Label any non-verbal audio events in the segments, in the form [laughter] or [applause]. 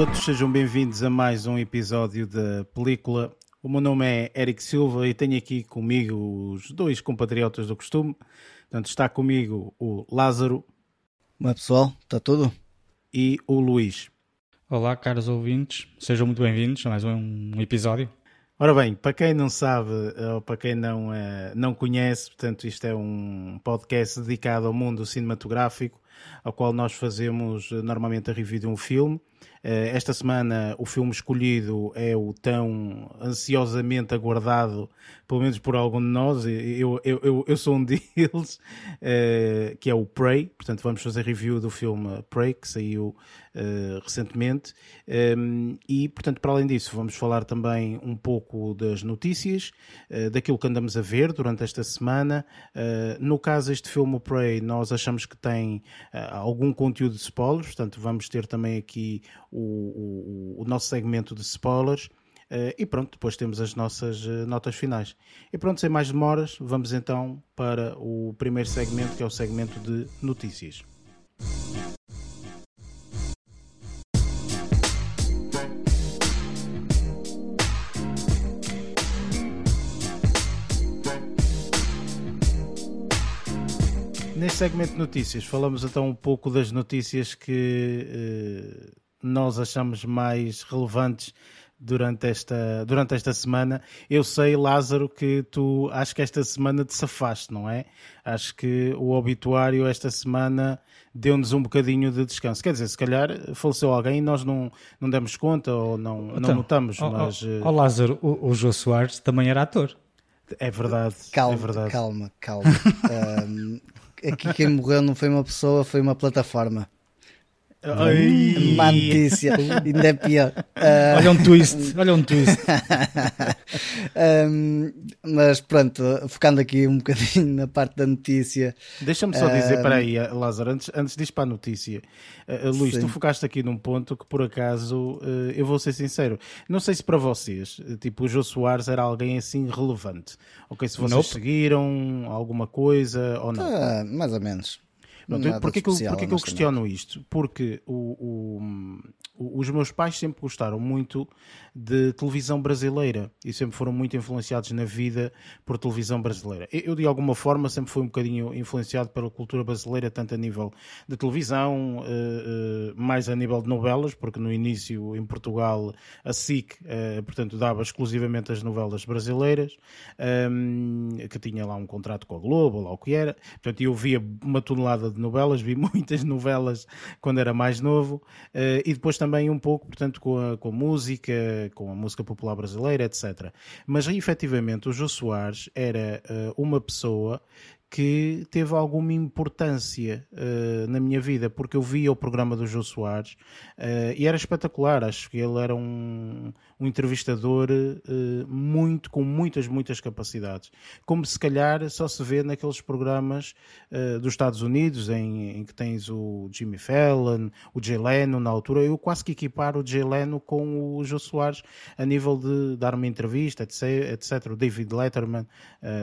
a todos, sejam bem-vindos a mais um episódio da película. O meu nome é Eric Silva e tenho aqui comigo os dois compatriotas do costume. Portanto, está comigo o Lázaro. Olá pessoal, está tudo? E o Luís. Olá, caros ouvintes, sejam muito bem-vindos a mais um episódio. Ora bem, para quem não sabe ou para quem não, uh, não conhece, portanto, isto é um podcast dedicado ao mundo cinematográfico, ao qual nós fazemos uh, normalmente a review de um filme. Uh, esta semana o filme escolhido é o tão ansiosamente aguardado, pelo menos por algum de nós, eu, eu, eu, eu sou um [laughs] deles, que é o Prey, portanto vamos fazer review do filme Prey, que saiu recentemente, um, ehm, e portanto para além disso vamos falar também um pouco das notícias, daquilo que andamos a ver durante esta semana. no caso este filme, Prey, nós achamos que tem algum conteúdo de spoilers, portanto vamos ter também aqui o, o, o nosso segmento de spoilers. Uh, e pronto, depois temos as nossas uh, notas finais. E pronto, sem mais demoras, vamos então para o primeiro segmento, que é o segmento de notícias. Neste segmento de notícias, falamos então um pouco das notícias que uh, nós achamos mais relevantes durante esta, durante esta semana. Eu sei, Lázaro, que tu acho que esta semana te safaste, não é? Acho que o obituário esta semana deu-nos um bocadinho de descanso. Quer dizer, se calhar faleceu alguém e nós não, não demos conta ou não, então, não notamos, oh, mas... Ó oh, Lázaro, o, o Jô Soares também era ator. É verdade. Calma, é verdade. calma, calma. [laughs] um, aqui quem morreu não foi uma pessoa, foi uma plataforma. Ai. Má notícia, ainda é pior. Uh... Olha um twist, olha um twist. [laughs] um, mas pronto, focando aqui um bocadinho na parte da notícia. Deixa-me só dizer, para aí, Lázaro, antes, antes ir para a notícia, uh, Luís, Sim. tu focaste aqui num ponto que por acaso, uh, eu vou ser sincero, não sei se para vocês, tipo, o Jô Soares era alguém assim relevante. Ok, se vocês nope. seguiram alguma coisa ou não? Ah, mais ou menos. Pronto, porquê, que eu, porquê eu questiono isto? Porque o, o, os meus pais sempre gostaram muito de televisão brasileira e sempre foram muito influenciados na vida por televisão brasileira. Eu, de alguma forma, sempre fui um bocadinho influenciado pela cultura brasileira, tanto a nível de televisão, uh, uh, mais a nível de novelas, porque no início em Portugal a SIC, uh, portanto, dava exclusivamente as novelas brasileiras, ehm, que tinha lá um contrato com a Globo, lá o que era. Portanto, eu via uma tonelada de novelas, vi [laughs] muitas novelas quando era mais novo, e depois também um pouco, portanto, com a, com a música, com a música popular brasileira, etc. Mas efetivamente o Jô Soares era uh, uma pessoa que teve alguma importância uh, na minha vida, porque eu via o programa do Jô Soares uh, e era espetacular. Acho que ele era um, um entrevistador uh, muito, com muitas, muitas capacidades. Como se calhar só se vê naqueles programas dos Estados Unidos, em, em, que tens o Jimmy Fallon, o Jay Leno na altura. Eu quase que equiparo o Jay Leno com o Jô Soares a nível de dar uma entrevista, etc. etc. O David Letterman,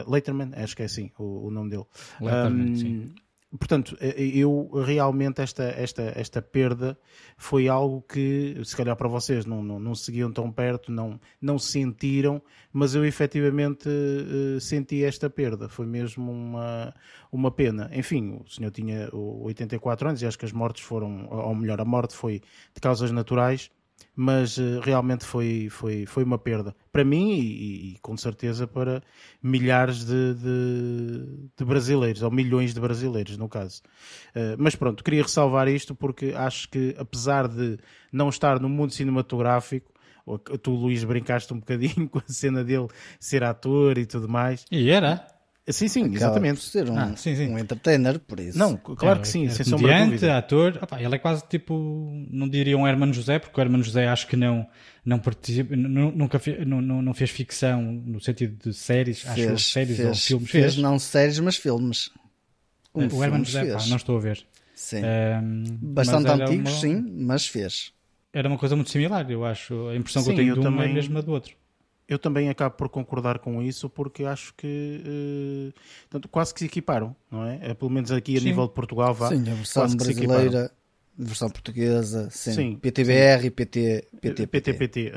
Letterman, acho que é assim o, o nome dele dele. Um, portanto, eh, eu realmente esta, esta, esta perda foi algo que, se calhar para vocês não, não, não seguiam tão perto, não, não sentiram, mas eu efetivamente uh, senti esta perda. Foi mesmo uma, uma pena. Enfim, o senhor tinha 84 anos e acho que as mortes foram, ou melhor, a morte foi de causas naturais mas uh, realmente foi, foi, foi uma perda para mim e, e com certeza para milhares de, de, de, brasileiros, ou milhões de brasileiros, no caso. Uh, mas pronto, queria ressalvar isto porque acho que, apesar de não estar no mundo cinematográfico, tu, Luís, brincaste um bocadinho [laughs] com a cena dele ser ator e tudo mais. E era? Sim, sim, exatamente. ser um, ah, sim, sim. um entertainer, por isso. Não, claro é, que sim, é, sem sombra de dúvida. ator, opa, ele é quase tipo, não diria um Hermano José, porque o Hermano José acho que não, não participa, nunca fez, não, não fez ficção no sentido de séries, fez, acho séries fez, ou filmes. Fez, fez, não séries, mas filmes. Um o Hermano José, pá, não estou a ver. Sim. Um, Bastante antigos, uma... sim, mas fez. Era uma coisa muito similar, eu acho. A impressão sim, que eu tenho eu de um é também... é mesmo a do outro eu também acabo por concordar com isso porque acho que uh, portanto, quase que se equiparam, não é? é pelo menos aqui a Sim. nível de Portugal vá. Sim, a versão brasileira Versão portuguesa, sim. sim PTBR sim. e PT, PT, PT. PT.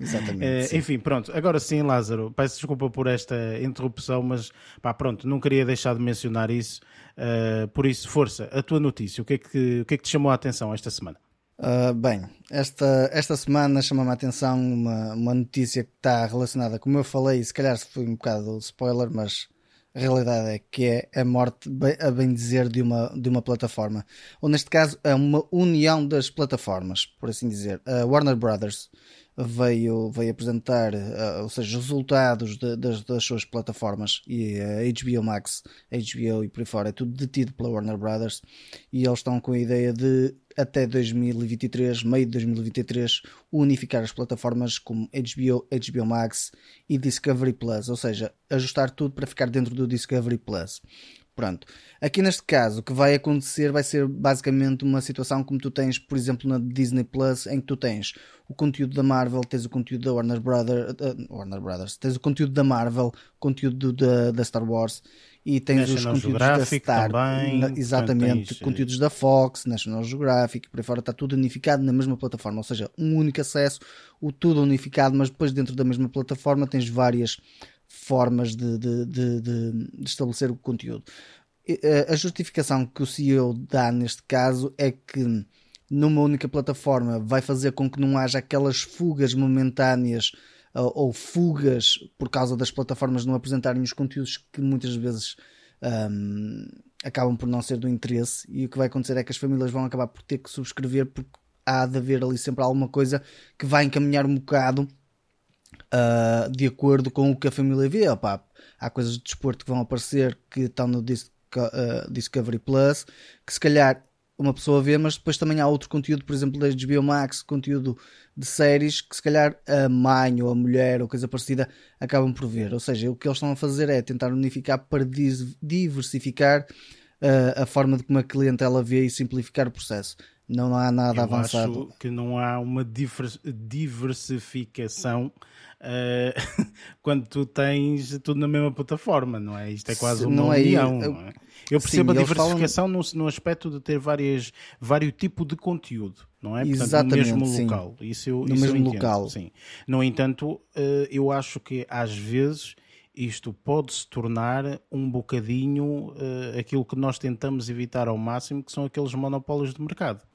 Exatamente. É, enfim, pronto. Agora sim, Lázaro, peço desculpa por esta interrupção, mas pá, pronto, não queria deixar de mencionar isso. Uh, por isso, força, a tua notícia, o que é que, o que, é que te chamou a atenção esta semana? Uh, bem, esta, esta semana chamou-me a atenção uma, uma notícia que está relacionada, como eu falei, se calhar foi um bocado spoiler, mas a realidade é que é a morte, a bem dizer, de uma, de uma plataforma. Ou neste caso, é uma união das plataformas, por assim dizer. A Warner Brothers veio, veio apresentar, uh, ou seja, os resultados de, das, das suas plataformas e a HBO Max, HBO e por aí fora, é tudo detido pela Warner Brothers e eles estão com a ideia de até 2023, meio de 2023, unificar as plataformas como HBO, HBO Max e Discovery Plus, ou seja, ajustar tudo para ficar dentro do Discovery Plus. Pronto. Aqui neste caso, o que vai acontecer vai ser basicamente uma situação como tu tens, por exemplo, na Disney Plus, em que tu tens o conteúdo da Marvel, tens o conteúdo da Warner, Brother, uh, Warner Brothers, tens o conteúdo da Marvel, conteúdo da, da Star Wars e tens National os conteúdos da Star, também, na, exatamente, tens, conteúdos da Fox, National Geographic, por aí fora está tudo unificado na mesma plataforma, ou seja, um único acesso, o tudo unificado, mas depois dentro da mesma plataforma tens várias formas de, de, de, de, estabelecer o conteúdo. Eh, a justificação que o CEO dá neste caso é que numa única plataforma vai fazer com que não haja aquelas fugas momentâneas ou, fugas por causa das plataformas não apresentarem os conteúdos que muitas vezes um, acabam por não ser do interesse e o que vai acontecer é que as famílias vão acabar por ter que subscrever porque há de haver ali sempre alguma coisa que vai encaminhar um bocado uh, de acordo com o que a família vê. Opa, há coisas de desporto que vão aparecer que estão no uh, Discovery Plus, que se calhar uma pessoa vê, mas depois também há outro conteúdo, por exemplo, da HBO Max, conteúdo de séries que se calhar a mãe ou a mulher ou coisa parecida acabam por ver. Ou seja, o que eles estão a fazer é tentar unificar para diversificar uh, a forma de como a cliente ela vê e simplificar o processo. Não há nada Eu avançado. Acho que não há uma diversificação uh, [laughs] quando tu tens tudo na mesma plataforma, não é? Isto é quase uma não é união. Eu, é? eu percebo Sim, a diversificação falam... no, no aspecto de ter várias, vários tipos de conteúdo, não é? Portanto, Exatamente, no mesmo sim. local. Isso eu, no isso mesmo eu entendo, local. Sim. No entanto, uh, eu acho que às vezes isto pode se tornar um bocadinho uh, aquilo que nós tentamos evitar ao máximo, que são aqueles monopólios de mercado.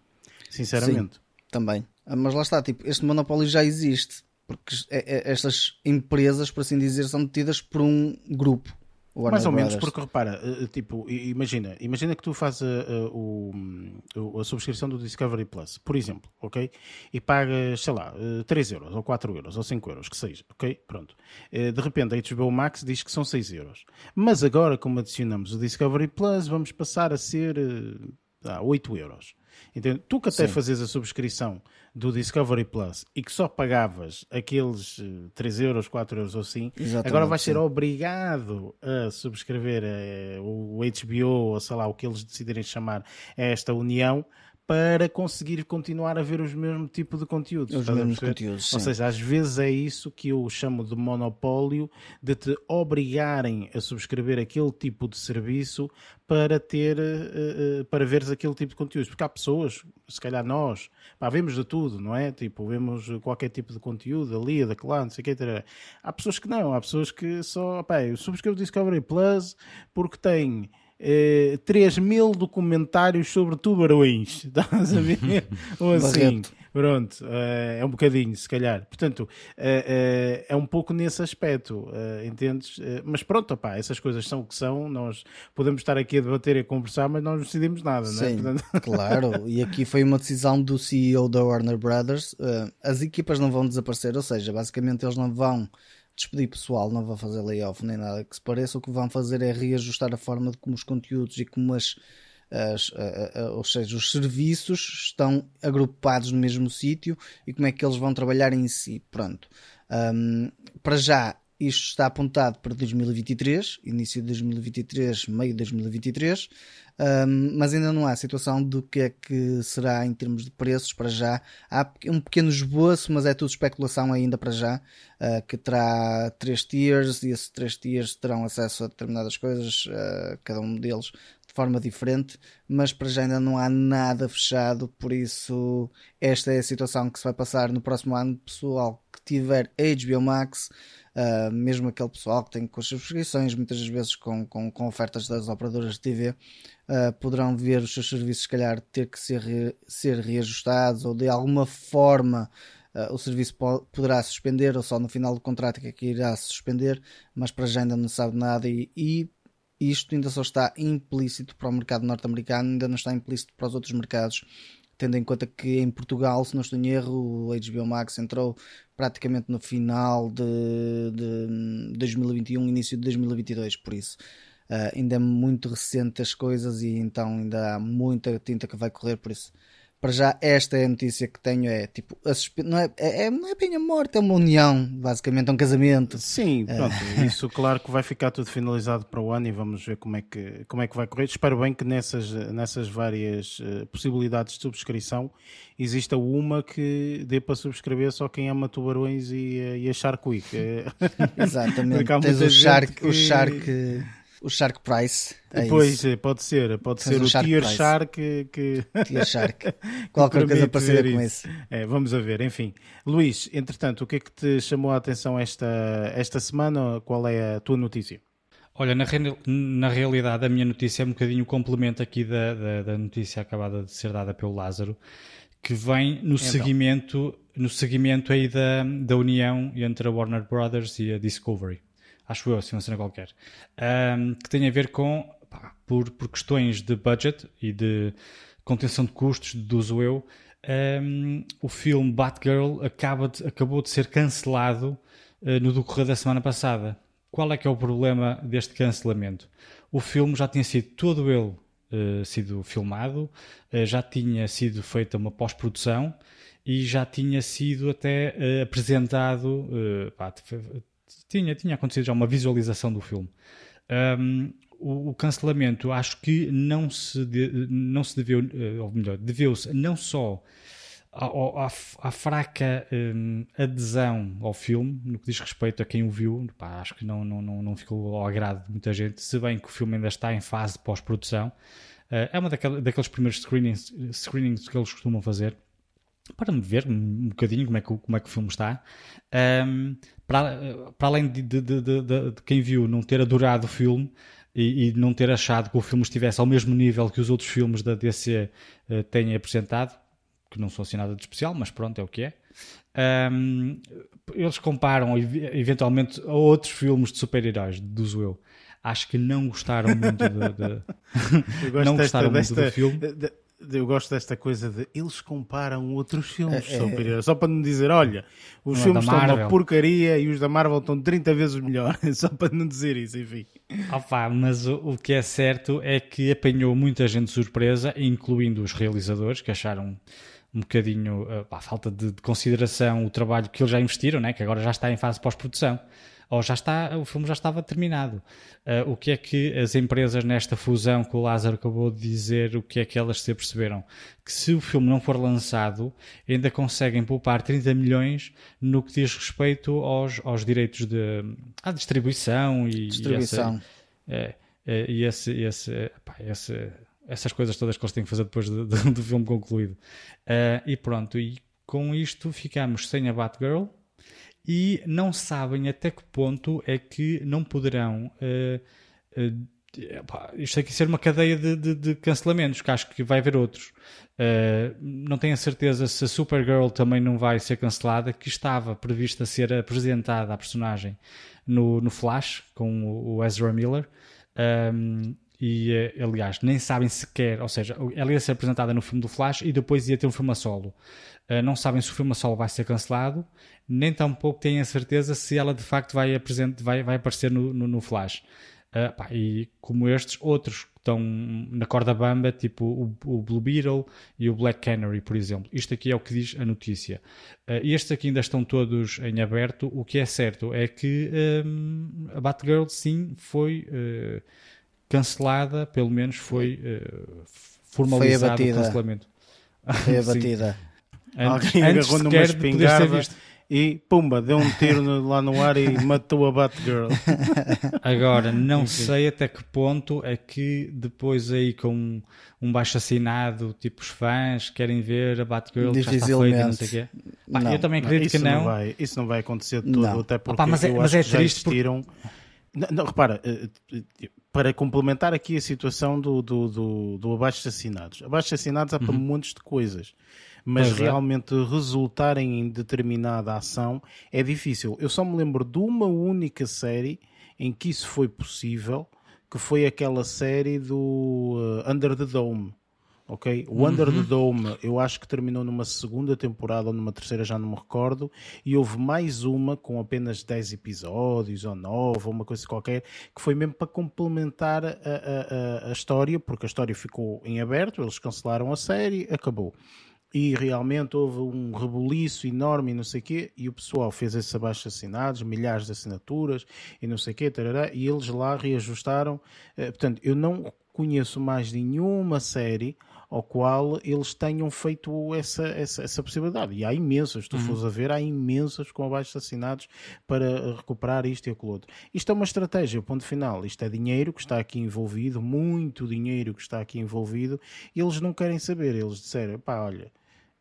Sinceramente. Sim, também. Ah, mas lá está, tipo, este monopólio já existe porque é, é, estas empresas, por assim dizer, são detidas por um grupo. Mais ou menos, porque repara, eh, eh, tipo, imagina, imagina que tu fazes a, a, a, subscrição do Discovery Plus, por exemplo, ok? E pagas, sei lá, 3 eh, euros, ou 4 euros, ou 5 euros, que seja, ok? Pronto. De repente a HBO Max diz que são 6 euros. Mas agora, como adicionamos o Discovery Plus, vamos passar a ser ah, 8 euros. Então, tu que até Sim. fazes a subscrição do Discovery Plus e que só pagavas aqueles 3 eh, euros, 4 euros ou assim, Exatamente, agora vais ser obrigado a subscrever eh, o HBO ou sei lá o que eles decidirem chamar esta união para conseguir continuar a ver os mesmos tipo de conteúdos. Os mesmos conteúdos, Ou seja, às vezes é isso que eu chamo de monopólio, de te obrigarem a subscrever aquele tipo de serviço para ter, uh, uh, para veres aquele tipo de conteúdos. Porque há pessoas, se calhar nós, pá, vemos de tudo, não é? Tipo, vemos qualquer tipo de conteúdo ali, daquela, não sei o que. Há pessoas que não, há pessoas que só, pá, eu subscrevo Discovery Plus porque tem eh, 3 mil documentários sobre tubarões. [laughs] Estás a ver? [laughs] Ou assim. Pronto, uh, é um bocadinho, se calhar. Portanto, uh, uh, é um pouco nesse aspecto, entendes? mas pronto, opá, essas coisas são o que são. Nós podemos estar aqui a debater e a conversar, mas nós não decidimos nada, Sim, não é? Portanto... [laughs] claro. E aqui foi uma decisão do CEO da Warner Brothers. as equipas não vão desaparecer, ou seja, basicamente eles não vão despedir pessoal, não vão fazer layoff nem nada que se pareça. O que vão fazer é reajustar a forma de como os conteúdos e como as, as, a, a, ou seja, os serviços estão agrupados no mesmo sítio e como é que eles vão trabalhar em si. Pronto. Um, para já, isto está apontado para 2023, início de 2023, meio de 2023 um, mas ainda não há situação do que é que será em termos de preços para já. Há um pequeno esboço, mas é tudo especulação ainda para já, uh, que terá três tiers e esses três tiers terão acesso a determinadas coisas, uh, cada um deles de forma diferente, mas para já ainda não há nada fechado, por isso esta é a situação que se vai passar no próximo ano. Pessoal que tiver HBO Max, uh, mesmo aquele pessoal que tem com as subscrições, muitas vezes com, com, com ofertas das operadoras de TV, uh, ah, poderão ver os seus serviços, se calhar, ter que ser, re, ser reajustados ou de alguma forma. Uh, o serviço poderá suspender ou só no final do contrato é que irá suspender, mas para já ainda não sabe nada e, e isto ainda só está implícito para o mercado norte-americano, ainda não está implícito para os outros mercados, tendo em conta que em Portugal, se não estou em erro, o HBO Max entrou praticamente no final de, de 2021, início de 2022, por isso. Uh, ainda é muito recente as coisas e então ainda há muita tinta que vai correr, por isso para já esta é a notícia que tenho é tipo não é, é, é, não é bem a morte é uma união basicamente é um casamento. Sim é. pronto isso claro que vai ficar tudo finalizado para o ano e vamos ver como é que como é que vai correr. Espero bem que nessas nessas várias uh, possibilidades de subscrição exista uma que dê para subscrever só quem ama tubarões e, uh, e a Shark Week exatamente tens o Shark que... o Shark o Shark Price. É pois, isso. É, pode ser, pode ser o, o Shark Tier Price. Shark que. [laughs] Tier Shark. [laughs] Qualquer coisa parecida com isso. É, vamos a ver, enfim. Luís, entretanto, o que é que te chamou a atenção esta, esta semana? Qual é a tua notícia? Olha, na, na realidade, a minha notícia é um bocadinho o complemento aqui da, da, da, notícia acabada de ser dada pelo Lázaro, que vem no então. seguimento no seguimento aí da, da união entre a Warner Brothers e a Discovery acho eu, assim uma cena qualquer, um, que tem a ver com, pá, por, por questões de budget e de contenção de custos, deduzo eu, um, o filme Batgirl acaba de, acabou de ser cancelado uh, no decorrer da semana passada. Qual é que é o problema deste cancelamento? O filme já tinha sido todo ele uh, sido filmado, uh, já tinha sido feita uma pós-produção e já tinha sido até apresentado, pá, tinha, tinha acontecido já uma visualização do filme. Um, o, o, cancelamento acho que não se, de, não se deveu, eh, ou melhor, deveu-se não só à, à, fraca um, adesão ao filme, no que diz respeito a quem o viu, pá, acho que não, não, não, não ficou ao agrado de muita gente, se bem que o filme ainda está em fase de pós-produção. Uh, é uma daqueles, daqueles primeiros screenings, screenings que eles costumam fazer para me ver um bocadinho como é que, como é que o filme está. Um, para, para além de, de, de, de, quem viu não ter adorado o filme e, e, não ter achado que o filme estivesse ao mesmo nível que os outros filmes da DC uh, têm apresentado, que não são assim nada de especial, mas pronto, é o que é. Um, eles comparam eventualmente a outros filmes de super-heróis, do eu. Acho que não gostaram muito de, [laughs] [laughs] não gostaram muito do filme eu gosto desta coisa de eles comparam outros filmes é, é, só para não dizer, olha, os filmes estão uma porcaria e os da Marvel estão 30 vezes melhor, [laughs] só para não dizer isso, enfim. Opa, mas o, o, que é certo é que apanhou muita gente de surpresa, incluindo os realizadores, que acharam um bocadinho a falta de, de, consideração o trabalho que eles já investiram, né? que agora já está em fase pós-produção ou já está, o filme já estava terminado. Uh, o que é que as empresas nesta fusão que o Lázaro acabou de dizer, o que é que elas se perceberam? Que se o filme não for lançado, ainda conseguem poupar 30 milhões no que diz respeito aos, aos direitos de à distribuição e, distribuição. e, essa, é, é, e esse, esse, pá, esse, essas coisas todas que eles têm que fazer depois de, de, do filme concluído. Uh, e pronto, e com isto ficamos sem a Batgirl e não sabem até que ponto é que não poderão. Uh, uh, isto aqui ser uma cadeia de, de, de, cancelamentos, que acho que vai haver outros. Uh, não tenho a certeza se a Supergirl também não vai ser cancelada, que estava prevista ser apresentada a personagem no, no Flash, com o, o Ezra Miller. Um, e aliás, nem sabem sequer, ou seja, ela ia ser apresentada no filme do Flash e depois ia ter um filme a solo. Uh, não sabem se o filme a solo vai ser cancelado nem tampouco têm a certeza se ela de facto vai, vai, vai aparecer no, no, no Flash. Uh, pá, e como estes, outros que estão na corda bamba, tipo o, o, Blue Beetle e o Black Canary, por exemplo. Isto aqui é o que diz a notícia. Uh, estes aqui ainda estão todos em aberto. O que é certo é que um, a Batgirl, sim, foi uh, cancelada, pelo menos foi formalizado foi o cancelamento. Foi [laughs] abatida. Alguém agarrou numa espingarda e pumba, deu um tiro lá no ar e matou a Batgirl. [laughs] Agora, não Enfim. sei até que ponto é que depois aí com um baixo assinado, tipo os fãs querem ver a Batgirl que já está feita, não sei o quê. Pá, eu também acredito que não. não vai, isso não vai acontecer de todo, até porque Opa, mas é, eu mas acho é que já existiram... Porque... Não, não, repara, eh, para complementar aqui a situação do, do, do, do abaixo assinados. Abaixo assinados há para uhum. montes de coisas mas pois é. realmente é. resultarem em determinada ação é difícil. Eu só me lembro de uma única série em que isso foi possível, que foi aquela série do uh, Under the Dome. Ok? O Under uhum. the Dome eu acho que terminou numa segunda temporada ou numa terceira, já não me recordo, e houve mais uma com apenas 10 episódios ou 9 ou uma coisa qualquer, que foi mesmo para complementar a, a, a, a história, porque a história ficou em aberto, eles cancelaram a série, acabou e realmente houve um rebuliço enorme e não sei o quê, e o pessoal fez esses abaixo assinados, milhares de assinaturas e não sei o quê, tarará, e eles lá reajustaram. Eh, portanto, eu não conheço mais nenhuma série ao qual eles tenham feito essa, essa, essa possibilidade. E há imensas, tu uhum. fores a ver, há imensas com abaixo assinados para recuperar isto e aquilo outro. Isto é uma estratégia, ponto final. Isto é dinheiro que está aqui envolvido, muito dinheiro que está aqui envolvido. Eles não querem saber, eles disseram, pá, olha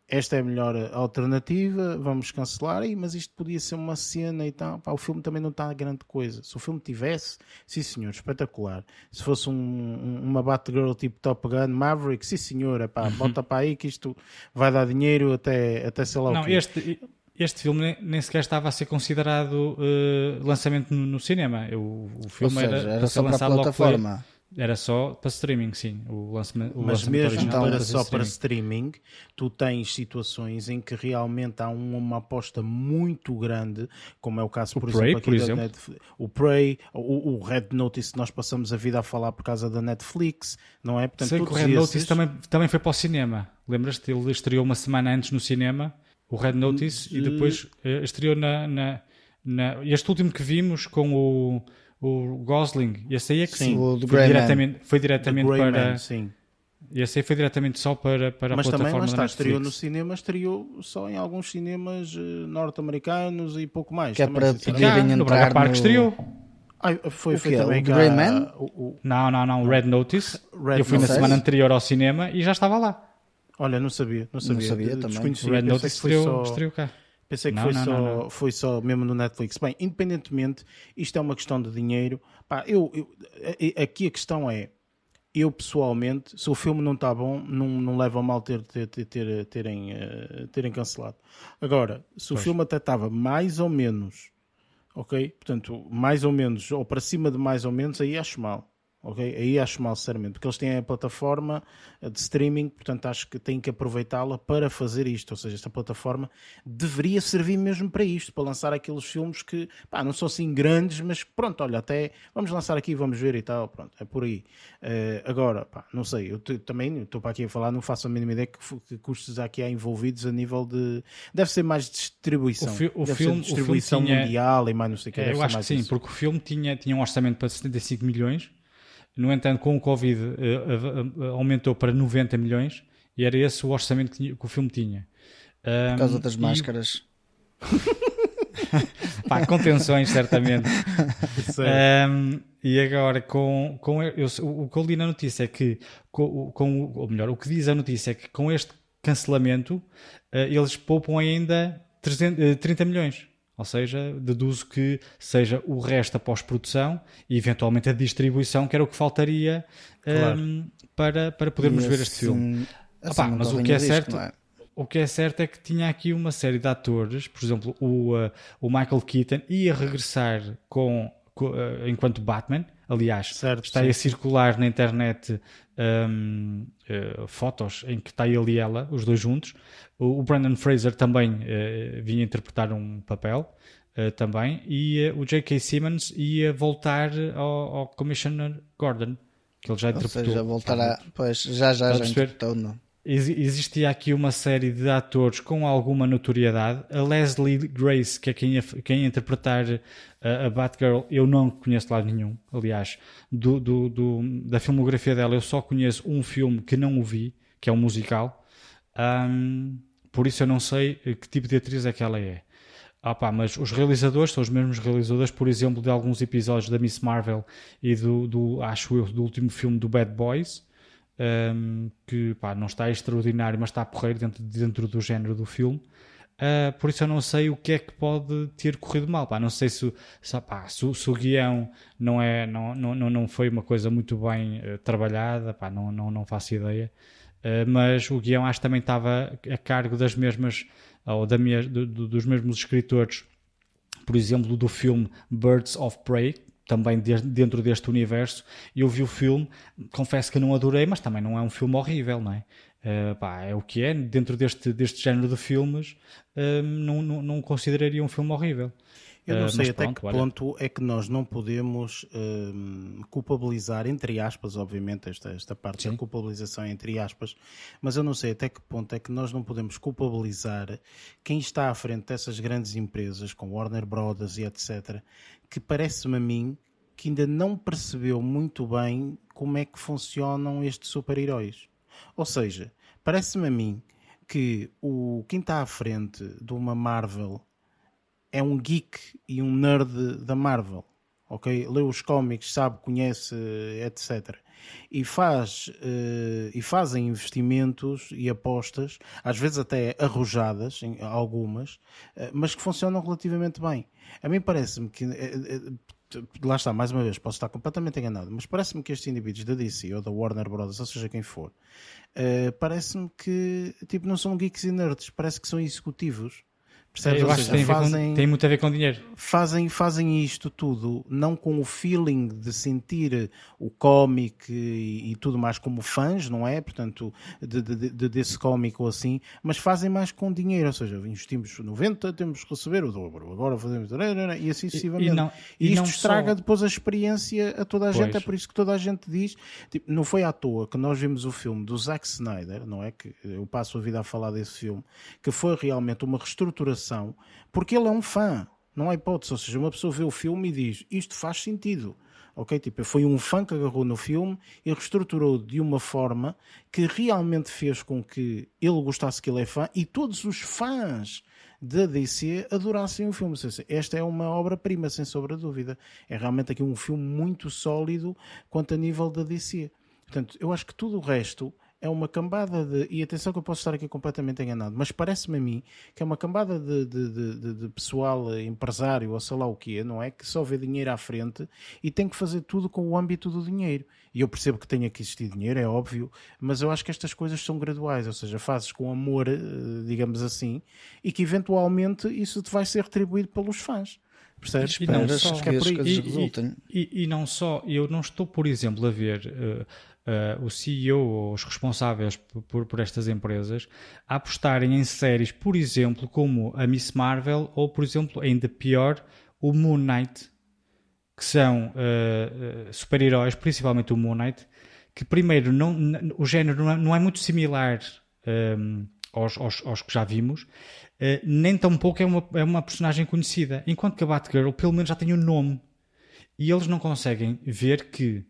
esta é a melhor alternativa, vamos cancelar, aí, mas isto podia ser uma cena e tal. Pá, o filme também não está a grande coisa. Se o filme tivesse, sim senhor, espetacular. Se fosse um, uma Batgirl tipo Top Gun, Maverick, sim senhor, pá, uhum. bota para aí que isto vai dar dinheiro até, até sei lá não, o quê. Este, este filme nem sequer estava a ser considerado uh, lançamento no, no cinema. O, o filme seja, era, era só para a plataforma. Era só para streaming, sim. O lançamento, o Mas lançamento mesmo então, para só para streaming, tu tens situações em que realmente há uma aposta muito grande, como é o caso, por o exemplo, Prey, aqui por exemplo. Netflix, o Prey, o, o, Red Notice nós passamos a vida a falar por causa da Netflix, não é? Portanto, Sei que o Red esses... Notice também, também foi para o cinema. Lembras-te? Ele estreou uma semana antes no cinema, o Red Notice, de... e depois uh, estreou na, na, na... Este último que vimos com o o Gosling, esse aí é que sim, sim o foi, diretamente, foi diretamente para. Man, sim. Esse aí foi diretamente só para, para Mas a plataforma também, está, estreou no cinema, estreou só em alguns cinemas uh, norte-americanos e pouco mais. Que é para poderem entrar no Braga Park estreou. Ah, foi, foi também o Grey Man? O, o... Não, não, não, Red Notice. Red eu fui Notice. na semana anterior ao cinema e já estava lá. Olha, não sabia, não sabia. Não sabia também. O Red Notice estreou, só... estreou cá. Pensei que não, foi, não, só, não, foi só mesmo no Netflix. Bem, independentemente, isto é uma questão de dinheiro. Pá, eu, eu, aqui a questão é, eu pessoalmente, se o filme não está bom, não, não leva a mal ter, ter, ter, terem, uh, terem cancelado. Agora, se o filme até estava mais ou menos, ok? Portanto, mais ou menos, ou para cima de mais ou menos, aí acho mal Aí acho mal, sinceramente, porque eles têm a plataforma de streaming, portanto acho que têm que aproveitá-la para fazer isto, ou seja, esta plataforma deveria servir mesmo para isto, para lançar aqueles filmes que, pá, não são assim grandes, mas pronto, olha, até vamos lançar aqui, vamos ver e tal, pronto, é por aí. Uh, agora, pá, não sei, eu também estou para aqui a falar, não faço a mínima ideia que, que custos aqui há envolvidos a nível de... Deve ser mais distribuição. O, fi o filme, distribuição tinha... mundial e mais não sei o que. É, eu acho que sim, isso. porque o filme tinha, tinha um orçamento para 75 milhões, no entanto, com o Covid uh, uh, aumentou para 90 milhões e era esse o orçamento que, tinha, que o filme tinha. Um, Por causa das máscaras. [laughs] Pá, contenções, certamente. um, e agora, com, com eu, o que eu li na notícia é que, com, com, ou melhor, o que diz a notícia é que com este cancelamento uh, eles poupam ainda 300, 30 milhões. Ou seja, deduzo que seja o resto a pós-produção e eventualmente a distribuição, que era o que faltaria claro. um, para, para podermos ver este filme. Assim, Opa, mas o que é certo. É? O que é certo é que tinha aqui uma série de atores, por exemplo, o, uh, o Michael Keaton ia regressar com, com uh, enquanto Batman, aliás, certo, está sim. a circular na internet um, uh, fotos em que está ele e ela, os dois juntos. O, o Brandon Fraser também uh, vinha interpretar um papel uh, também. E o J.K. Simmons ia voltar ao, ao, Commissioner Gordon, que ele já interpretou. Ou seja, pois já já, já interpretou, não existia aqui uma série de atores com alguma notoriedade. A Leslie Grace, que é quem quem ia interpretar a, a Batgirl, eu não conheço lá nenhum. Aliás, do, do, do, da filmografia dela, eu só conheço um filme que não o vi, que é um musical. Um, por isso eu não sei que tipo de atriz é que ela é. Ah pá, mas os realizadores são os mesmos realizadores, por exemplo, de alguns episódios da Miss Marvel e do, do acho eu, do último filme do Bad Boys, um, que pá, não está extraordinário, mas está porreiro dentro, dentro do género do filme. Uh, por isso eu não sei o que é que pode ter corrido mal. Pá. Não sei se, se, pá, se, se o guião não, é, não, não, não foi uma coisa muito bem uh, trabalhada, pá, não, não, não faço ideia. Uh, mas o guião acho que também estava a cargo das mesmas ou da minha, do, do, dos mesmos escritores, por exemplo, do filme Birds of Prey, também de, dentro deste universo. Eu vi o filme, confesso que não adorei, mas também não é um filme horrível, não é? Uh, pá, é o que é, dentro deste, deste género de filmes, uh, não, não, não consideraria um filme horrível. Eu não uh, sei até pronto, que olha... ponto é que nós não podemos culpabilizar, entre aspas, obviamente, esta, esta parte Sim. da culpabilização entre aspas, mas eu não sei até que ponto é que nós não podemos culpabilizar quem está à frente dessas grandes empresas, com Warner Brothers e etc., que parece-me a mim que ainda não percebeu muito bem como é que funcionam estes super-heróis. Ou seja, parece-me a mim que o quem está à frente de uma Marvel é um geek e um nerd da Marvel, ok? Lê os cómics, sabe, conhece, etc. E faz uh, e fazem investimentos e apostas, às vezes até arrojadas, algumas, uh, mas que funcionam relativamente bem. A mim parece-me que uh, lá está, mais uma vez, posso estar completamente enganado, mas parece-me que estes indivíduos da DC ou da Warner Brothers, ou seja quem for, uh, parece-me que tipo, não são geeks e nerds, parece que são executivos. Percebes? Eu acho que tem, fazem, com, tem, muito a ver com dinheiro. Fazem, fazem isto tudo, não com o feeling de sentir o cómic e, e tudo mais como fãs, não é? Portanto, de, de, de, desse cómic ou assim, mas fazem mais com dinheiro, ou seja, investimos 90, temos que receber o dobro, agora fazemos e assim sucessivamente. E, e, não, e, e isto estraga só... depois a experiência a toda a pois. gente, é por isso que toda a gente diz, tipo, não foi à toa que nós vimos o filme do Zack Snyder, não é? Que eu passo a vida a falar desse filme, que foi realmente uma reestruturação porque ele é um fã, não há hipótese. Ou seja, uma pessoa vê o filme e diz isto faz sentido. Ok? Tipo, foi um fã que agarrou no filme e reestruturou de uma forma que realmente fez com que ele gostasse que ele é fã e todos os fãs da DC adorassem o filme. Esta é uma obra-prima, sem sombra de dúvida. É realmente aqui um filme muito sólido quanto a nível da DC. Portanto, eu acho que tudo o resto é uma cambada de. E atenção que eu posso estar aqui completamente enganado, mas parece-me a mim que é uma cambada de, de, de, de, pessoal empresário, ou sei lá o que é, não é? Que só vê dinheiro à frente e tem que fazer tudo com o âmbito do dinheiro. E eu percebo que tenha que existir dinheiro, é óbvio, mas eu acho que estas coisas são graduais, ou seja, fazes com amor, eh, digamos assim, e que eventualmente isso te vai ser retribuído pelos fãs. Percebes? E não, só, que é por aí. E, e, e, não só, eu não estou, por exemplo, a ver. Uh, uh, o CEO ou os responsáveis por, por, estas empresas a apostarem em séries, por exemplo, como a Miss Marvel ou, por exemplo, ainda pior, o Moon Knight, que são uh, super-heróis, principalmente o Moon Knight, que primeiro não, o género não é, não é muito similar um, aos, aos, aos, que já vimos, uh, nem tampouco é uma, é uma personagem conhecida, enquanto que a Batgirl pelo menos já tem um nome. E eles não conseguem ver que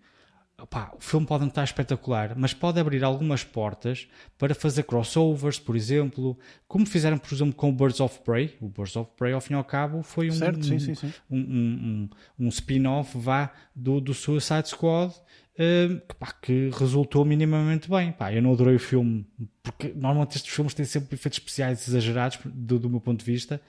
Opa, o filme pode não estar espetacular, mas pode abrir algumas portas para fazer crossovers, por exemplo, como fizeram, por exemplo, com o Birds of Prey. O Birds of Prey, ao fim e ao cabo, foi um, certo, sim, sim, sim. um, um, um, um spin-off vá do, do Suicide Squad uh, que, pá, que, resultou minimamente bem. Pá, eu não adorei o filme, porque normalmente estes filmes têm sempre efeitos especiais exagerados do, do meu ponto de vista,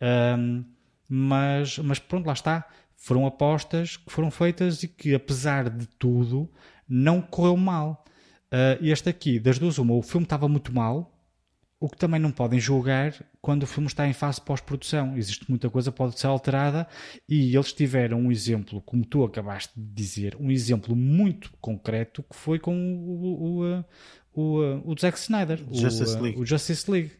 uh, mas, mas pronto, lá está foram apostas que foram feitas e que, apesar de tudo, não correu mal. Uh, este aqui, das duas, uma, o filme estava muito mal, o que também não podem julgar quando o filme está em fase pós-produção. Existe muita coisa pode ser alterada e eles tiveram um exemplo, como tu acabaste de dizer, um exemplo muito concreto que foi com o, o, o, o Zack Snyder, Justice o, o Justice League,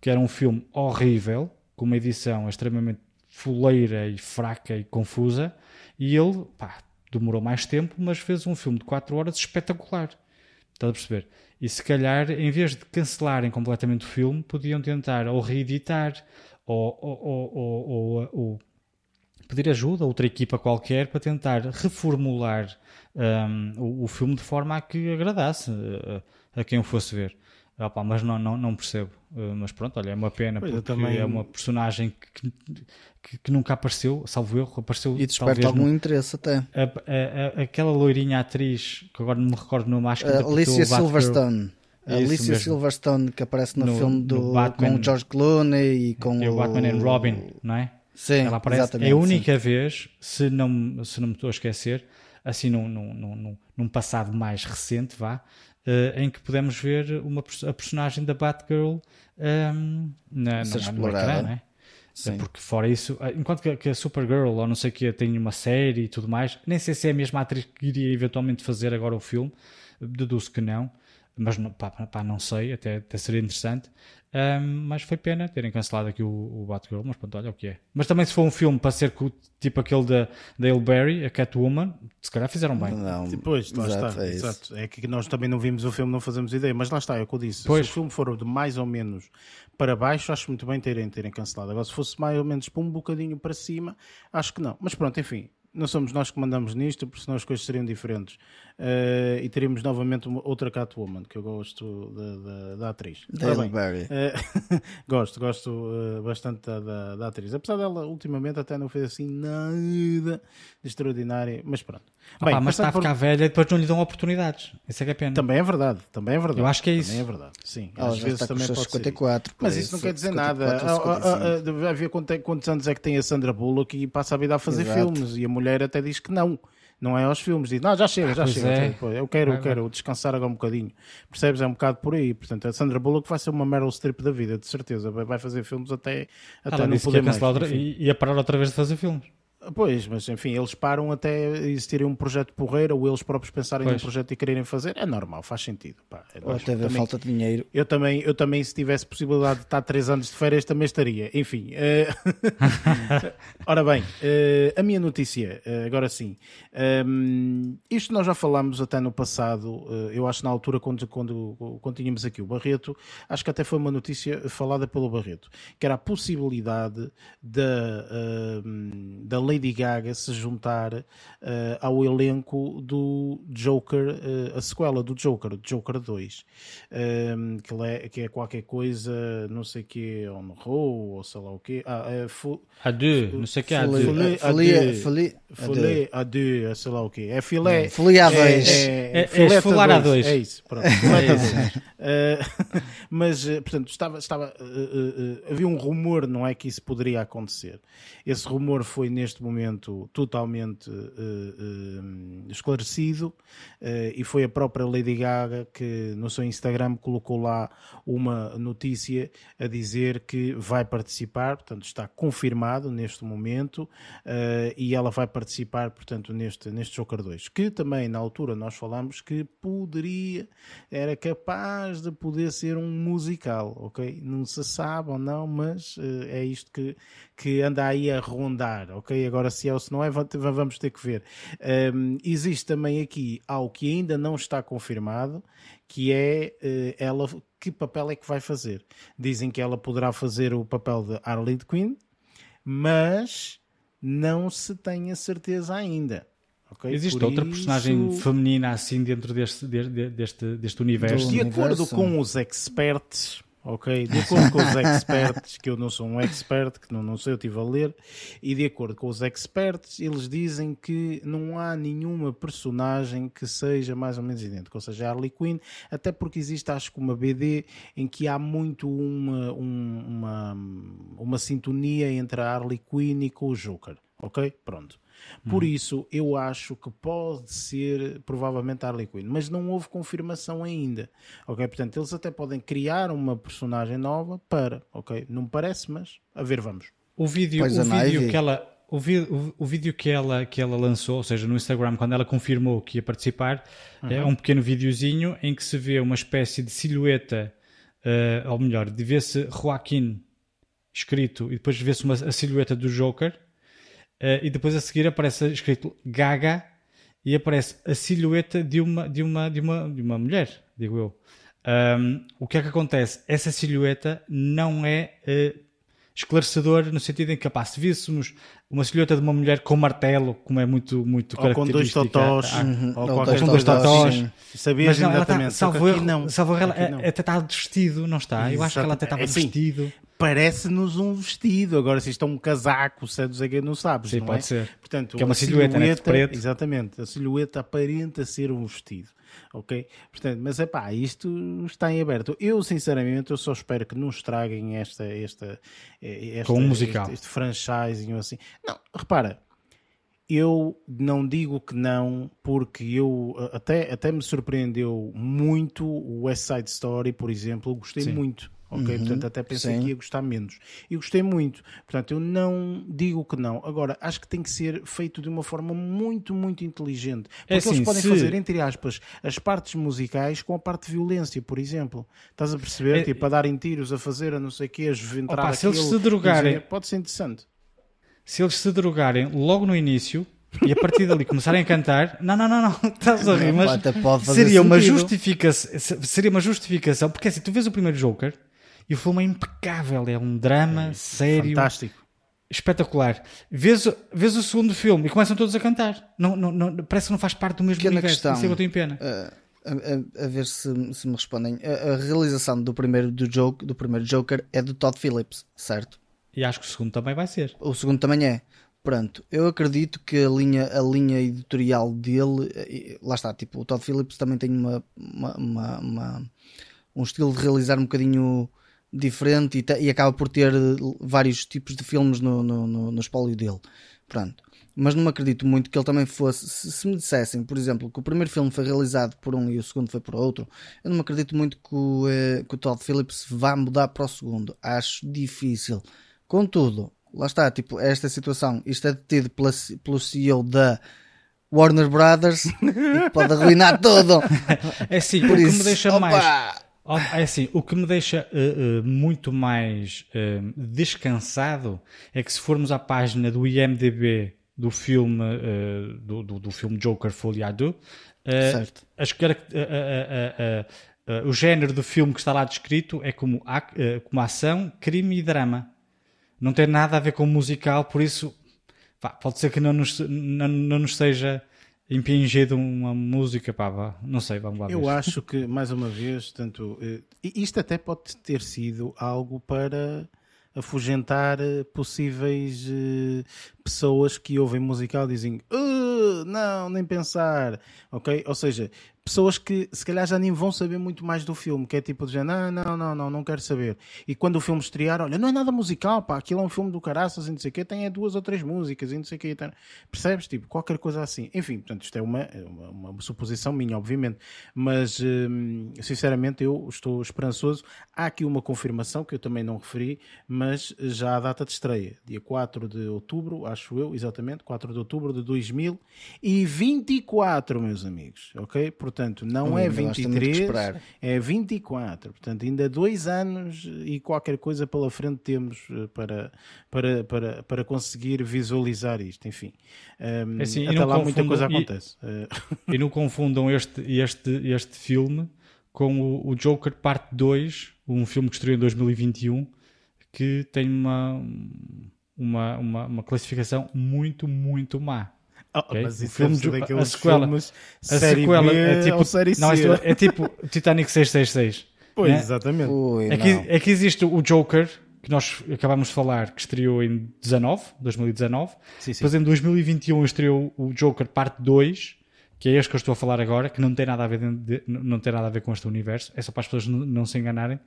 que era um filme horrível, com uma edição extremamente fuleira e fraca e confusa, e ele pá, demorou mais tempo, mas fez um filme de 4 horas espetacular. Estás a perceber? E se calhar, em vez de cancelarem completamente o filme, podiam tentar ou reeditar ou, ou, ou, ou, pedir ajuda a outra equipa qualquer para tentar reformular um, o, o, filme de forma a que agradasse a, a quem o fosse ver. Opa, mas não, não, não percebo. Uh, mas pronto, olha, é uma pena pois porque também... é uma personagem que, que, que, nunca apareceu, salvo erro, apareceu. E desperta algum no... interesse até. A, a, a, aquela loirinha atriz, que agora não me recordo no mais que uh, Alicia Silverstone. A Alicia Silverstone que aparece no, no filme do, no Batman, com o George Clooney e com e o, Batman and Robin, não é? Sim, Ela aparece, exatamente. É a única sim. vez, se não, se não me estou a esquecer, assim num, num, num, num passado mais recente, vá, uh, em que podemos ver uma, a personagem da Batgirl um, ehm, na, no, no ecrã, né? Sim. Porque fora isso, eh, enquanto que, que a Supergirl ou não sei o que tem uma série e tudo mais, nem sei se é a mesma atriz que iria eventualmente fazer agora o filme, deduzo que não, mas pá, pá, não sei, até, até seria interessante. Um, mas foi pena terem cancelado aqui o, o Batgirl, mas pronto, olha o que é. Mas também se for um filme para ser tipo aquele da Dale Berry, a Catwoman, se calhar fizeram bem. Não, Depois, lá exato, está, é exato. É que nós também não vimos o filme, não fazemos ideia, mas lá está, é o que eu disse. Pois. Se o filme for de mais ou menos para baixo, acho muito bem terem, terem cancelado. Agora, se fosse mais ou menos para um bocadinho para cima, acho que não. Mas pronto, enfim, não somos nós que mandamos nisto, porque senão as coisas seriam diferentes. Uh, e teríamos novamente uma, outra Catwoman, que eu gosto da, da, da atriz. Dale Berry. Uh, [laughs] gosto, gosto uh, bastante da, da, da, atriz. Apesar dela, ultimamente, até não fez assim nada de extraordinário, mas pronto. Bem, mas está a ficar por... velha e depois não lhe dão oportunidades. Isso é que é pena. Também é verdade, também é verdade. Eu acho que é isso. Também é verdade. Sim, Ela às vezes também pode 54, ser. Mas isso não quer dizer nada. Vai ver quantos anos é que tem a Sandra Bullock e passa a vida a fazer Exato. filmes e a mulher até diz que não. Não é aos filmes, diz, não, já chega, já chega. É. Eu quero, eu quero descansar agora um bocadinho. Percebes? É um bocado por aí. Portanto, a Sandra Bullock vai ser uma Meryl Streep da vida, de certeza. Vai fazer filmes até, até não poder mais. Outra, e ia parar outra vez de fazer filmes. Pois, mas enfim, eles param até existirem um projeto porreiro ou eles próprios pensarem pois. num projeto e quererem fazer, é normal, faz sentido. Pá, é ou até também, falta de dinheiro. Eu também, eu também, se tivesse possibilidade de estar 3 anos de férias, também estaria. Enfim, uh... [laughs] ora bem, uh, a minha notícia, uh, agora sim. Um, isto nós já falámos até no passado, eu acho na altura quando, quando, quando tínhamos aqui o Barreto, acho que até foi uma notícia falada pelo Barreto, que era a possibilidade da, da lei Lady Gaga se juntar uh, ao elenco do Joker, uh, a sequela do Joker, o Joker 2, um, ehm, que, é, que é qualquer coisa, não sei o que, on roll, ou sei lá o que. Ah, é fu, Adieu, não sei o que, Adieu. Folie Folie Adieu, sei lá o que. É filé. Folie a 2. É, é, é, é esfolar a 2. É isso, pronto. É uh, [laughs] mas, portanto, estava, estava, havia um rumor, não é que isso poderia acontecer. Esse rumor foi neste momento totalmente uh, uh, esclarecido uh, e foi a própria Lady Gaga que no seu Instagram colocou lá uma notícia a dizer que vai participar, portanto está confirmado neste momento e ela vai participar, portanto, neste, neste Joker 2, que também na altura nós falamos que poderia, era capaz de poder ser um musical, ok? Não se sabe ou não, mas é isto que, que anda aí a rondar, ok? Agora se é ou se não é, vamos ter que ver. Um, existe também aqui algo que ainda não está confirmado, que é uh, ela que papel é que vai fazer. Dizem que ela poderá fazer o papel de Harley Quinn, mas não se tem a certeza ainda. Okay? Existe Por outra isso... personagem feminina assim dentro deste, deste, deste universo? De acordo com os experts, ok? De acordo com os experts, que eu não sou um expert, que não, não sei, eu estive a ler, e de acordo com os experts, eles dizem que não há nenhuma personagem que seja mais ou menos idêntica, ou seja, a Harley Quinn, até porque existe, acho que uma BD em que há muito uma, uma, uma sintonia entre a Harley Quinn e com o Joker, ok? Pronto. Por hum. isso, eu acho que pode ser provavelmente Harley Quinn, mas não houve confirmação ainda. Ok? Portanto, eles até podem criar uma personagem nova para, ok? Não parece, mas a ver, vamos. O vídeo, o vídeo que ela. O, vi, o, o, vídeo que ela, que ela lançou, ou seja, no Instagram, quando ela confirmou que ia participar, uhum. é um pequeno videozinho em que se vê uma espécie de silhueta, uh, ou melhor, de vê-se Joaquim escrito e depois vê-se a silhueta do Joker Uh, e depois a seguir aparece escrito Gaga e aparece a silhueta de uma, de uma, de uma, de uma mulher, digo eu. Um, o que é que acontece? Essa silhueta não é uh, esclarecedor no sentido em que, capaz, se víssemos uma silhueta de uma mulher com martelo, como é muito, muito ou com dois totós, uhum. ou, ou com dois totós. Sabias Mas não, exatamente. Tá, salvo erro, não. Salvo erro, até está vestido, não está? Exato. Eu acho que ela até estava é, vestido. Parece-nos um vestido. Agora, se isto é um casaco, se é do não sabes. Sim, não pode é? ser. Portanto, que é uma silhueta, silhueta né. Exatamente. A silhueta aparenta ser um vestido ok? Portanto, mas é pá, isto está em aberto. Eu, sinceramente, eu só espero que não estraguem esta, esta, eh, esta Com um musical. Este, este franchising ou assim. Não, repara, eu não digo que não, porque eu eh, até, até me surpreendeu muito o West Side Story, por exemplo, eu gostei Sim. muito ok? Uhum, Portanto, até pensei sim. que ia gostar menos. E gostei muito. Portanto, eu não digo que não. Agora, acho que tem que ser feito de uma forma muito, muito inteligente. Porque é assim, eles podem se... fazer, entre aspas, as partes musicais com a parte de violência, por exemplo. Estás a perceber? É... Tipo, a darem tiros, a fazer a não sei o quê, a entrar Opa, se eles se drogarem... Pode ser interessante. Se eles se drogarem logo no início e a partir dali começarem a cantar, não, não, não, não, estás a rir, mas seria uma, justificação, seria uma justificação, porque assim, tu vês o primeiro Joker e o filme é impecável, é um drama é, sério. Fantástico. Espetacular. Vês, vês o segundo filme e começam todos a cantar. Não, não, não, parece que não faz parte do mesmo Pequena universo. Questão, Isso é que eu tenho pena. Uh, a, a, a, ver se, se me respondem. A, a, realização do primeiro, do, joke, do primeiro Joker é do Todd Phillips, certo? E acho que o segundo também vai ser. O segundo também é. Pronto, eu acredito que a linha, a linha editorial dele, eh, lá está, tipo, o Todd Phillips também tem uma, uma, uma, uma um estilo de realizar um bocadinho diferente e, e, acaba por ter vários tipos de filmes no, no, no, no espólio dele. Pronto. Mas não me acredito muito que ele também fosse. Se, se, me dissessem, por exemplo, que o primeiro filme foi realizado por um e o segundo foi por outro, eu não me acredito muito que o, eh, que o Todd Phillips vá mudar para o segundo. Acho difícil. Contudo, lá está, tipo, esta situação, isto é detido pela, pelo CEO da Warner Brothers [laughs] e pode arruinar tudo. É assim, por o isso, que me deixa opa, mais é assim, o que me deixa uh, uh, muito mais uh, descansado é que se formos à página do IMDB do filme do, do, do, filme Joker Foliado, as, o género do filme que está lá descrito é como, como ação, crime e drama. Não tem nada a ver com musical, por isso pode ser que não nos, não, não nos seja impingido uma música, pá, não sei, vamos lá ver. Eu acho que, mais uma vez, tanto, eh, isto até pode ter sido algo para afugentar eh, possíveis uh, pessoas que ouvem musical dizem uh, não, nem pensar, ok? Ou seja, pessoas que se calhar já nem vão saber muito mais do filme, que é tipo de não, não, não, não, não quero saber. E quando o filme estrear, olha, não é nada musical, pá, aquilo é um filme do caraças e não sei o quê, tem é duas ou três músicas e não sei o quê. Percebes? Tipo, qualquer coisa assim. Enfim, portanto, isto é uma, uma, uma suposição minha, obviamente. Mas, hum, sinceramente, eu estou esperançoso. Há aqui uma confirmação que eu também não referi, mas já a data de estreia, dia 4 de outubro, acho eu, exatamente, 4 de outubro de 2024, meus amigos, ok? Portanto, portanto não hum, é 23, é 24. Portanto, ainda dois anos e qualquer coisa pela frente temos eh, para, para, para, para conseguir visualizar isto. Enfim, um, é assim, até lá muita coisa acontece. E, e não [laughs] confundam este, este, este filme com o, o Joker Parte 2, um filme que estreou em 2021, que tem uma, uma, uma, uma classificação muito, muito má. Oh, okay? Mas isso o filme, daqueles a sequela, filmes a sequela é tipo, série não, é tipo Titanic 666. Pois, né? exatamente. Ui, é, que, é existe o Joker, que nós acabámos de falar, que estreou em 19, 2019. Sim, sim. Depois em 2021 estreou o Joker parte 2, que é este que eu estou a falar agora, que não tem nada a ver, de, não tem nada a ver com este universo. É só para as pessoas não, não se enganarem.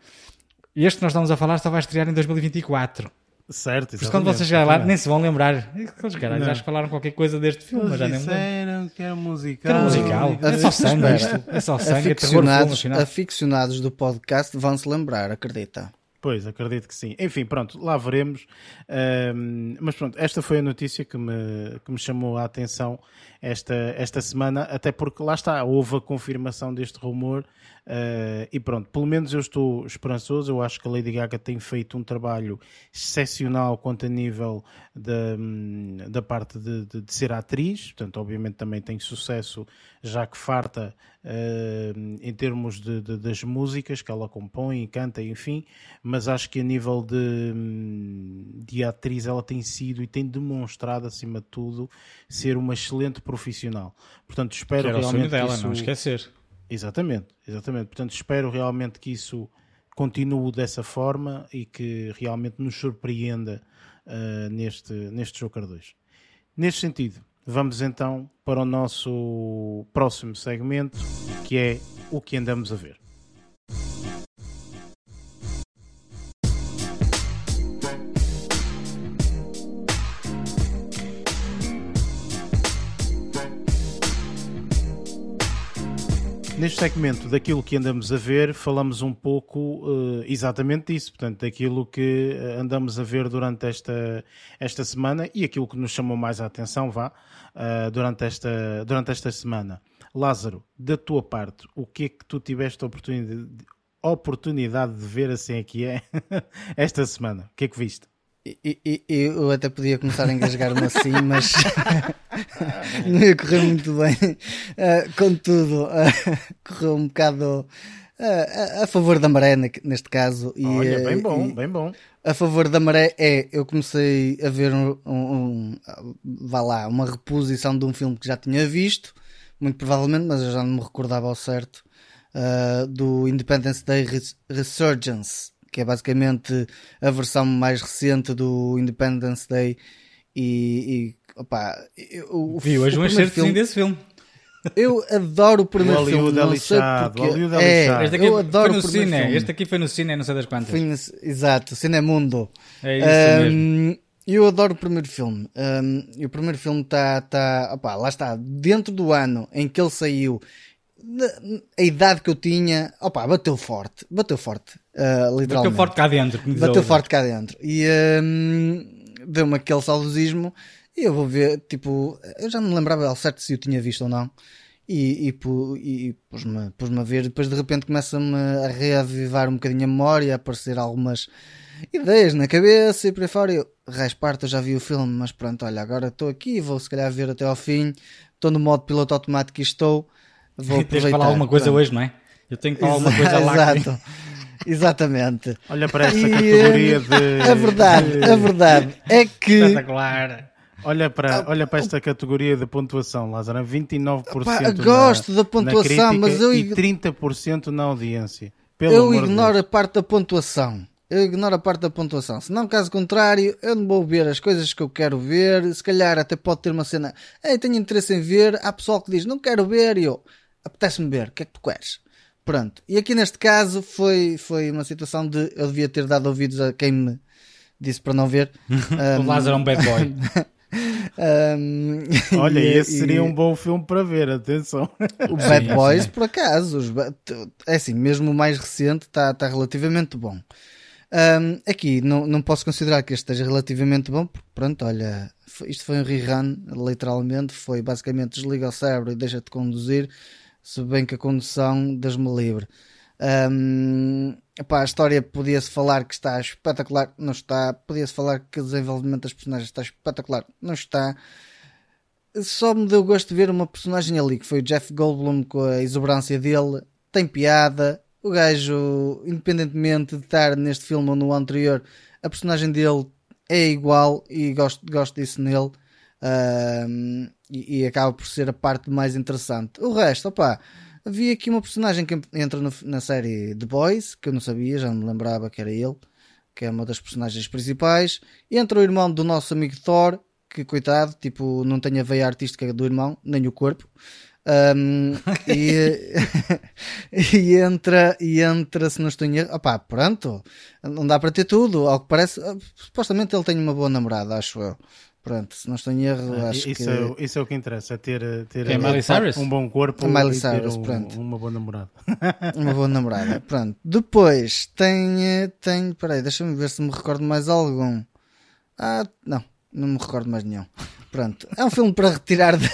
E este que nós estamos a falar só vai estrear em 2024. Certo, Por isso quando vocês chegarem lá, nem se vão lembrar. Os caras já falaram qualquer coisa deste filme, Eles mas já nem disseram que era musical. Era musical. É só sangue isto. É só sangue. Aficionados, é aficionados do podcast vão se lembrar, acredita. Pois, acredito que sim. Enfim, pronto, lá veremos. Um, mas pronto, esta foi a notícia que me, que me chamou a atenção esta, esta semana, até porque lá está, houve a confirmação deste rumor Uh, e pronto, pelo menos eu estou esperançoso. Eu acho que a Lady Gaga tem feito um trabalho excepcional quanto a nível da, da parte de, de, de ser atriz. Portanto, obviamente também tem sucesso, já que farta uh, em termos de, de, das músicas que ela compõe e canta, enfim, mas acho que a nível de, de atriz ela tem sido e tem demonstrado, acima de tudo, ser uma excelente profissional. Portanto, espero que era realmente. O sonho dela, isso... não esquecer. Exatamente, exatamente. Portanto, espero realmente que isso continue dessa forma e que realmente nos surpreenda uh, neste, neste Joker 2. Neste sentido, vamos então para o nosso próximo segmento, que é o que andamos a ver. Neste segmento daquilo que andamos a ver, falamos um pouco uh, exatamente disso, portanto, daquilo que eh, andamos a ver durante esta, esta semana e aquilo que nos chamou mais a atenção, vá, uh, durante, esta, durante esta semana. Lázaro, da tua parte, o que é que tu tiveste a oportunidade, oportunidade de ver assim aqui é [laughs] esta semana? O que é que viste? E, eu até podia começar a engasgar-me [laughs] assim, mas não ia correr muito bem. Uh, contudo, uh, [laughs] correu um bocado uh, a favor da maré, neste caso. E, Olha, bem bom, bem bom. A favor da maré é, eu comecei a ver um, um, um, vá lá, uma reposição de um filme que já tinha visto, muito provavelmente, mas eu já não me recordava ao certo, do Independence Day Resurgence que é basicamente a versão mais recente do Independence Day. E, e opa, o, Vi hoje um excerto filme, desse filme. Eu adoro o primeiro o filme. Não sei porque... é, este aqui eu adoro foi no cine. Filme. Este aqui foi no cine, não sei das quantas. No, exato, Cinemundo. É isso um, mesmo. Eu adoro o primeiro filme. Um, e o primeiro filme está, tá, tá lá está, dentro do ano em que ele saiu a idade que eu tinha, opa, bateu forte, bateu forte, uh, literalmente. Bateu forte cá dentro. Bateu forte cá dentro. E um, deu-me aquele saudosismo. E eu vou ver, tipo, eu já não me lembrava ao certo se eu tinha visto ou não. E, e, e pus-me pus a ver, depois de repente começa-me a reavivar um bocadinho a memória, a aparecer algumas ideias na cabeça e por aí fora. Eu, parte, eu já vi o filme, mas pronto, olha, agora estou aqui, vou se calhar ver até ao fim. Estou no modo piloto automático e estou. Vou [laughs] Tens de falar alguma coisa Pronto. hoje, não é? Eu tenho que falar alguma coisa lá. [laughs] Exato. Exatamente. Olha para esta e, categoria de. A verdade, a verdade é que. Espetacular. Olha para, olha para esta categoria de pontuação, Lázaro. 29% Pá, gosto na, da pontuação, mas eu. E 30% na audiência. Pelo eu ignoro a parte da pontuação. Eu ignoro a parte da pontuação. Se não, caso contrário, eu não vou ver as coisas que eu quero ver. Se calhar até pode ter uma cena. Ei, tenho interesse em ver. Há pessoal que diz, não quero ver. E eu, apetece-me ver, o que é que tu queres? Pronto. E aqui neste caso foi, foi uma situação de eu devia ter dado ouvidos a quem me disse para não ver. [laughs] um, o Lázaro é um bad boy. [laughs] um, [laughs] Olha, e, esse seria e, um bom filme para ver, atenção. O Bad Boys, por acaso, os, é assim, mesmo o mais recente está tá relativamente bom. Um, aqui não, não posso considerar que este esteja relativamente bom, porque pronto, olha, isto foi um rerun, literalmente, foi basicamente desliga o cérebro e deixa-te conduzir se bem que a condução das-me livre. Um, epá, a história podia-se falar que está espetacular, não está. Podia-se falar que o desenvolvimento das personagens está espetacular, não está. Só me deu gosto de ver uma personagem ali, que foi o Jeff Goldblum com a exuberância dele. Tem piada. O gajo, independentemente de estar neste filme ou no anterior, a personagem dele é igual e gosto, gosto disso nele. Um, e, e, acaba por ser a parte mais interessante. O resto, opá, havia aqui uma personagem que entra no, na série The Boys, que eu não sabia, já não me lembrava que era ele, que é uma das personagens principais. Entra o irmão do nosso amigo Thor, que coitado, tipo, não tem a veia artística do irmão, nem o corpo. Um, [laughs] e, [laughs] e, entra, e entra, se não estou em erro, opá, pronto, não dá para ter tudo, ao que parece, supostamente ele tem uma boa namorada, acho eu. Pronto, se não estou em erro, ah, acho isso que. É, isso é o que interessa, ter, ter é Miley Cyrus? um bom corpo a Miley e Cyrus, ter um, pronto. uma boa namorada. [laughs] uma boa namorada, [laughs] pronto. Depois tem. Eh, tem peraí, deixa-me ver se me recordo mais algum. Ah, não, não me recordo mais nenhum. Pronto, é um filme para retirar da,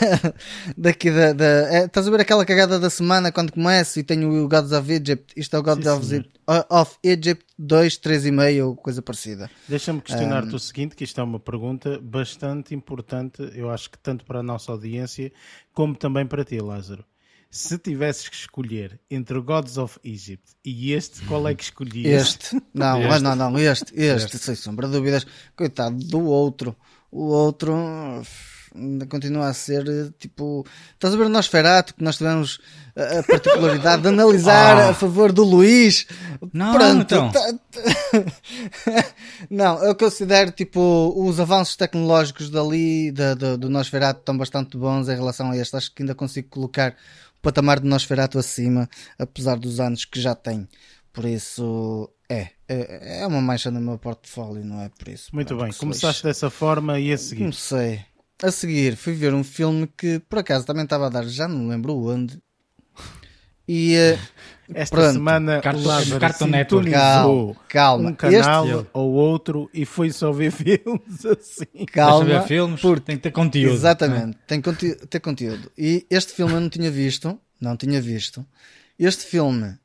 daqui da. da é, estás a ver aquela cagada da semana quando começa e tem o Gods of Egypt? Isto é o Gods of, Egypt, of Egypt 2, 3,5 ou coisa parecida. Deixa-me questionar-te um, o seguinte: que isto é uma pergunta bastante importante, eu acho que tanto para a nossa audiência como também para ti, Lázaro. Se tivesses que escolher entre o Gods of Egypt e este, qual é que escolhias? Este. Não, este. não, não, este, este, este, sem sombra de dúvidas. Coitado do outro. O outro ainda continua a ser tipo. Estás a ver o Nosferatu que nós tivemos a, particularidade de [laughs] analisar ah. a favor do Luís. Não, Pronto, então. Tá, tá. [laughs] não, eu considero tipo os avanços tecnológicos dali da, do, do Nosferatu estão bastante bons em relação a este. Acho que ainda consigo colocar patamar do Nosferatu acima, apesar dos anos que já tem. Por isso, é, é, é uma mancha no meu portfólio, não é por isso. Muito bem, começaste dessa forma e a seguir. Comecei. A seguir fui ver um filme que por acaso também estava a dar, já não lembro onde. E uh, esta pronto. semana o Cartoon Network calma, calma. um canal este... ou outro e foi só ver [laughs] filmes assim. Calma, ver filmes, porque tem que ter conteúdo. Exatamente, tem que ter conteúdo. E este filme eu não tinha visto, não tinha visto. Este filme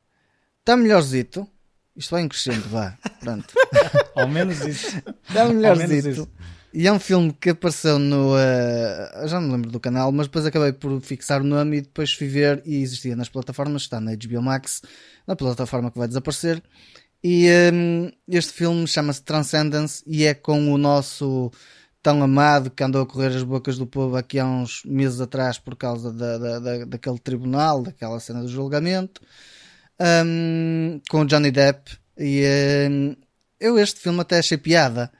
está melhorzito. Isto vai em crescendo, vá. Pronto. [laughs] Ao menos isso. Está melhorzito. E é um filme que apareceu no. Uh, já não lembro do canal, mas depois acabei por fixar o nome e depois fui ver e existia nas plataformas. Está na HBO Max, na plataforma que vai desaparecer. E um, ehm, este filme chama-se Transcendence e é com o nosso tão amado que andou a correr as bocas do povo aqui há uns meses atrás por causa da, da, da daquele tribunal, daquela cena do julgamento, um, ehm, com o Johnny Depp. E um, ehm, eu este filme até achei piada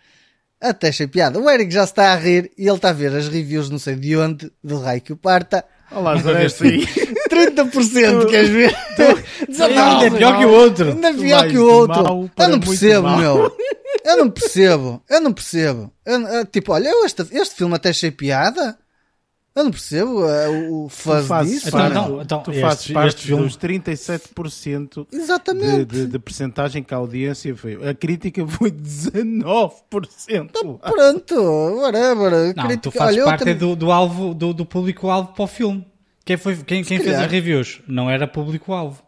até achei piada. O Eric já está a rir e ele está a ver as reviews não sei de onde, do raio que o parta. Olá, Zé, sim. 30% queres ver? Ainda é pior que o outro. Ainda é pior que o outro. Eu não percebo, meu. Eu não percebo. Eu não percebo. Eu, tipo, olha, eu este, este filme até achei piada. Eu não percebo uh, o fuzz disso. Então, não, então, tu este, fazes parte este filme... dos 37% Exatamente. De, de, de percentagem que a audiência foi. A crítica foi 19%. Então, pronto, whatever. Não, crítica, tu fazes olha, parte tenho... do, do, alvo, do, do público-alvo para o filme. Quem, foi, quem, quem fez as reviews não era público-alvo.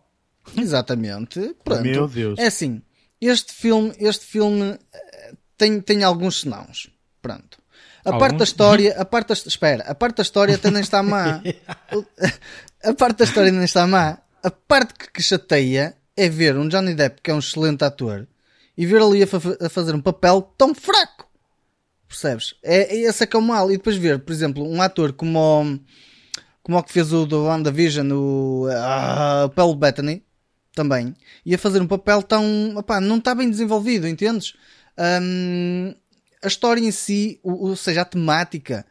Exatamente. Pronto. Meu Deus. É assim, este filme, este filme eh, tem, tem alguns senãos. Pronto. A parte da história, a parte da, espera, a parte da história até nem está má. [laughs] a parte da história nem está má. A parte que, que, chateia é ver um Johnny Depp, que é um excelente ator, e ver ali a, fa a fazer um papel tão fraco. Percebes? É, é esse é que é o mal. E depois ver, por exemplo, um ator como o, como o que fez o do WandaVision, o uh, Paul Bettany, também, e a fazer um papel tão. Opá, não está bem desenvolvido, entendes? Um, a história em si, ou, seja, a temática,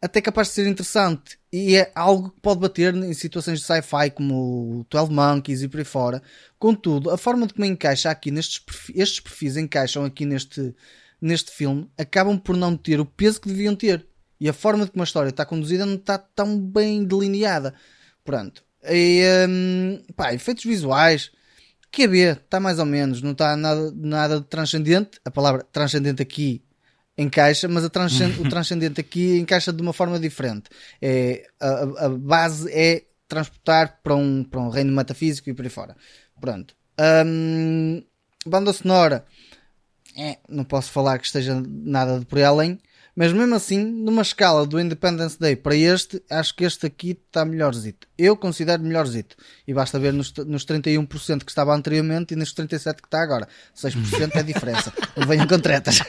até capaz de ser interessante. E é algo que pode bater em situações de sci-fi como 12 Monkeys e por aí fora. Contudo, a forma de como encaixa aqui nestes perfis, estes perfis encaixam aqui neste, neste filme acabam por não ter o peso que deviam ter. E a forma de como a história está conduzida não está tão bem delineada. Pronto. E, um, pá, efeitos visuais. QB, está mais ou menos, não está nada, nada de transcendente. A palavra transcendente aqui encaixa, mas transcend [laughs] o transcendente aqui encaixa de uma forma diferente. É, a, a, base é transportar para um, para um reino metafísico e por aí fora. Pronto. Um, banda sonora, é, não posso falar que esteja nada de por aí além. Mas mesmo assim, numa escala do Independence Day para este, acho que este aqui está melhorzito. Eu considero melhorzito. E basta ver nos, nos 31% que estava anteriormente e nos 37% que está agora. 6% é a diferença. [laughs] Não venham com tretas.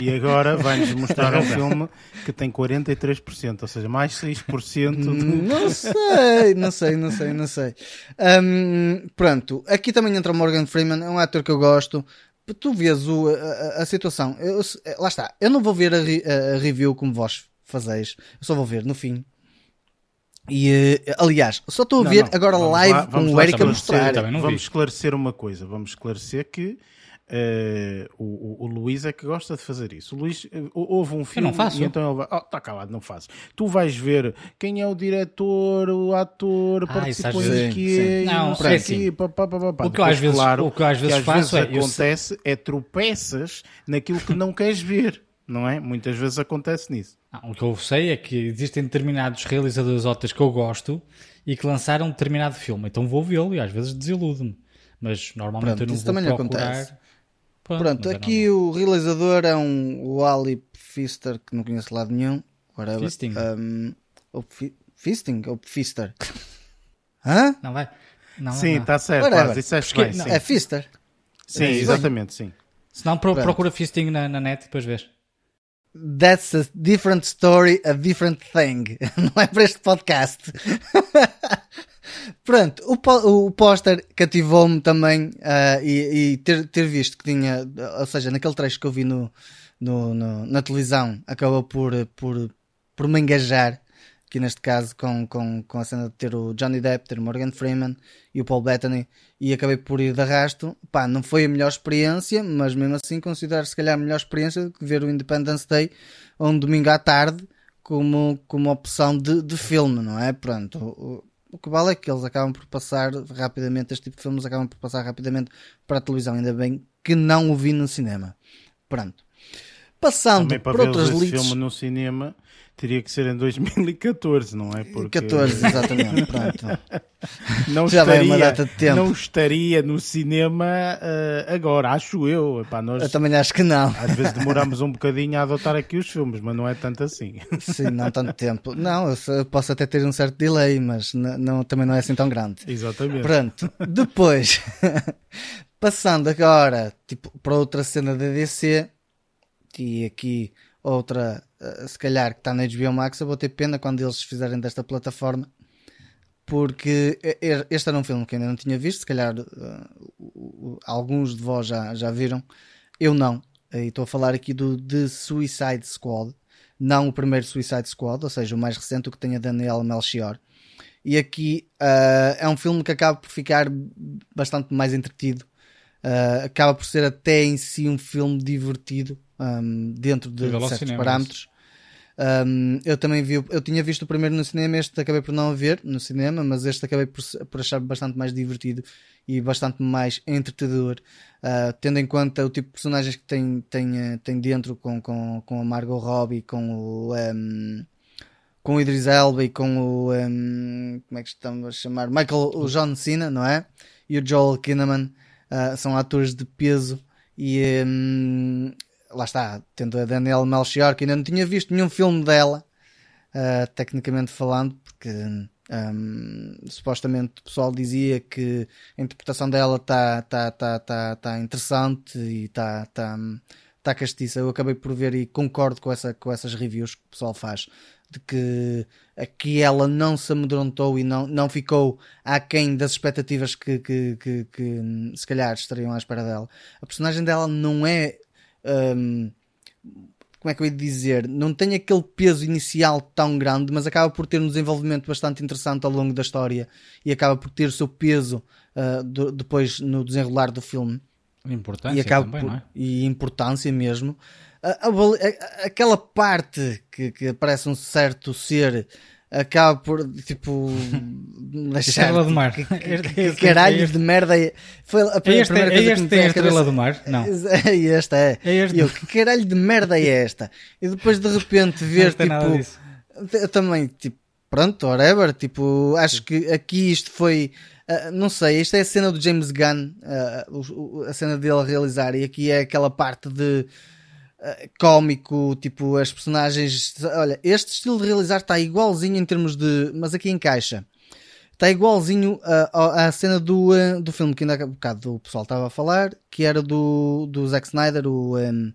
e agora vai-nos mostrar um filme que tem 43%, ou seja, mais 6% do... Não sei, não sei, não sei, não sei. Um, pronto, aqui também entra o Morgan Freeman, é um ator que eu gosto tu vês o, a, a situação. Eu, lá está. Eu não vou ver a, a, review como vós fazeis. Eu só vou ver no fim. E, uh, aliás, só estou a ver não, agora vamos live lá, com o Eric a mostrar. Vamos esclarecer uma coisa. Vamos esclarecer que Uh, o, o, o, Luís é que gosta de fazer isso. O Luís uh, houve um filme eu não faço. e então ele vai. Oh, está calado, não fazes. Tu vais ver quem é o diretor, o ator, ah, participou que. Não, não é assim. Pá, pá, pá, o que às vezes, claro, o que às vezes, que às faço vezes é, acontece é tropeças naquilo que não queres ver. Não é? Muitas vezes acontece nisso. Não, o que eu sei é que existem determinados realizadores outras que eu gosto e que lançaram um determinado filme. Então vou vê-lo e às vezes desiludo-me. Mas normalmente Pronto, eu não vou também procurar... Acontece Pronto, Pronto aqui não... o realizador é um o Ali Pfister, que não conheço lado nenhum. Whatever. Fisting. Um, ou Fisting ou Fister? [laughs] Hã? Não vai. Não, sim, está certo. Isso é, bem, sim. é Fister. Sim, É, exatamente, sim. Se não, pro, procura fisting na, na net e depois vês. That's a different story, a different thing. [laughs] Não é para este podcast. [laughs] Pronto, o, o póster cativou-me também ah, e, e ter, ter visto que tinha, ou seja, naquele trecho que eu vi no, no- no- na televisão, acabou por, por, por me engajar, aqui neste caso com, com, com a cena de ter o Johnny Depp, ter o Morgan Freeman e o Paul Bettany, e acabei por ir de arrasto. Pá, não foi a melhor experiência, mas mesmo assim considero se calhar a melhor experiência do que ver o Independence Day um domingo à tarde como, como opção de, de filme, não é? Pronto, o, que vale é que eles acabam por passar rapidamente, este tipo de filmes acabam por passar rapidamente para a televisão, ainda bem que não o vi no cinema. Pronto. Passando Também para por outras filme no cinema teria que ser em 2014, não é? Porque 14, [laughs] exatamente, pronto. não Já vai uma estaria, data de tempo. não estaria no cinema eh, agora, acho eu. Epá, nós Eu também acho que não. às vezes demoramos um bocadinho a adotar aqui os filmes, mas não é tanto assim. Sim, não tanto tempo. Não, eu posso até ter um certo delay, mas não, também não é assim tão grande. Exatamente. Pronto, depois, [laughs] passando agora tipo, para outra cena da DC, e aqui outra, eh, se calhar que está na HBO Max, eu vou ter pena quando eles fizerem desta plataforma, porque este era um filme que ainda não tinha visto, se calhar eh, alguns de vós já, já viram, eu não, e estou a falar aqui do The Suicide Squad, não o primeiro Suicide Squad, ou seja, o mais recente, o que tem a Daniela Melchior. E aqui ah, é um filme que acaba por ficar bastante mais entretido. Ah, acaba por ser até em si um filme divertido ahm, dentro de ao certos parâmetros. Ahm, eu também vi, eu tinha visto o primeiro no cinema, este acabei por não ver no cinema, mas este acabei por, por achar bastante mais divertido e bastante mais entretedor, ah, tendo em conta o tipo de personagens que tem, tem, eh, tem dentro com, com, com a Margot Robbie, com o, ahm, com o Idris Elba e com o ahm, como é que estamos a chamar? Michael, o John Cena, não é? E o Joel Kinnaman ah, são atores de peso e ahm, lá está, tendo a Danielle Melchior, que ainda não tinha visto nenhum filme dela, uh, tecnicamente falando, porque um, supostamente o pessoal dizia que a interpretação dela está tá, tá, tá, tá interessante e está tá, tá castiça. Eu acabei por ver e concordo com, essa, com essas reviews que o pessoal faz. De que aqui ela não se amedrontou e não, não ficou aquém das expectativas que, que, que, que se calhar estariam à espera dela. A personagem dela não é hum, como é que eu ia dizer? Não tem aquele peso inicial tão grande, mas acaba por ter um desenvolvimento bastante interessante ao longo da história e acaba por ter o seu peso uh, do- depois no desenrolar do filme Importância e acaba também, por- não é? e importância mesmo. A- a aquela parte que, que parece um certo ser acaba por tipo [laughs] deixar Estrela do Mar. que, que- [laughs] que caralho este- de merda é foi a É primeira este, coisa é que me este veio tem à a estrela do mar? Não. É esta é. É este. E eu, que caralho de merda é esta? E depois de repente [laughs] ver tem tipo eu também, tipo, pronto, whatever. Tipo, acho que aqui isto foi. ah, não sei, isto é a cena do James Gunn, o- a cena dele a realizar, e aqui é aquela parte de ah, cómico, tipo, as personagens. Olha, este estilo de realizar está igualzinho em termos de. Mas aqui encaixa. Está igualzinho ah, à, cena do, ah, do filme que ainda há bocado o pessoal estava a falar, que era do, do Zack Snyder, o, ah,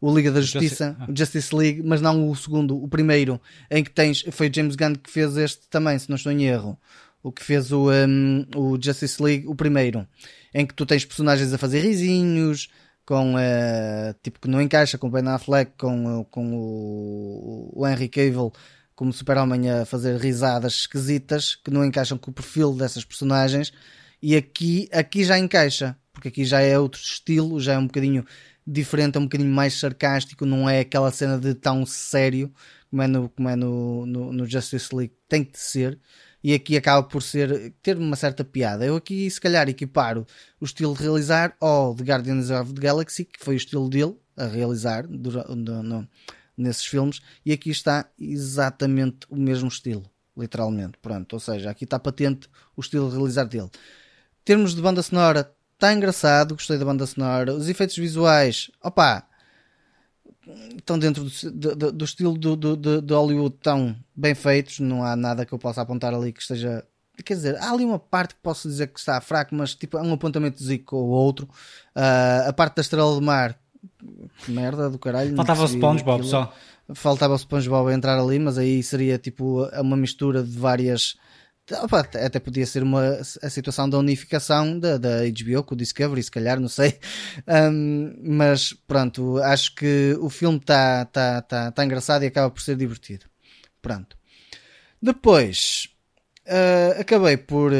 o Liga da Justi- Justiça, ah. o Justice League, mas não o segundo, o primeiro, em que tens. Foi James Gunn que fez este também, se não estou em erro. O que fez o, um, o Justice League, o primeiro, em que tu tens personagens a fazer risinhos, com eh, tipo que não encaixa com o Ben Affleck, com, o- com o, o Henry Cavill como super-homem a fazer risadas esquisitas que não encaixam com o perfil dessas personagens. E aqui, aqui já encaixa porque aqui já é outro estilo, já é um bocadinho diferente, é um bocadinho mais sarcástico, não é aquela cena de tão sério como é no, como é no, no, no Justice League, tem que ser e aqui acaba por ser ter uma certa piada. Eu aqui se calhar equiparo o estilo de realizar ao de Guardians of the Galaxy, que foi o estilo dele a realizar no- nesses filmes, e aqui está exatamente o mesmo estilo, literalmente. Pronto, ou seja, aqui está patente o estilo de realizar dele. Em termos de banda sonora, está engraçado, gostei da banda sonora. Os efeitos visuais, opá, estão dentro do, do, do estilo do, do, de Hollywood tão bem feitos, não há nada que eu possa apontar ali que esteja. Quer dizer, há ali uma parte que posso dizer que está fraco, mas tipo, há um apontamento de Zico ou outro. Uh, a parte da Estrela do Mar, merda do caralho. Faltava o SpongeBob só. Faltava o SpongeBob a entrar ali, mas aí seria tipo uma mistura de várias até podia ser uma a situação da unificação da, da HBO com o Discovery, se calhar, não sei. [laughs] Um, mas pronto, acho que o filme está tá, tá, tá engraçado e acaba por ser divertido. Pronto. Depois, uh, acabei por.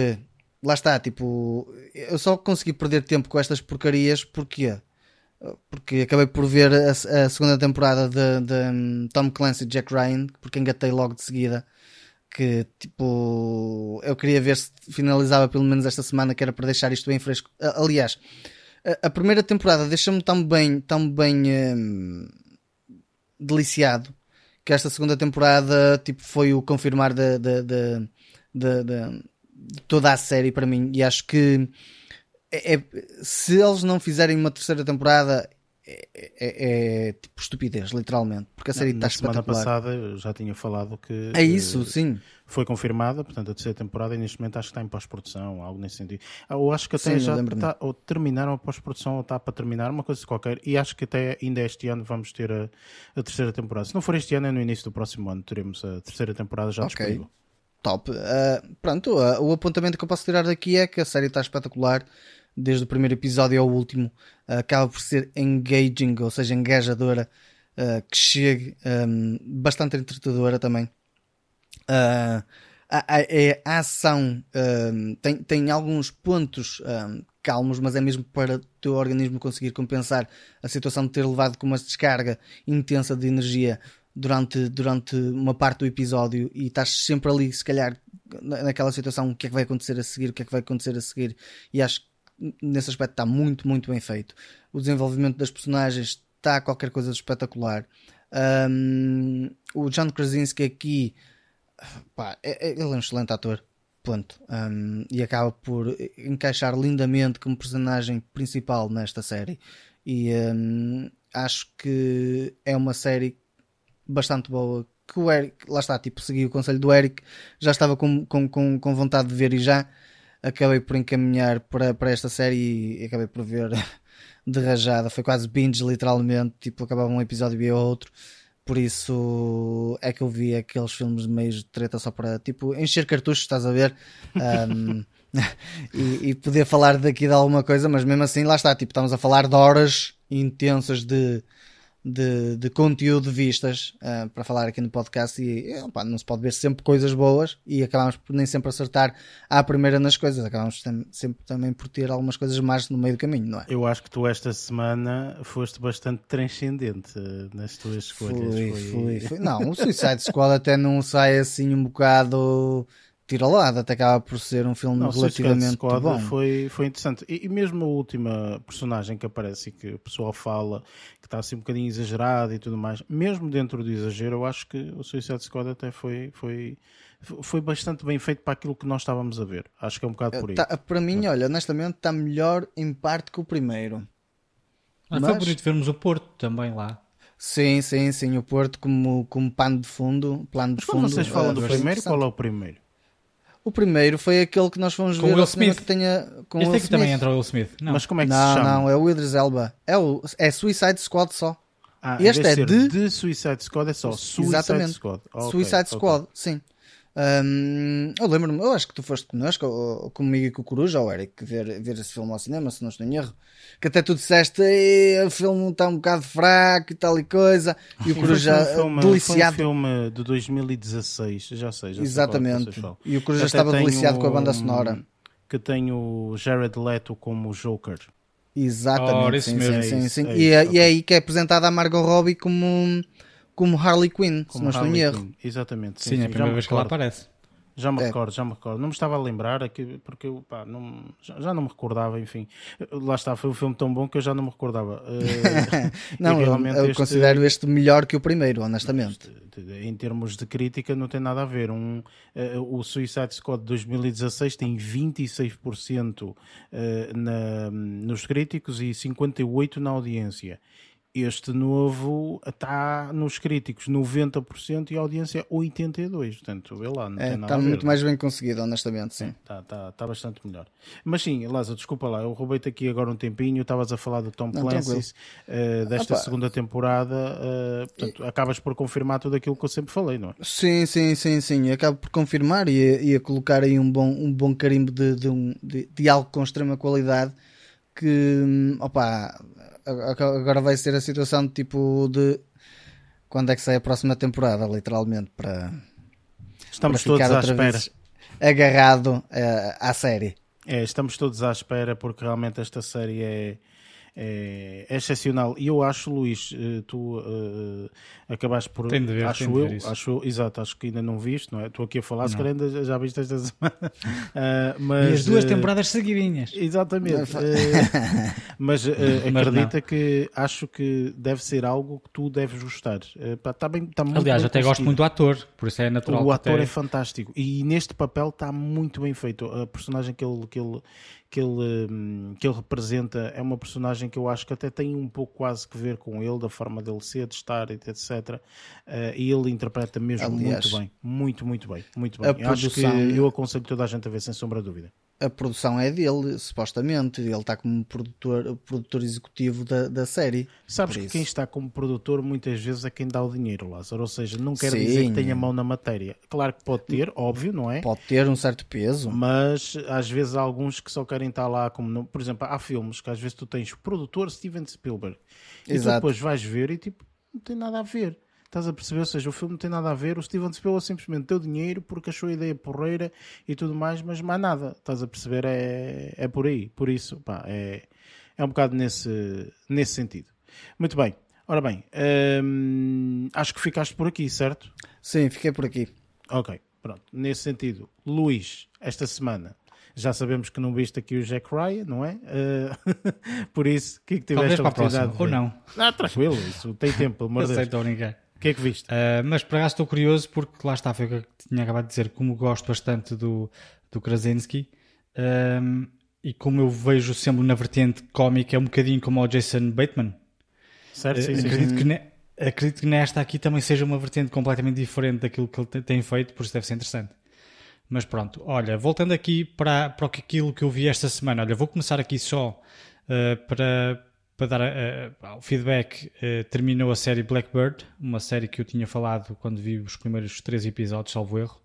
Lá está, tipo, eu só consegui perder tempo com estas porcarias porque porque acabei por ver a, a segunda temporada de, de um, Tom Clancy e Jack Ryan, porque engatei logo de seguida que tipo eu queria ver se finalizava pelo menos esta semana que era para deixar isto bem fresco. Aliás a, primeira temporada deixa-me tão bem tão bem hum, deliciado que esta segunda temporada tipo foi o confirmar de, de, de, de, toda a série para mim. E acho que é, é, se eles não fizerem uma terceira temporada é, é, é, tipo estupidez, literalmente, porque a série está espetacular. semana passada eu já tinha falado que é isso, sim. Foi confirmada, portanto, a terceira temporada e neste momento acho que está em pós-produção, algo nesse sentido. Eu acho que até sim, já está, ou terminaram a pós-produção ou está para terminar, uma coisa qualquer, e acho que até ainda este ano vamos ter a, a terceira temporada. Se não for este ano, é no início do próximo ano, teremos a terceira temporada já okay. disponível. Top. Uh, pronto, uh, o apontamento que eu posso tirar daqui é que a série está espetacular desde o primeiro episódio ao último, uh, acaba por ser engaging, ou seja, engajadora, uh, que chegue, um, bastante entretadora também. Uh, a, a, a, ação um, tem, tem alguns pontos um, calmos, mas é mesmo para o teu organismo conseguir compensar a situação de ter levado com uma descarga intensa de energia durante, durante uma parte do episódio e estás sempre ali, se calhar, naquela situação, o que é que vai acontecer a seguir, o que é que vai acontecer a seguir, e acho nesse aspecto está muito, muito bem feito. O desenvolvimento das personagens está qualquer coisa de espetacular. Um, o John Krasinski aqui, pá, é, é, ele é um excelente ator. Ponto. Um, e acaba por encaixar lindamente como personagem principal nesta série. E um, acho que é uma série bastante boa. Que o Eric, lá está, tipo, segui o conselho do Eric, já estava com, com, com, com vontade de ver e já acabei por encaminhar para, para esta série e acabei por ver [laughs] de rajada. Foi quase binge, literalmente. Tipo, acabava um episódio e outro. Por isso é que eu vi aqueles filmes de meios de treta só para tipo encher cartuchos, estás a ver? Um, [laughs] e, e, poder falar daqui de alguma coisa, mas mesmo assim, lá está. Tipo, estamos a falar de horas intensas de, de, de conteúdo de vistas uh, para falar aqui no podcast e opa, não se pode ver sempre coisas boas e acabamos por nem sempre acertar à primeira nas coisas, acabamos sempre também por ter algumas coisas mais no meio do caminho, não é? Eu acho que tu esta semana foste bastante transcendente ah, nas tuas escolhas. Fui, foi... fui, fui. Não, o Suicide Squad até não sai assim um bocado tira lado, até acaba por ser um filme não, relativamente bom. Foi, foi interessante. E, e, mesmo a última personagem que aparece e que o pessoal fala que está assim um bocadinho exagerado e tudo mais, mesmo dentro do exagero, eu acho que o Suicide Squad até foi, foi, foi bastante bem feito para aquilo que nós estávamos a ver. Acho que é um bocado por aí. Tá, para mim, olha, honestamente, está melhor em parte que o primeiro. Mas, Mas... foi bonito vermos o Porto também lá. Sim, sim, sim, o Porto como, como pano de fundo, plano de Mas fundo. vocês falam do primeiro, qual é o primeiro? O primeiro foi aquele que nós fomos com ver Will Smith. que tenha com este Will Smith. também entra o Will Smith. Não. Mas como é que não, se chama? Não, é o Idris Elba. É, o, é Suicide Squad só. Ah, este é de... de Suicide Squad, é só Suicide Exatamente. Squad. Okay, Suicide Squad, okay. sim. Um, eu lembro-me, eu acho que tu foste connosco, ou, comigo e com o Coruja, ou Eric, ver, ver esse filme ao cinema, se não estou em erro. Que até tu disseste, o filme está um bocado fraco e tal e coisa. E o Coruja, foi um filme, deliciado. Foi um filme de 2016, já sei, já Exatamente. Sei e o Coruja estava deliciado com a banda sonora. Que tem o Jared Leto como Joker. Exatamente, oh, sim, sim, sim, sim. É e, é, e é aí que é apresentada a Margot Robbie como como Harley Quinn, como se não estou em erro. Exatamente. Sim, sim, é a primeira vez que ela aparece. Já me é. recordo, já me recordo. Não me estava a lembrar aqui, porque eu pá, não, já, já, não me recordava, enfim. Lá está, foi um filme tão bom que eu já não me recordava. Uh, [laughs] não, eu, eu este... considero este melhor que o primeiro, honestamente. Em termos de crítica, não tem nada a ver. Um, uh, o Suicide Squad 2016 tem 26% uh, na, nos críticos e 58% na audiência Este novo está nos críticos 90% e a audiência 82%. Portanto, vê lá, não é, tem Está muito mais bem conseguido, honestamente, sim. Está tá, tá bastante melhor. Mas sim, Lázaro, desculpa lá, eu roubei-te aqui agora um tempinho. Estavas a falar do Tom Clancy uh, desta Opa. segunda temporada. Uh, portanto, e... acabas por confirmar tudo aquilo que eu sempre falei, não é? Sim, sim, sim, sim. Acabo por confirmar e, a colocar aí um bom, um bom carimbo de, de, um, de, de algo com extrema qualidade que, hum, opa, agora vai ser a situação de tipo de quando é que sai a próxima temporada, literalmente, para, estamos para todos à espera. agarrado uh, à série. É, estamos todos à espera porque realmente esta série é, é, é excepcional. E eu acho, Luís, eh, tu uh, acabaste por. Tem de ver, acho eu, ver acho, exato, acho que ainda não viste, não é? Estou aqui a falar, não. se calhar ainda já viste esta semana. Uh, [laughs] mas, e as duas uh, temporadas seguidinhas. Exatamente. [laughs] mas acredita que acho que deve ser algo que tu deves gostar. Está bem, está muito Aliás, até gosto muito do ator, por isso é natural. O ator até... é fantástico e neste papel está muito bem feito. A personagem que ele, que ele que ele, hum, que ele representa é uma personagem que eu acho que até tem um pouco quase que ver com ele, da forma dele ser, de estar, etc. Uh, e ele interpreta mesmo Aliás, muito bem, muito, muito bem, muito bem. Eu acho que eu aconselho toda a gente a ver, sem sombra de dúvida a produção é dele, supostamente. Ele está como produtor, produtor executivo da, da série. Sabes que quem está como produtor muitas vezes é quem dá o dinheiro, Lázaro. Ou seja, não quer Sim. dizer que tenha mão na matéria. Claro que pode ter, óbvio, não é? Pode ter um certo peso. Mas às vezes há alguns que só querem estar lá como. Por exemplo, há filmes que às vezes tu tens produtor Steven Spielberg. E Exato. tu depois vais ver e tipo, não tem nada a ver. Estás a perceber? Ou seja, o filme não tem nada a ver. O Steven Spielberg simplesmente deu dinheiro porque achou a ideia porreira e tudo mais, mas mais nada. Estás a perceber? É, é por aí. Por isso, pá, é, é um bocado nesse, nesse sentido. Muito bem. Ora bem, hum, acho que ficaste por aqui, certo? Sim, fiquei por aqui. Ok, pronto. Nesse sentido, Luís, esta semana já sabemos que não viste aqui o Jack Ryan, não é? Uh, [laughs] por isso, o que é que tiveste Talvez a oportunidade? Próxima, ou não? Ah, tranquilo, isso tem tempo, pelo amor de Deus. O que é que viste? Uh, mas para cá estou curioso porque lá está, foi o que eu tinha acabado de dizer, como gosto bastante do, do Krasinski um, e como eu vejo sempre na vertente cómica, é um bocadinho como o Jason Bateman. Certo, sim, uh, sim. Acredito, Que ne, acredito que nesta aqui também seja uma vertente completamente diferente daquilo que ele tem feito, por isso deve ser interessante. Mas pronto, olha, voltando aqui para, para aquilo que eu vi esta semana, olha, vou começar aqui só uh, para, para dar uh, o feedback, uh, terminou a série Blackbird, uma série que eu tinha falado quando vi os primeiros três episódios, salvo erro.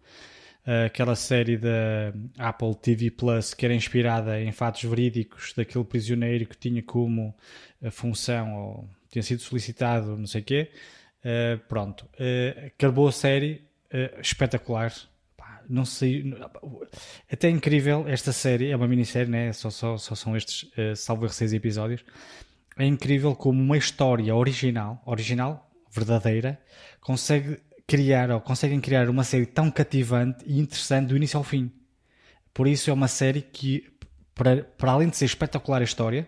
Uh, aquela série da Apple TV Plus que era inspirada em fatos verídicos daquele prisioneiro que tinha como função ou tinha sido solicitado, não sei o quê. pronto, acabou a série espetacular. Não sei, até incrível esta série, é uma minissérie, né? só, só, só são estes, salvo erro, seis episódios é incrível como uma história original, original, verdadeira, consegue criar ou conseguem criar uma série tão cativante e interessante do início ao fim. Por isso é uma série que, para, para além de ser espetacular a história,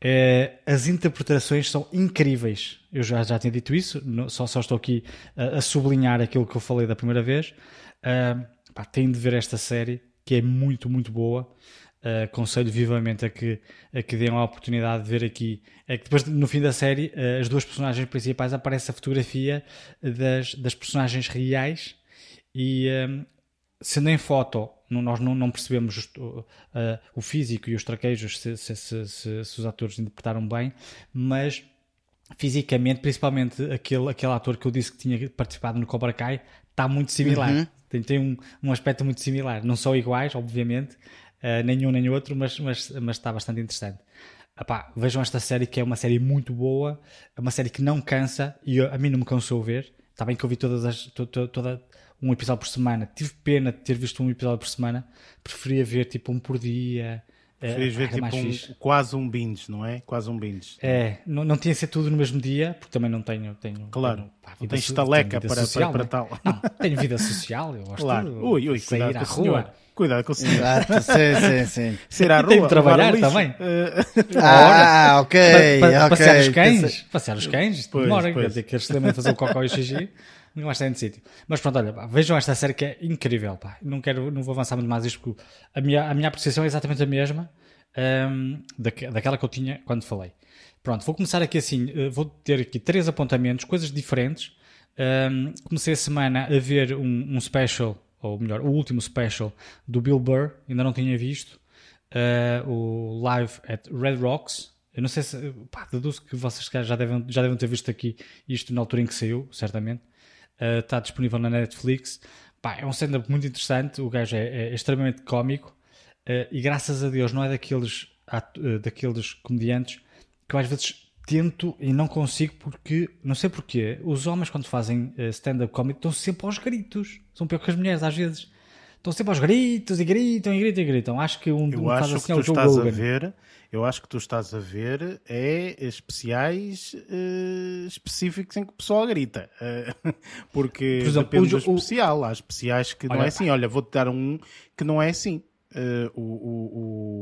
é, as interpretações são incríveis. Eu já, já tinha dito isso, só, só estou aqui a, a, sublinhar aquilo que eu falei da primeira vez. Uh, pá, de ver esta série, que é muito, muito boa. Uh, aconselho vivamente a que, a que deem a oportunidade de ver aqui. É que depois, no fim da série, uh, as duas personagens principais aparece a fotografia das, das personagens reais e, um, sendo em foto, nós não, não percebemos uh, o físico e os traquejos se, se, se, se, os atores interpretaram bem, mas fisicamente, principalmente aquele, aquele ator que eu disse que tinha participado no Cobra Kai, está muito similar. Uhum. Tem, tem um, um aspecto muito similar. Não são iguais, obviamente, uh, nenhum nem outro, mas, mas, mas está bastante interessante. Epá, vejam esta série que é uma série muito boa, é uma série que não cansa e eu, a mim não me cansou ver. Está bem que eu vi todas as, to, to, toda, um episódio por semana. Tive pena de ter visto um episódio por semana. Preferia ver tipo um por dia. Eh, Preferias ver tipo um, quase um binge, não é? Quase um binge. É, não, não tinha que ser tudo no mesmo dia, porque também não tenho. tenho claro, tenho, pá, não tens estaleca para, social, para, para, tal. Não, tenho vida social, eu gosto claro. de ui, ui, sair à rua. Cuidado com o senhor. Exato, sim, sim, sim. [laughs] Ser à rua. Tem de trabalhar também. [laughs] ah, ok. Pa, pa, okay. Passear os cães. Passear os cães. Pois, demora. Quer dizer que eles também fazer o cocó e o xixi. Não tem de sítio. Mas pronto, olha, pá, vejam esta série que é incrível. Pá. Não, quero, não vou avançar muito mais isto porque a minha, a minha apreciação é exatamente a mesma um, daquela que eu tinha quando falei. Pronto, vou começar aqui assim, uh, vou ter aqui três apontamentos, coisas diferentes. Um, comecei a semana a ver um, um, special, ou melhor, o último special do Bill Burr, ainda não tinha visto, uh, o Live at Red Rocks. Eu não sei se, pá, deduzo que vocês já devem, já devem ter visto aqui isto na altura em que saiu, certamente. Uh, está disponível na Netflix. Pá, é um stand-up muito interessante, o gajo é, é extremamente cómico uh, e graças a Deus não é daqueles, daqueles comediantes que às vezes tento e não consigo porque, não sei porquê, os homens quando fazem uh, stand-up comedy estão sempre aos gritos. São pior que as mulheres às vezes. Estão sempre aos gritos e gritam e gritam e gritam. Acho que um, eu um acho assim que ao tu Joe estás a ver, eu acho que tu estás a ver é especiais uh, específicos em que o pessoal grita. Uh, [laughs] porque Por exemplo, depende o- do o- especial. Há especiais que não Olha, é assim. Olha, vou-te dar um que não é assim. Uh, o, o-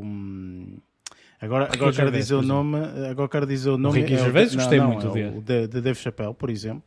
o- hum, Agora, Ricky agora quero dizer o nome. Agora quero dizer o nome. Ricky é o- Gervais não, gostei não, muito é dele. O de, de Dave Chappelle, por exemplo.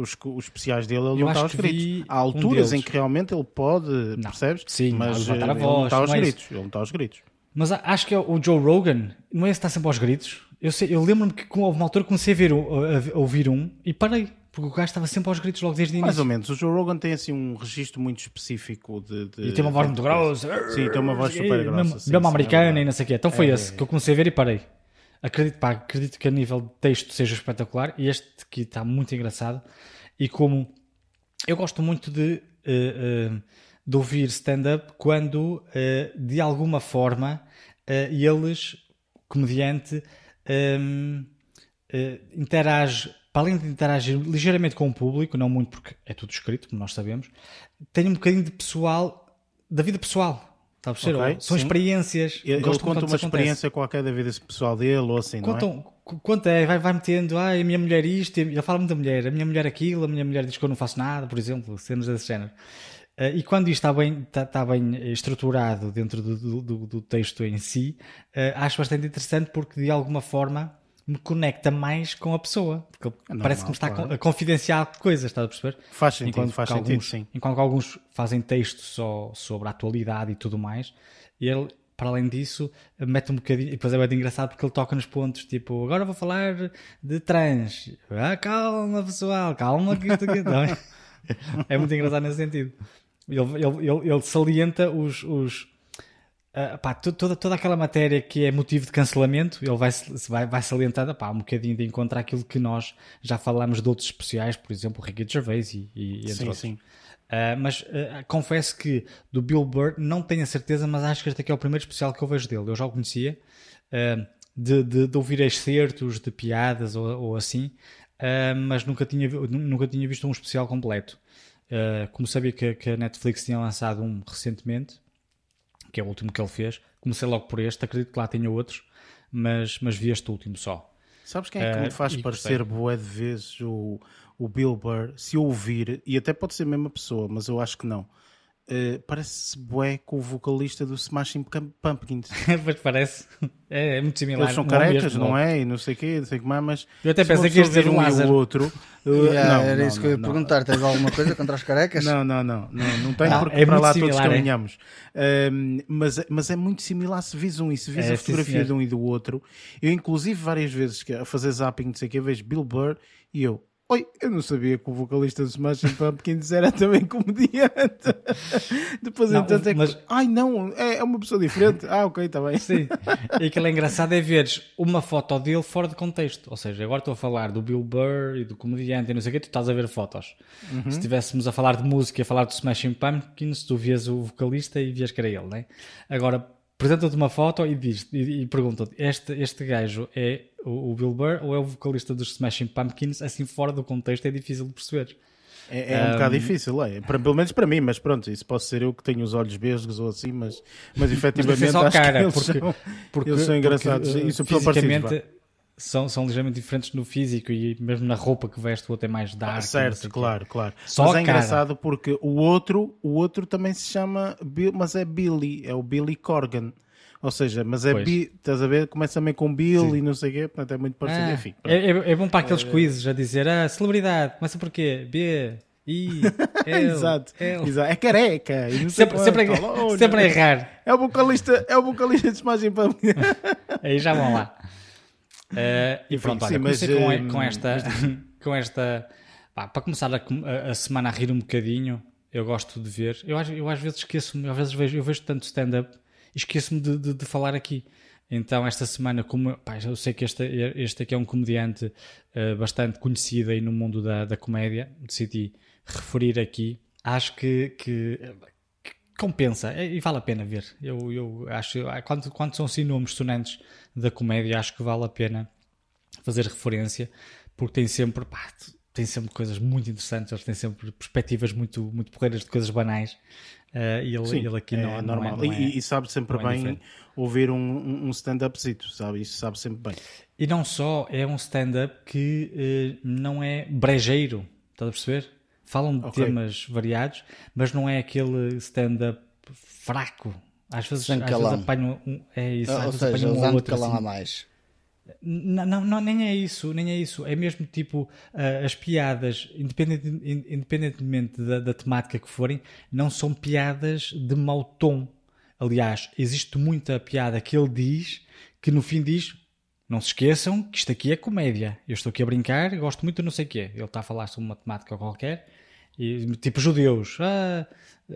Os, os especiais dele, ele Eu não está acho aos gritos. Há um alturas em deles. que realmente ele pode, percebes? Sim, mas a eh, ele voz, não está aos não é isso. gritos. Ele não está aos gritos. Mas acho que é o Joe Rogan, não é esse que está sempre aos gritos? Eu, sei- eu lembro-me que com- uma altura comecei a, ver, um- a- a ouvir um e parei, porque o gajo estava sempre aos gritos logo desde o Mais início. ou menos. O Joe Rogan tem assim um registro muito específico de. de E tem uma voz muito grossa. Sim, tem uma voz super grossa. Mesmo, sim, sim, é americana verdade. e não sei o quê. Então foi É, esse é, que eu comecei a ver e parei. Acredito, pá, acredito que a nível de texto seja espetacular e este aqui está muito engraçado. E como eu gosto muito de, eh, de ouvir stand-up quando eh, de alguma forma eles, comediante, ehm, eh, interage, para além de interagir ligeiramente com o público, não muito porque é tudo escrito, como nós sabemos, tem um bocadinho de pessoal, da vida pessoal. Está a perceber? Ok, São sim. experiências. Ele, ele conta uma experiência qualquer da vida pessoal dele ou assim, não é? Conta, é, vai, vai metendo, ah, a minha mulher isto, ele fala muito da mulher, a minha mulher aquilo, a minha mulher diz que eu não faço nada, por exemplo, cenas desse género. Eh, e quando isto está bem, está, está bem estruturado dentro do, do- do- do texto em si, eh, acho bastante interessante porque de alguma forma me conecta mais com a pessoa. Porque normal, parece que me está claro. a confidenciar coisas, estás a perceber? Faz sentido, Enquanto faz sentido, alguns, sim. Enquanto alguns fazem texto só sobre a atualidade e tudo mais, ele, para além disso, mete um bocadinho. E depois é bem engraçado porque ele toca nos pontos tipo, agora vou falar de trans. Ah, calma, pessoal, calma que isto aqui. É? [laughs] é muito engraçado nesse sentido. Ele, ele, ele, ele salienta os. os ah, pá, to- toda, toda aquela matéria que é motivo de cancelamento, ele vai, vai, vai salientando pá, um bocadinho de encontrar aquilo que nós já falámos de outros especiais, por exemplo, o Ricky Gervais e, e entre Sim, outros. sim. Uh, mas uh, confesso que do Bill Burr não tenho a certeza, mas acho que este aqui é o primeiro especial que eu vejo dele. Eu já o conhecia de, de, de ouvir excertos de piadas ou, ou assim, mas nunca tinha, nunca tinha visto um especial completo. Como sabia que, que a Netflix tinha lançado um recentemente, que é o último que ele fez, comecei logo por este. Acredito que lá tenha outros, mas, mas vi este último só. Sabes quem é que Eh, me faz parecer boé de vezes o, o Bill Burr? Se eu ouvir, e até pode ser a mesma pessoa, mas eu acho que não. Eh, parece bué com o vocalista do Smashing Pum- Pumpkins. [laughs] Pois parece. É, é muito similar. Eles são não é carecas, mesmo, não logo. é? E não sei o quê, não sei o que mais, mas... Eu até pensei que ias dizer um um e Lázaro. o outro... eh, Yeah, não, era não, isso que eu ia não, não. perguntar. Tens alguma coisa contra os carecas? Não, não, não, não, não tenho Não, porque é para lá todos similar, é? caminhamos. Ahm, mas, mas é muito similar se vis um e se vis É, a sim, fotografia senhor. de um e do outro. Eu, inclusive, várias vezes que a fazer zapping, não sei o que, vejo Bill Burr e eu, oi, eu não sabia que o vocalista do Smashing Pumpkins era também comediante. [laughs] Depois, Não, entanto, é que, mas- ai não, é, é uma pessoa diferente. Ah, ok, está bem. Sim. [laughs] E aquilo é engraçado é veres uma foto dele fora de contexto. Ou seja, agora estou a falar do Bill Burr e do comediante e não sei o que, tu estás a ver fotos. Uhum. Se estivéssemos a falar de música e a falar do Smashing Pumpkins, tu vias o vocalista e vias que era ele, né? Agora, apresenta-te uma foto e, diz, e, e pergunta-te, este, este gajo é o, o Bill Burr ou é o vocalista dos Smashing Pumpkins? Assim, fora do contexto é difícil de perceber. É, é um bocado difícil, é. Para- pelo menos para mim, mas pronto, isso pode ser eu que tenho os olhos vesgos ou assim, mas, mas [laughs] Mas efetivamente ao acho que cara, eles porque, são, porque, eles são engraçados. porque, Isso parecidos, vá. fisicamente são, são ligeiramente diferentes no físico e mesmo na roupa que veste o outro é mais dark. sei certo, claro, claro. Só mas é cara. engraçado porque o outro, o outro também se chama, Bill, mas é Billy, é o Billy Corgan. Ou seja, mas é Pois. Bi, estás a ver? Começa também com Bill e não sei o quê, portanto é muito parecido. Ah, Enfim, é, é- é bom para aqueles quizzes a dizer ah, celebridade, começa por quê? B, I, [laughs] L, exato, L. exato. É careca. e não sei Sempre, sempre, Olha, sempre a errar. É o vocalista, é o vocalista de Smashing Pumpkins. [laughs] Aí já vão lá. Uh, e pronto, olha, sim, comecei mas, com, com, esta, [laughs] com esta pá, para começar a, a, semana a rir um bocadinho, eu gosto de ver. Eu, eu às vezes esqueço-me, às vezes vejo, eu vejo tanto stand-up e esqueço-me de, de, de, falar aqui. Então, esta semana, como pá, eu sei que este, este aqui é um comediante uh, bastante conhecido aí no mundo da, da comédia, decidi referir aqui. Acho que, que, que compensa e vale a pena ver. Eu, eu acho, quando, quando são assim nomes sonantes da comédia, acho que vale a pena fazer referência, porque tem sempre, pá, tem sempre coisas muito interessantes, eles têm sempre perspectivas muito, muito porreiras de coisas banais. Uh, e ele, Sim, ele aqui é não, normal. Não é, não é, e, e, sabe sempre é bem ouvir um, um stand-upzito, sabe? Isso sabe sempre bem. E não só, é um stand-up que uh, não é brejeiro, estás a perceber? Falam de okay. temas variados, mas não é aquele stand-up fraco. Às vezes, às vezes apanham um, é isso, Ou às vezes seja, apanham um outro assim. a mais. Não, não, nem é isso, nem é isso. É mesmo tipo uh, as piadas, independente, independentemente da, da, temática que forem, não são piadas de mau tom. Aliás, existe muita piada que ele diz que no fim diz: não se esqueçam que isto aqui é comédia. Eu estou aqui a brincar, gosto muito de não sei o quê. Ele está a falar sobre uma temática qualquer, e, tipo judeus. Ah,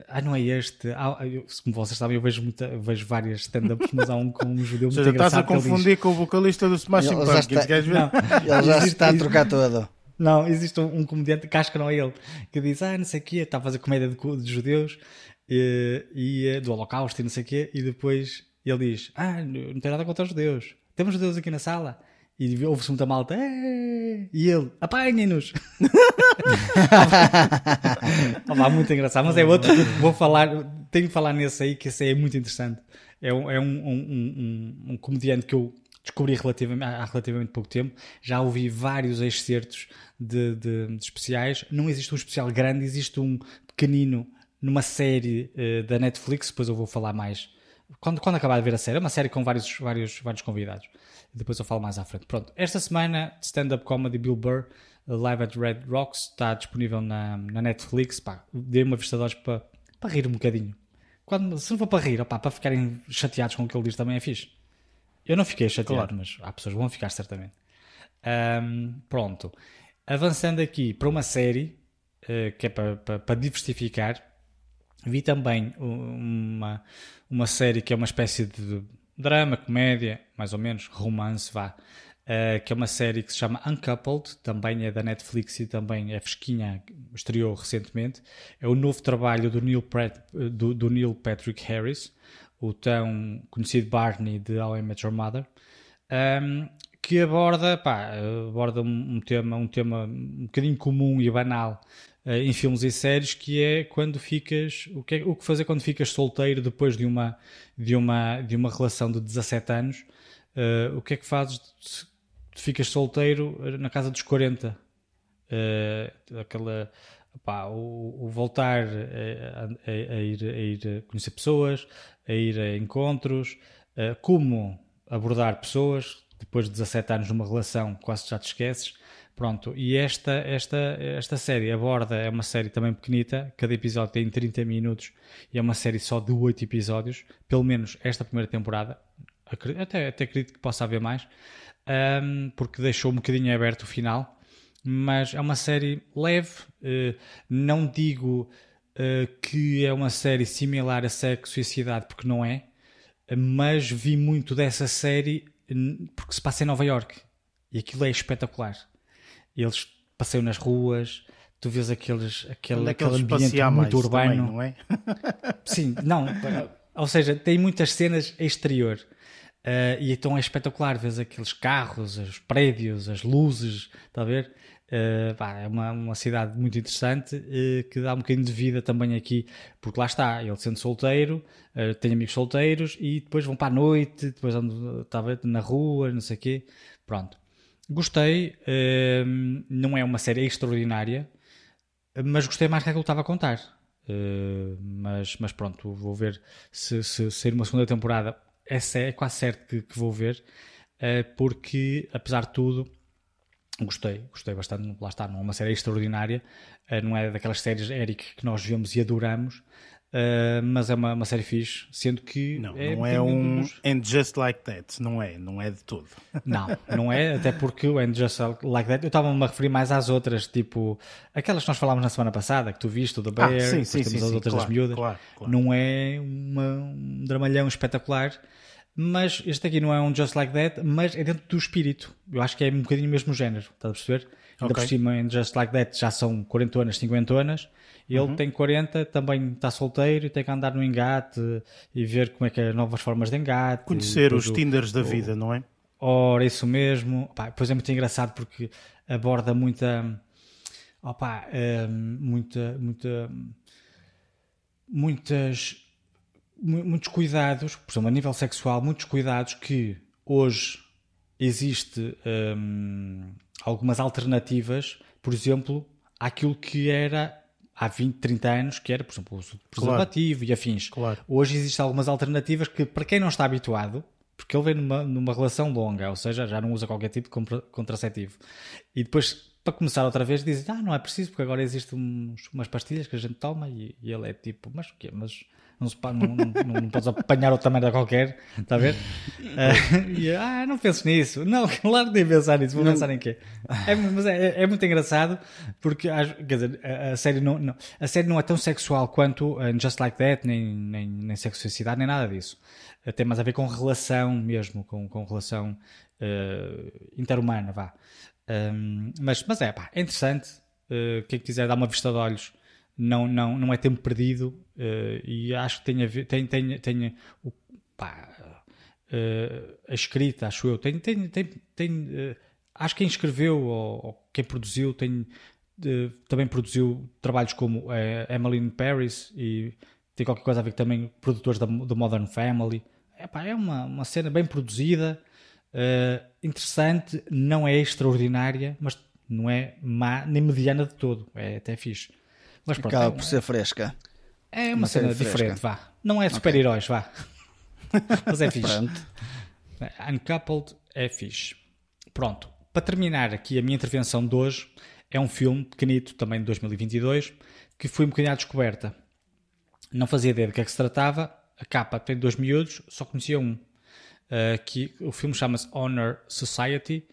ah, não é este. Ah, eu, como vocês sabem, eu vejo, muita, vejo várias stand-ups, mas há um com um judeu [laughs] muito engraçado. Estás a confundir com o vocalista do Smashing ele Pumpkins, está, queres ver? Não, [laughs] ele já está a trocar todo. Não, existe um, um comediante, que acho que não é ele, que diz, ah, não sei o quê, está a fazer comédia de, de judeus e, e, eh, do Holocausto e não sei o quê, e depois ele diz, ah, não tem nada contra os judeus. Temos judeus aqui na sala? E ouve-se muita malta, e ele, apanhem-nos! [laughs] Opa, muito engraçado, mas é outro vou falar, tenho que falar nesse aí, que esse aí é muito interessante. É um, é um, um, um, um comediante que eu descobri relativamente, há relativamente pouco tempo. Já ouvi vários excertos de, de, de, especiais. Não existe um especial grande, existe um pequenino numa série uh, da Netflix. Depois eu vou falar mais quando, quando acabar de ver a série. É uma série com vários, vários, vários convidados. Depois eu falo mais à frente. Pronto, esta semana, stand-up comedy Bill Burr, Live at Red Rocks, está disponível na, na Netflix. Pá, dei uma vista de olhos para, para rir um bocadinho. Quando, se não for para rir, opá, para ficarem chateados com o que ele diz também é fixe. Eu não fiquei chateado, claro. mas há pessoas que vão ficar certamente. Um, pronto. Avançando aqui para uma série uh, que é para, para, para diversificar, vi também uma, uma série que é uma espécie de drama, comédia, mais ou menos, romance, vá, uh, que é uma série que se chama Uncoupled, também é da Netflix e também é fresquinha, estreou recentemente. É o novo trabalho do Neil, Pratt, do, do Neil Patrick Harris, o tão conhecido Barney de How I Met Your Mother, um, que aborda, pá, aborda um, tema, um tema um bocadinho comum e banal uh, em filmes e séries, que é quando ficas. O que, é, o que fazer quando ficas solteiro depois de uma, de uma, de uma relação de 17 anos? Uh, o que é que fazes? Ficas solteiro na casa dos 40. Uh, eh, aquela. Pá, o, o, voltar a, a, a, ir, a ir conhecer pessoas, a ir a encontros, como abordar pessoas depois de 17 anos numa relação, quase já te esqueces. Pronto, e esta, esta, esta série aborda, é uma série também pequenita, cada episódio tem 30 minutos e é uma série só de 8 episódios, pelo menos esta primeira temporada, até, até acredito que possa haver mais, um, porque deixou um bocadinho aberto o final, mas é uma série leve, uh, não digo uh, que é uma série similar a Sexo e Cidade, porque não é, mas vi muito dessa série porque se passa em Nova York e aquilo é espetacular eles passeiam nas ruas, tu vês aqueles, aquele, é aquele ambiente muito urbano. Também, não é? [laughs] [laughs] Sim, não. Ou seja, tem muitas cenas exterior. Uh, e então é espetacular, vês aqueles carros, os prédios, as luzes, está a ver? Uh, pá, é uma, uma cidade muito interessante uh, que dá um bocadinho de vida também aqui, porque lá está, ele sendo solteiro, uh, tem amigos solteiros e depois vão para a noite, depois andam tá na rua, não sei o quê. Pronto. Gostei, não é uma série extraordinária, mas gostei mais do que aquilo que estava a contar. Mas, mas pronto, vou ver se, se sair uma segunda temporada. Essa é quase certo que, que vou ver, porque apesar de tudo, gostei, gostei bastante. Lá está, não é uma série extraordinária, uh, não é daquelas séries Eric que nós vemos e adoramos, Uh, mas é uma, uma, série fixe, sendo que. Não, é, não é um. And Just Like That, não é, não é de todo. [laughs] Não, não é, até porque o And Just Like That, eu estava-me a referir mais às outras, tipo aquelas que nós falámos na semana passada, que tu viste, o The Bear, ah, sim, sim, sim, as outras claro, das miúdas. Claro, claro. Não é uma, um dramalhão espetacular, mas este aqui não é um Just Like That, mas é dentro do espírito. Eu acho que é um bocadinho o mesmo género, estás a perceber? Ainda okay. por cima, em Just Like That já são 40 anos, 50 anos ele uhum. tem 40, também está solteiro e tem que andar no engate e ver como é que é novas formas de engate. Conhecer os Tinders da vida, não é? Ora, isso mesmo. Pá, pois é muito engraçado porque aborda muita. Opa, hum, muita, muita, muitas, muitos cuidados, por exemplo, a nível sexual, muitos cuidados que hoje existe hum, algumas alternativas, por exemplo, àquilo que era há 20, 30 anos, que era, por exemplo, o preservativo claro. e afins. Claro. Hoje existem algumas alternativas que, para quem não está habituado, porque ele vem numa, numa relação longa, ou seja, já não usa qualquer tipo de contraceptivo. E depois, para começar outra vez, dizem, ah, não é preciso, porque agora existem uns, umas pastilhas que a gente toma e, e ele é tipo, mas o quê? Mas não, se, não, não, não, podes apanhar outra maneira qualquer, está a ver? [laughs] Uh, e, ah, não penso nisso. Não, [laughs] claro que nem pensar nisso, vou pensar em quê? É, mas é, é, muito engraçado porque, quer dizer, a, a, série não, não, a série não é tão sexual quanto uh, Just Like That, nem, nem, nem sexualidade, nem nada disso. Uh, tem mais a ver com relação mesmo, com, com relação uh, interhumana, vá. Um, mas, mas é, pá, é interessante. Uh, quem quiser dar uma vista de olhos não, não, não é tempo perdido uh, e acho que tem a ver, tem, tem, tem o, pá, uh, a escrita, acho eu, tem, tem, tem, tem uh, acho que quem escreveu ou, ou quem produziu tem, também produziu trabalhos como Emily in Paris e tem qualquer coisa a ver também produtores da, do Modern Family. É, pá, é uma, uma cena bem produzida, interessante, não é extraordinária, mas não é má nem mediana de todo, é até fixe. Mas pronto, Acaba é, por ser fresca. É uma, uma cena diferente, vá. Não é super-heróis, okay. vá. [laughs] Mas é fixe. Pronto. Uncoupled é fixe. Pronto. Para terminar aqui a minha intervenção de hoje, é um filme pequenito, também de 2022, que foi um bocadinho à descoberta. Não fazia ideia de que é que se tratava. A capa tem dois miúdos, só conhecia um. Uh, que o filme chama-se Honor Society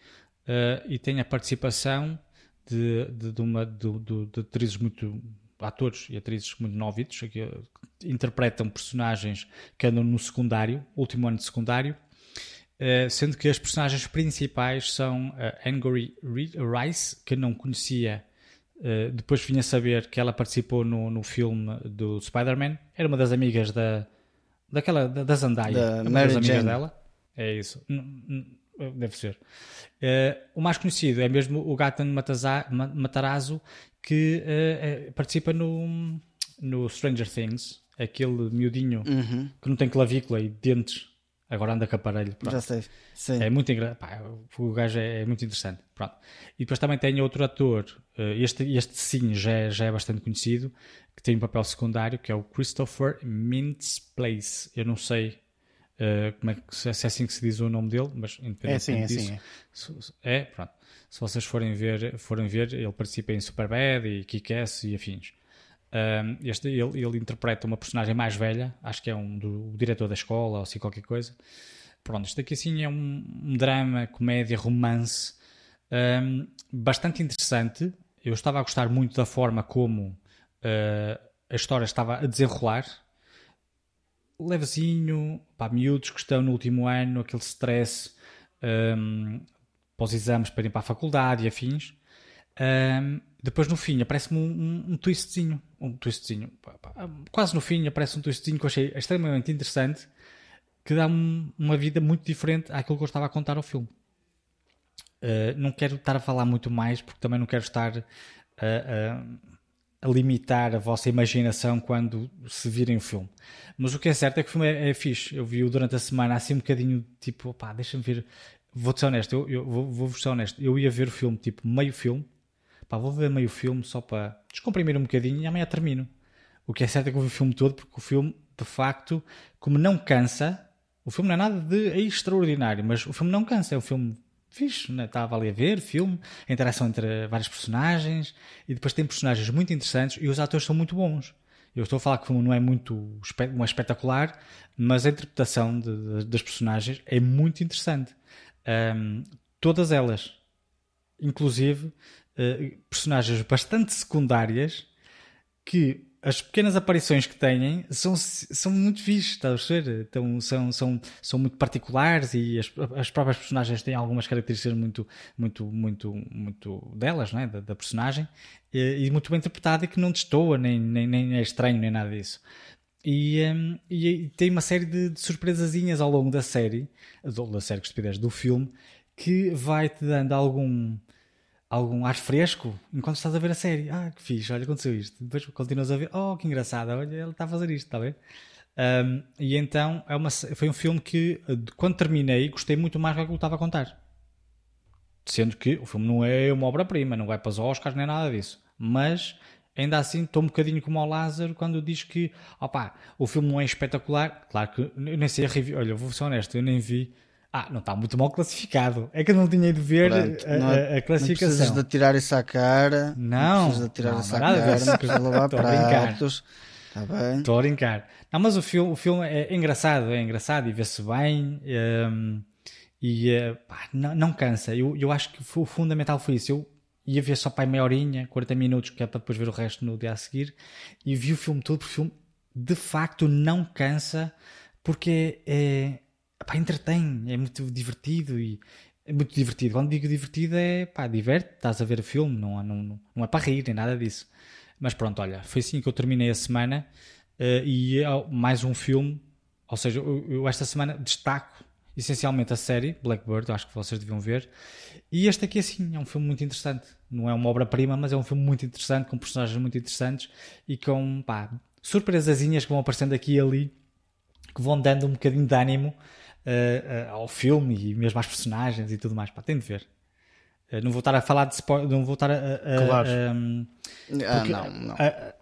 uh, e tem a participação de, de, de uma de, de, de atrizes muito atores e atrizes muito novitos que interpretam personagens que andam no secundário, último ano de secundário, eh, sendo que as personagens principais são a Angry Rice, que não conhecia, eh, depois vinha saber que ela participou no, no filme do Spider-Man, era uma das amigas da, daquela, da Zendaya, da uma das amigas Jane. dela. É isso. Deve ser. Uh, o mais conhecido é mesmo o Gatan Matarazzo, que uh, participa no, no Stranger Things, aquele miudinho uhum. que não tem clavícula e dentes, agora anda com aparelho. Pronto. Já sei. Sim. É muito O gajo é, é, muito interessante. Pronto. E depois também tem outro ator, uh, este, este sim já é, já é bastante conhecido, que tem um papel secundário, que é o Christopher Mintz-Place. Eu não sei Uh, como é que, se é assim que se diz o nome dele, mas independente é assim, é disso, assim, é. é, pronto. Se vocês forem ver, forem ver ele participa em Superbad e Kick-Ass e afins. Um, este, ele, ele, interpreta uma personagem mais velha, acho que é um do diretor da escola ou assim qualquer coisa. Pronto, isto aqui assim é um, um drama, comédia, romance um, bastante interessante. Eu estava a gostar muito da forma como uh, a história estava a desenrolar levezinho, para miúdos que estão no último ano, aquele stress um, para os exames para ir para a faculdade e afins. Um, depois no fim aparece-me um, um, um, twistzinho, um twistzinho, quase no fim aparece um twistzinho que eu achei extremamente interessante, que dá uma vida muito diferente àquilo que eu estava a contar ao filme. Uh, não quero estar a falar muito mais porque também não quero estar a, a limitar a vossa imaginação quando se virem o filme. Mas o que é certo é que o filme é, é fixe. Eu vi-o durante a semana assim um bocadinho tipo, pá, deixa-me ver. Vou-te ser honesto, eu, eu vou-vos vou ser honesto. Eu ia ver o filme tipo meio filme, pá, vou ver meio filme só para descomprimir um bocadinho e amanhã termino. O que é certo é que eu vi o filme todo porque o filme, de facto, como não cansa, o filme não é nada de extraordinário, mas o filme não cansa. É um filme fixe, né? estava ali a ver filme, a interação entre vários personagens e depois tem personagens muito interessantes e os atores são muito bons. Eu estou a falar que não é muito não é espetacular, mas a interpretação de, de, das personagens é muito interessante. Um, todas elas, inclusive uh, personagens bastante secundárias que as pequenas aparições que têm são, são muito fixes, estás a? Então, são, são, são muito particulares e as, as próprias personagens têm algumas características muito, muito, muito, muito delas, não é? da, da personagem, e, e, muito bem interpretada e que não destoa, nem, nem, nem é estranho, nem nada disso. E, um, e, tem uma série de, de surpresazinhas ao longo da série, da série que estupidez, do filme, que vai-te dando algum algum ar fresco enquanto estás a ver a série. Ah, que fixe, olha, aconteceu isto. Depois continuas a ver, oh, que engraçado, olha, ele está a fazer isto, está a ver? Um, e então é uma, foi um filme que, quando terminei, gostei muito mais do que eu estava a contar. Sendo que o filme não é uma obra-prima, não vai para os Oscars nem nada disso. Mas ainda assim estou um bocadinho como ao Lázaro quando diz que opa, o filme não é espetacular. Claro que eu nem sei a review, olha, vou ser honesto, eu nem vi ah, não está muito mal classificado. É que eu não tinha ido ver Pronto, a, a, é- a, classificação. Não precisas de tirar isso à cara. Não. Não precisas de tirar isso à cara. Não precisas de lavar [laughs] pratos. Está bem. Estou a brincar. Não, mas o filme, o filme é engraçado, é engraçado e vê-se bem. Um, e uh, pá, não, não, cansa. Eu, eu acho que o fundamental foi isso. Eu ia ver só para meia horinha, 40 minutos, que é para depois ver o resto no dia a seguir. E vi o filme todo, porque o filme de facto não cansa, porque é pá, entretém, é muito divertido e é muito divertido. Quando digo divertido é pá, diverte, estás a ver o filme, não, não, não é para rir nem nada disso. Mas pronto, olha, foi assim que eu terminei a semana uh, e mais um filme, ou seja, eu, eu, esta semana destaco essencialmente a série Blackbird, acho que vocês deviam ver. E este aqui, assim, é um filme muito interessante. Não é uma obra-prima, mas é um filme muito interessante, com personagens muito interessantes e com pá, surpresazinhas que vão aparecendo aqui e ali, que vão dando um bocadinho de ânimo uh, ao filme e mesmo às personagens e tudo mais. Pá, tem de ver. Uh, não vou estar a falar de spoiler, não vou estar a. a claro. Um, ah, não, não.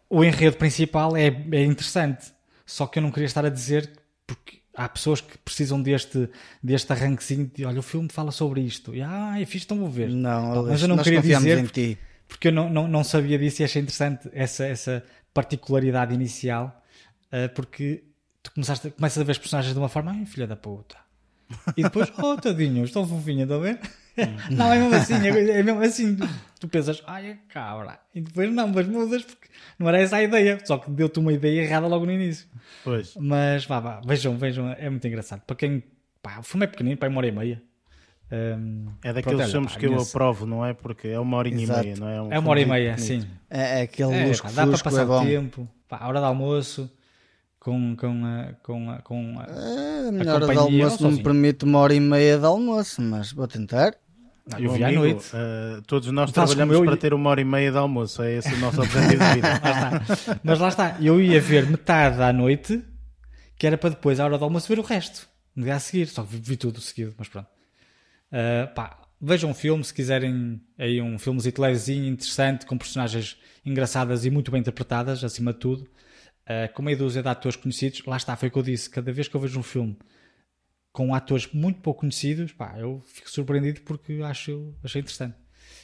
o enredo principal é, é interessante, só que eu não queria estar a dizer porque há pessoas que precisam deste, deste arranquezinho de olha, o filme fala sobre isto. E ah, é fixe, então vou ver. Não, mas eu não queria dizer porque, porque, eu não, não, não sabia disso e achei interessante essa, essa particularidade inicial, uh, porque tu começaste, começas a ver os personagens de uma forma, ai filha da puta. E depois, oh tadinho, estão fofinhos, estão a ver? Hum. não, é mesmo assim, é, [laughs] é mesmo assim. Tu, tu, pensas, ai é cabra. E depois não, mas mudas porque não era essa a ideia, só que deu-te uma ideia errada logo no início. Pois. Mas vá, vá, vejam, vejam, é muito engraçado. Para quem, pá, o filme é pequenino, para uma hora e meia. Um, é daqueles pronto, filmes que eu aprovo, não é? Porque é uma hora e meia, não é? Um é uma hora e meia, sim. É, é aquele é, luz pá, dá para passar é o tempo, pá, a hora de almoço com, com, a, com, a, com a, é, a minha hora de almoço não me permite uma hora e meia de almoço, mas vou tentar. Não, eu vi à noite. Uh, todos nós trabalhamos para ter uma hora e meia de almoço, é esse o nosso [laughs] objetivo de vida. lá mas lá está, eu ia ver metade à noite, que era para depois, à hora do almoço, ver o resto, no dia a seguir. Só vi, vi tudo seguido, mas pronto. Uh, pá, vejam um filme se quiserem aí um filmezinho levezinho, interessante, com personagens engraçadas e muito bem interpretadas, acima de tudo uh, com meia dúzia de atores conhecidos, lá está, foi o que eu disse, cada vez que eu vejo um filme com atores muito pouco conhecidos, pá, eu fico surpreendido porque acho, achei interessante.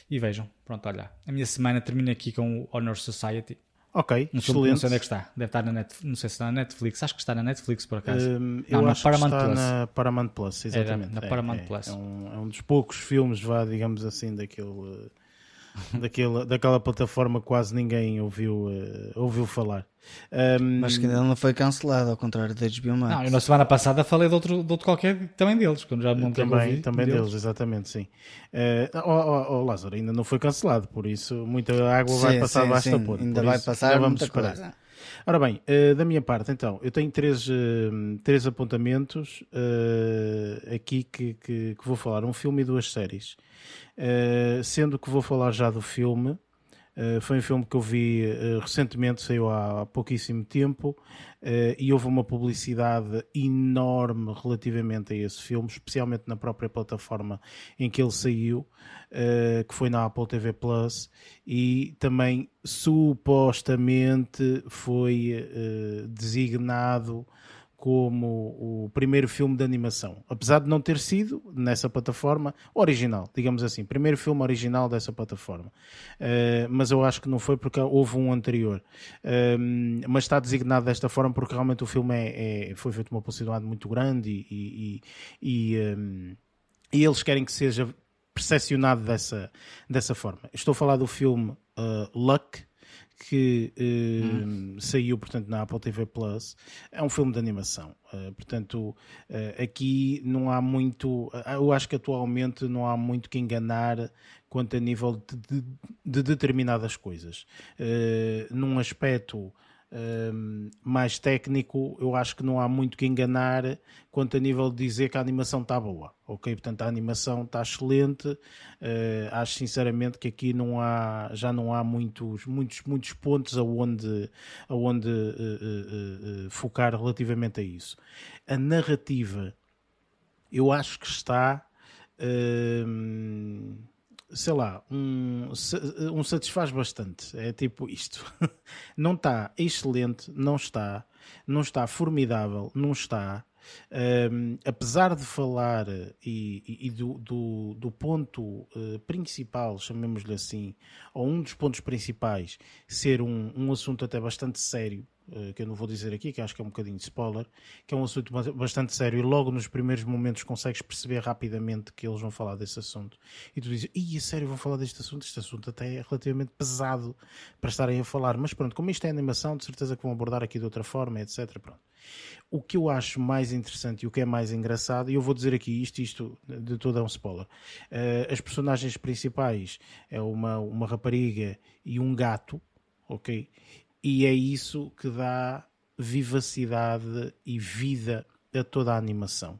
E vejam, pronto, olha, a minha semana termina aqui com o Honor Society. Ok, um excelente. Não sei onde é que está. Deve estar na Netflix. Não sei se está na Netflix. Acho que está na Netflix, por acaso. Um, eu não, acho na Paramount que está Plus. na Paramount Plus, exatamente. É, na Paramount é, Plus. É, um, é um dos poucos filmes, vá, digamos assim, daquele [laughs] daquela, daquela plataforma quase ninguém ouviu, uh, ouviu falar. Um... Mas que ainda não foi cancelado, ao contrário da HBO Max. Não, eu na semana passada falei de outro, de outro qualquer também deles, quando já não Também, também deles. deles. exatamente, sim. Uh, oh, oh, oh, Lázaro, ainda não foi cancelado, por isso muita água sim, vai passar abaixo da ponte. Ainda vai passar vamos esperar. Coisa. Ora bem, uh, da minha parte, então, eu tenho três, uh, três apontamentos aqui que, que, que, vou falar: um filme e duas séries. Sendo que vou falar já do filme, Uh, foi um filme que eu vi uh, recentemente, saiu há, há pouquíssimo tempo, e houve uma publicidade enorme relativamente a esse filme, especialmente na própria plataforma em que ele saiu, que foi na Apple TV Plus, e também supostamente foi designado como o primeiro filme de animação, apesar de não ter sido nessa plataforma original, digamos assim, primeiro filme original dessa plataforma. Uh, mas eu acho que não foi porque houve um anterior. Uh, mas está designado desta forma porque realmente o filme é, é foi feito uma possibilidade muito grande e, e, e, um, e eles querem que seja percepcionado dessa, dessa forma. Estou a falar do filme uh, Luck, que uh, hum. saiu, portanto, na Apple TV Plus. É um filme de animação. Uh, portanto, uh, aqui não há muito. eu acho que atualmente não há muito que enganar quanto a nível de, de, de determinadas coisas. num aspecto mais técnico, eu acho que não há muito que enganar quanto a nível de dizer que a animação está boa. Ok, portanto a animação está excelente. Uh, acho sinceramente que aqui não há, já não há muitos, muitos, muitos pontos aonde, aonde uh, uh, focar relativamente a isso. A narrativa, eu acho que está sei lá, um, um satisfaz bastante. É tipo isto. [laughs] Não está excelente, não está. Não está formidável, não está. Um, apesar de falar e, e, e do, do, do, ponto uh, principal, chamemos-lhe assim, ou um dos pontos principais, ser um, um assunto até bastante sério, que eu não vou dizer aqui, que acho que é um bocadinho de spoiler, que é um assunto bastante sério e logo nos primeiros momentos consegues perceber rapidamente que eles vão falar desse assunto. E tu dizes, ih, sério, vão falar deste assunto? Este assunto até é relativamente pesado para estarem a falar, mas pronto, como isto é animação, de certeza que vão abordar aqui de outra forma, etc. Pronto. O que eu acho mais interessante e o que é mais engraçado, e eu vou dizer aqui isto, isto de todo é um spoiler. Uh, as personagens principais é uma, uma rapariga e um gato, ok? E é isso que dá vivacidade e vida a toda a animação.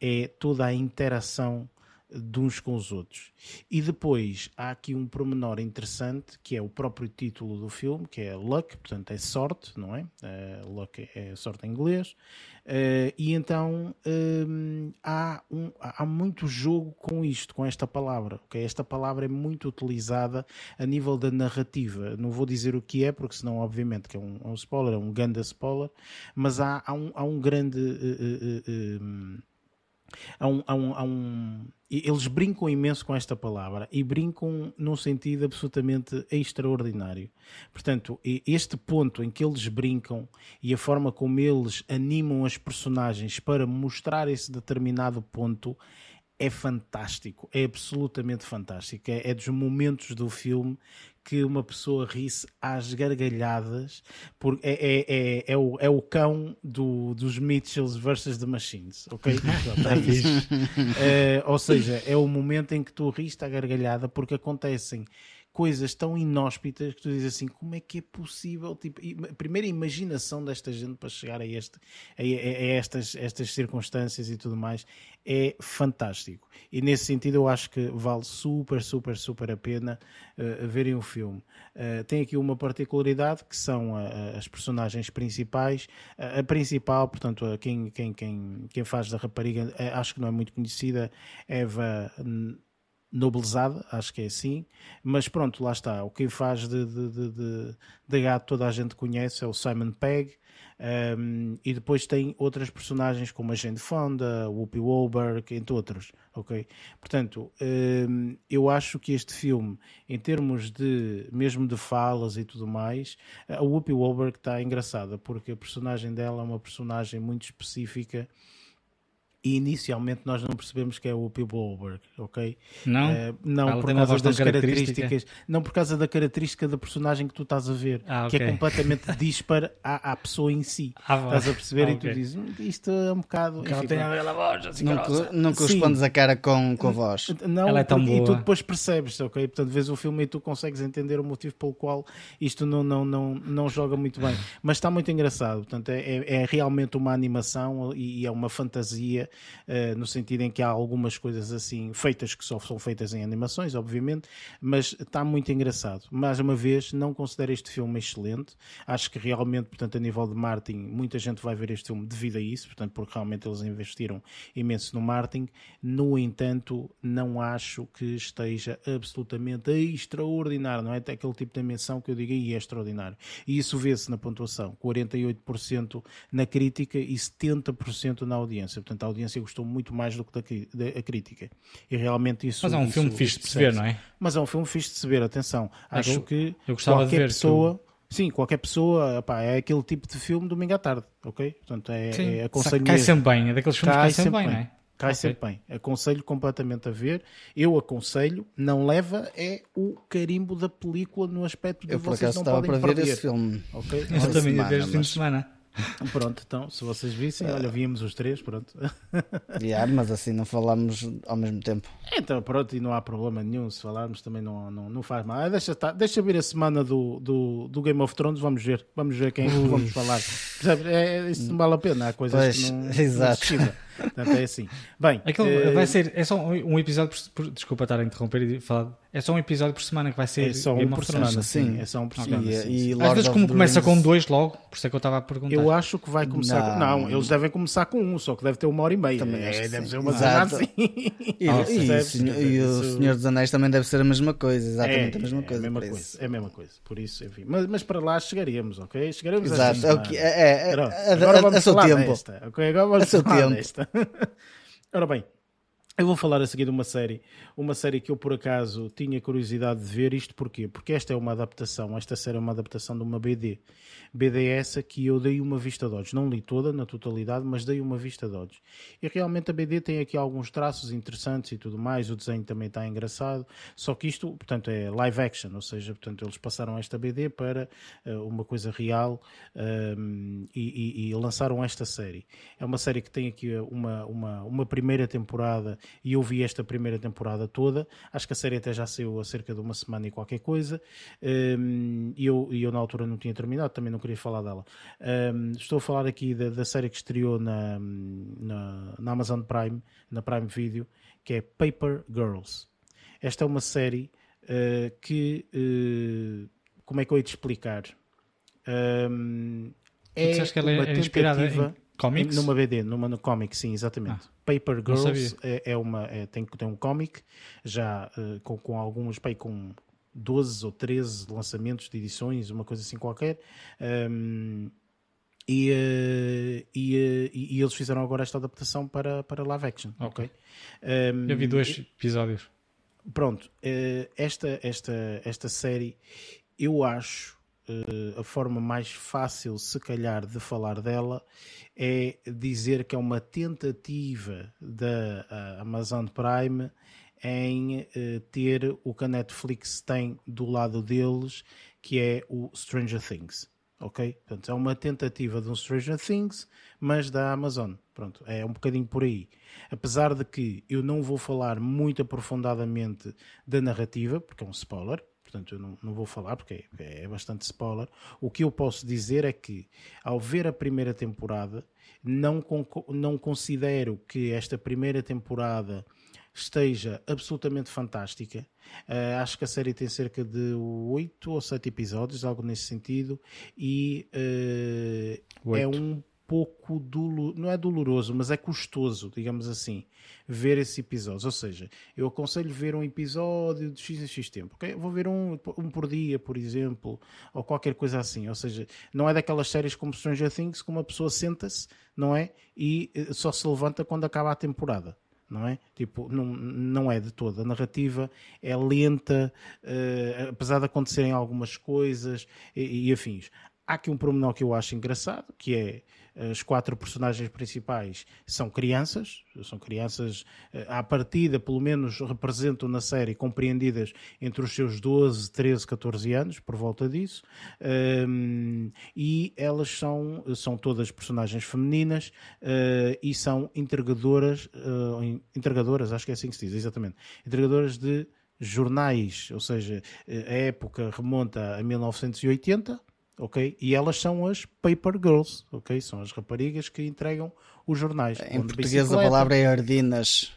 É toda a interação de uns com os outros. E depois há aqui um promenor interessante que é o próprio título do filme, que é Luck, portanto é sorte, não é? Uh, luck é sorte em inglês. Uh, e então um, há, um, há muito jogo com isto, com esta palavra. Okay? Esta palavra é muito utilizada a nível da narrativa. Não vou dizer o que é, porque senão, obviamente, que é um, é um spoiler, é um grande spoiler, mas há, há, um, há um grande. Uh, há um, há um, há um, eles brincam imenso com esta palavra e brincam num sentido absolutamente extraordinário. Portanto, este ponto em que eles brincam e a forma como eles animam as personagens para mostrar esse determinado ponto é fantástico, é absolutamente fantástico. É, é dos momentos do filme que uma pessoa ri-se às gargalhadas, porque é, é, é, é, o, é o cão do, dos Mitchells versus The Machines, ok? [laughs] é, ou seja, é o momento em que tu riste à gargalhada porque acontecem coisas tão inóspitas que tu dizes assim, como é que é possível? Tipo, a primeira imaginação desta gente para chegar a, este, a, a, a estas, estas circunstâncias e tudo mais é fantástico. E nesse sentido eu acho que vale super, super, super a pena uh, verem o filme. Uh, tem aqui uma particularidade que são uh, as personagens principais. a principal, portanto, quem, quem, quem, quem faz da rapariga, acho que não é muito conhecida, Eva nobilizada, acho que é assim, mas pronto, lá está. O que faz de, de, de, de, gato toda a gente conhece é o Simon Pegg, um, e depois tem outras personagens como a Jane Fonda, Whoopi Goldberg, entre outros, ok? Portanto, um, eu acho que este filme, em termos de, mesmo de falas e tudo mais, a Whoopi Goldberg está engraçada, porque a personagem dela é uma personagem muito específica, e inicialmente nós não percebemos que é o Whoopi Goldberg, ok? Não, uh, não Ela por causa das características, não por causa da característica da personagem que tu estás a ver, ah, okay. que é completamente [laughs] dispara à, à pessoa em si. Ah, estás a perceber ah, e tu dizes, hum, isto é um bocado. Enfim, ela tem aquela voz assim Não, grossa. não correspondes a cara com, com a voz. Não, ela é tão boa. E tu depois percebes, ok? Portanto, vês o filme e tu consegues entender o motivo pelo qual isto não, não, não, não joga muito bem. Mas está muito engraçado. Portanto, é, é, é realmente uma animação e é uma fantasia uh, no sentido em que há algumas coisas assim feitas que só são feitas em animações, obviamente, mas está muito engraçado. Mais uma vez, não considero este filme excelente. Acho que realmente, portanto, a nível de marketing, muita gente vai ver este filme devido a isso, portanto, porque realmente eles investiram imenso no marketing. No entanto, não acho que esteja absolutamente extraordinário, não é? Até aquele tipo de menção que eu digo aí é extraordinário. E isso vê-se na pontuação: 48% na crítica e 70% na audiência. Portanto, a audiência gostou muito mais do que da, da crítica. E realmente isso. Mas é um isso, filme fixe de se ver, não é? Mas é um filme fixe de se ver, atenção. Acho eu, que eu qualquer pessoa. Tu... Sim, qualquer pessoa, pá, é aquele tipo de filme domingo à tarde, ok? Portanto, é, Sim. é aconselho Cai sempre bem, é daqueles filmes cai que cai sempre bem, bem, não é? Cai okay. sempre bem. Aconselho completamente a ver. Eu aconselho, não leva, é o carimbo da película no aspecto de eu, vocês não podem para perder. ver esse filme. Okay? Eu também ia ver este fim de semana. [laughs] Pronto, então, se vocês vissem, olha, víamos os três, pronto. [laughs] Yeah, mas assim não falamos ao mesmo tempo. Então, pronto, e não há problema nenhum, se falarmos também não, não, não faz mal. Ah, deixa, tá, deixa vir a semana do, do, do Game of Thrones, vamos ver, vamos ver quem é vamos falar. É, isso não vale a pena, há coisas pois, que não, exato. não Portanto, é assim. Bem, Aquele, vai ser, é só um, episódio por, por, desculpa estar a interromper e falar. É só um episódio por semana que vai ser. É só um por semana, sim. É só um por semana. Okay. Sim, e. Às vezes, como começa com dois logo, por isso é que eu estava a perguntar. Eu acho que vai começar. Não, com... não eles devem começar com um, só que deve ter uma hora e meia. Também é, deve ser uma cena assim. [laughs] E, e, e, e o Senhor dos Anéis também deve ser a mesma coisa, exatamente é, a mesma coisa. É a mesma coisa, é a mesma coisa. Por isso, enfim. Mas, mas para lá chegaremos, ok? Chegaremos Exato, é o que é, é, é, agora vamos a, a, a seu tempo. Desta? Agora vamos a seu tempo. desta. [laughs] Ora bem, eu vou falar a seguir de uma série, uma série que eu por acaso tinha curiosidade de ver. Isto porquê? Porque esta é uma adaptação, esta série é uma adaptação de uma BD. BD que eu dei uma vista de olhos. Não li toda na totalidade, mas dei uma vista de olhos. E realmente a BD tem aqui alguns traços interessantes e tudo mais. O desenho também está engraçado. Só que isto, portanto, é live action, ou seja, portanto, eles passaram esta BD para uh, uma coisa real um, ehm, e, e, e, lançaram esta série. É uma série que tem aqui uma, uma, uma primeira temporada e eu vi esta primeira temporada toda. Acho que a série até já saiu há cerca de uma semana e qualquer coisa. Um, ehm, e eu, eu na altura não tinha terminado, também não queria falar dela. Um, estou a falar aqui da, da série que estreou na, na, na, Amazon Prime, na Prime Video, que é Paper Girls. Esta é uma série uh, que. Uh, como é que eu ia te explicar? Um, é que ela é, é inspirada em comics? Numa BD, numa no comic, sim, exatamente. Ah, Paper Girls é, é, uma, é, tem, tem um comic já uh, com, com alguns, bem, com 12 ou 13 lançamentos de edições, uma coisa assim qualquer. Um, e, uh, e, uh, e, eles fizeram agora esta adaptação para, para live action. Ok. Um, Eu vi dois episódios. Pronto, uh, esta, esta, esta série eu acho a forma mais fácil, se calhar, de falar dela é dizer que é uma tentativa da Amazon Prime em uh, ter o que a Netflix tem do lado deles, que é o Stranger Things. Ok? Portanto, é uma tentativa de um Stranger Things, mas da Amazon. Pronto, é um bocadinho por aí. Apesar de que eu não vou falar muito aprofundadamente da narrativa, porque é um spoiler, portanto eu não, não vou falar porque é, é, bastante spoiler. O que eu posso dizer é que, ao ver a primeira temporada, não, não considero que esta primeira temporada esteja absolutamente fantástica. Uh, acho que a série tem cerca de 8 ou 7 episódios, algo nesse sentido, e uh, é um pouco doloroso, não é doloroso, mas é custoso, digamos assim, ver esses episódios. Ou seja, eu aconselho ver um episódio de X em X tempo, ok? Vou ver um, um por dia, por exemplo, ou qualquer coisa assim. Ou seja, não é daquelas séries como Stranger Things que uma pessoa senta-se, não é? E eh, só se levanta quando acaba a temporada não é? Tipo, não, não é de toda. A narrativa é lenta, uh, apesar de acontecerem algumas coisas e, e, afins. Há aqui um promenor que eu acho engraçado, que é as quatro personagens principais são crianças, são crianças eh, à partida, pelo menos representam na série, compreendidas entre os seus 12, 13, 14 anos, por volta disso, e elas são, são todas personagens femininas uh, e são entregadoras, uh, entregadoras, acho que é assim que se diz, exatamente, entregadoras de jornais, ou seja, a época remonta a 1980, ok? E elas são as Paper Girls, ok? São as raparigas que entregam os jornais. Em português a palavra é ardinas.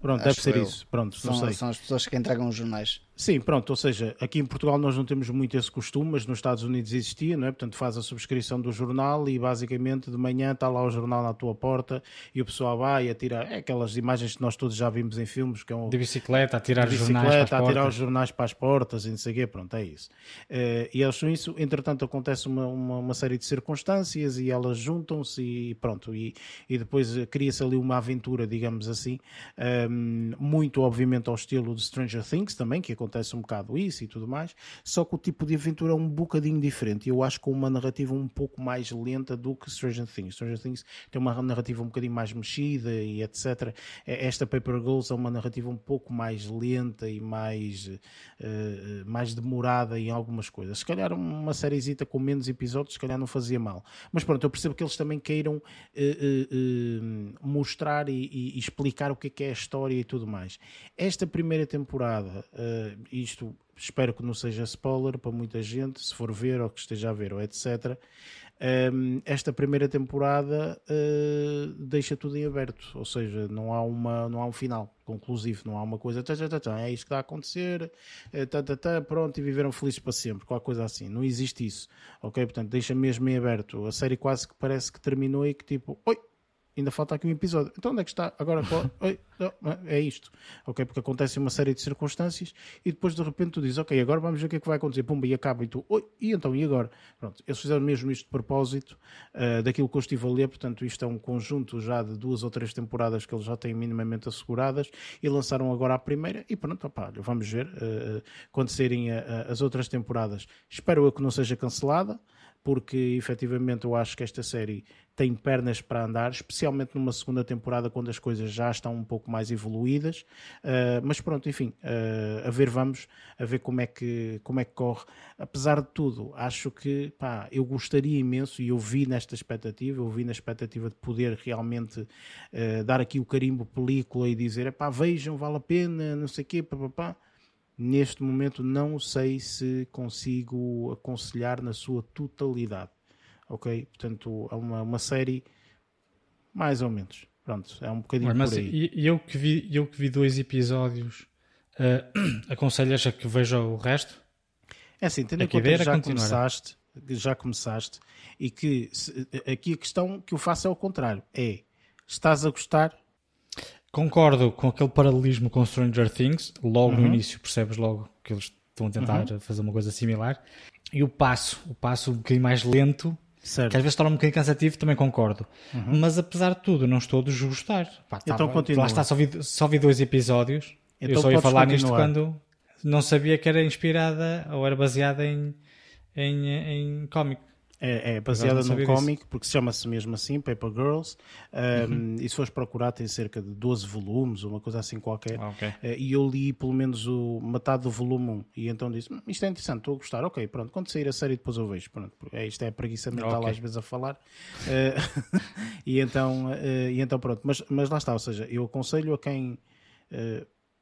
Pronto, deve ser eu. isso. Pronto, são, são, as pessoas que entregam os jornais. Sim, pronto, ou seja, aqui em Portugal nós não temos muito esse costume, mas nos Estados Unidos existia, não é? Portanto, faz a subscrição do jornal e basicamente de manhã está lá o jornal na tua porta e o pessoal vai a tirar é aquelas imagens que nós todos já vimos em filmes que é um, de bicicleta a tirar bicicleta, jornais para as a tirar os jornais para as portas e não sei o quê, pronto, é isso. Uh, e eles são isso, entretanto acontece uma, uma, uma série de circunstâncias e elas juntam-se e pronto, e, e depois cria-se ali uma aventura, digamos assim, ehm, muito obviamente ao estilo de Stranger Things também, que acontece um bocado isso e tudo mais, só que o tipo de aventura é um bocadinho diferente. Eu acho com uma narrativa um pouco mais lenta do que Stranger Things. Stranger Things tem uma narrativa um bocadinho mais mexida e etc. Esta Paper Girls é uma narrativa um pouco mais lenta e mais, uh, mais demorada em algumas coisas. Se calhar uma sériezita com menos episódios, se calhar não fazia mal. Mas pronto, eu percebo que eles também queiram uh, uh, mostrar e, e, explicar o que é, que é a história e tudo mais. Esta primeira temporada, isto espero que não seja spoiler para muita gente, se for ver ou que esteja a ver ou etc. Esta primeira temporada uh, deixa tudo em aberto, ou seja, não há, uma, não há um final conclusivo, não há uma coisa, tá, tá, tá, é isto que está a acontecer, tá, pronto, e viveram felizes para sempre, qualquer coisa assim. Não existe isso, ok? Portanto, deixa mesmo em aberto. A série quase que parece que terminou e que tipo, oi, ainda falta aqui um episódio. Então onde é que está? Agora [laughs] Oi, é isto. Ok? Porque acontece uma série de circunstâncias e depois de repente tu dizes, ok, agora vamos ver o que é que vai acontecer. Pumba, e acaba. E tu, oi, e então, e agora? Pronto, eles fizeram mesmo isto de propósito uh, daquilo que eu estive a ler. Portanto, isto é um conjunto já de duas ou três temporadas que eles já têm minimamente asseguradas e lançaram agora a primeira. E pronto, opa, vamos ver uh, quando serem as outras temporadas. Espero eu que não seja cancelada porque efetivamente eu acho que esta série tem pernas para andar, especialmente numa segunda temporada quando as coisas já estão um pouco mais evoluídas. Uh, mas pronto, enfim, uh, a ver vamos, a ver como é que, como é que corre. Apesar de tudo, acho que pá, eu gostaria imenso e eu vi nesta expectativa, eu vi na expectativa de poder realmente uh, dar aqui o carimbo película e dizer, pá, vejam, vale a pena, não sei o quê, pá, pá, pá neste momento não sei se consigo aconselhar na sua totalidade. Ok? Portanto, é uma, uma série mais ou menos. Pronto, é um bocadinho mas por aí. E eu que vi, eu que vi dois episódios, uh, [clears throat] aconselhas a que veja o resto? É assim, tendo em conta que já começaste, já começaste e que se, aqui a questão que eu faço é o contrário. É, estás a gostar, Concordo com aquele paralelismo com Stranger Things. Logo uhum. no início percebes logo que eles estão a tentar uhum. fazer uma coisa similar. E o passo, o passo um bocadinho mais lento, certo. que às vezes torna um bocadinho cansativo, também concordo. Uhum. Mas apesar de tudo, não estou a desgostar. Pá, então tava, continua. Lá está, só vi, só vi dois episódios. Então Eu só ia falar continuar. nisto quando não sabia que era inspirada ou era baseada em, em, em cómic. É, é baseada num cómic, porque chama-se mesmo assim, Paper Girls. Um, uhum. E se fores procurar, tem cerca de 12 volumes, uma coisa assim qualquer. Ah, okay. Uh, e eu li pelo menos o, metade do volume 1. E então disse: hum, Isto é interessante, estou a gostar. Ok, pronto, quando sair a série, depois eu vejo. Pronto, é, isto é a preguiça mental okay. às vezes a falar. Uh, [laughs] e, então, uh, e então, pronto. Mas, mas lá está, ou seja, eu aconselho a quem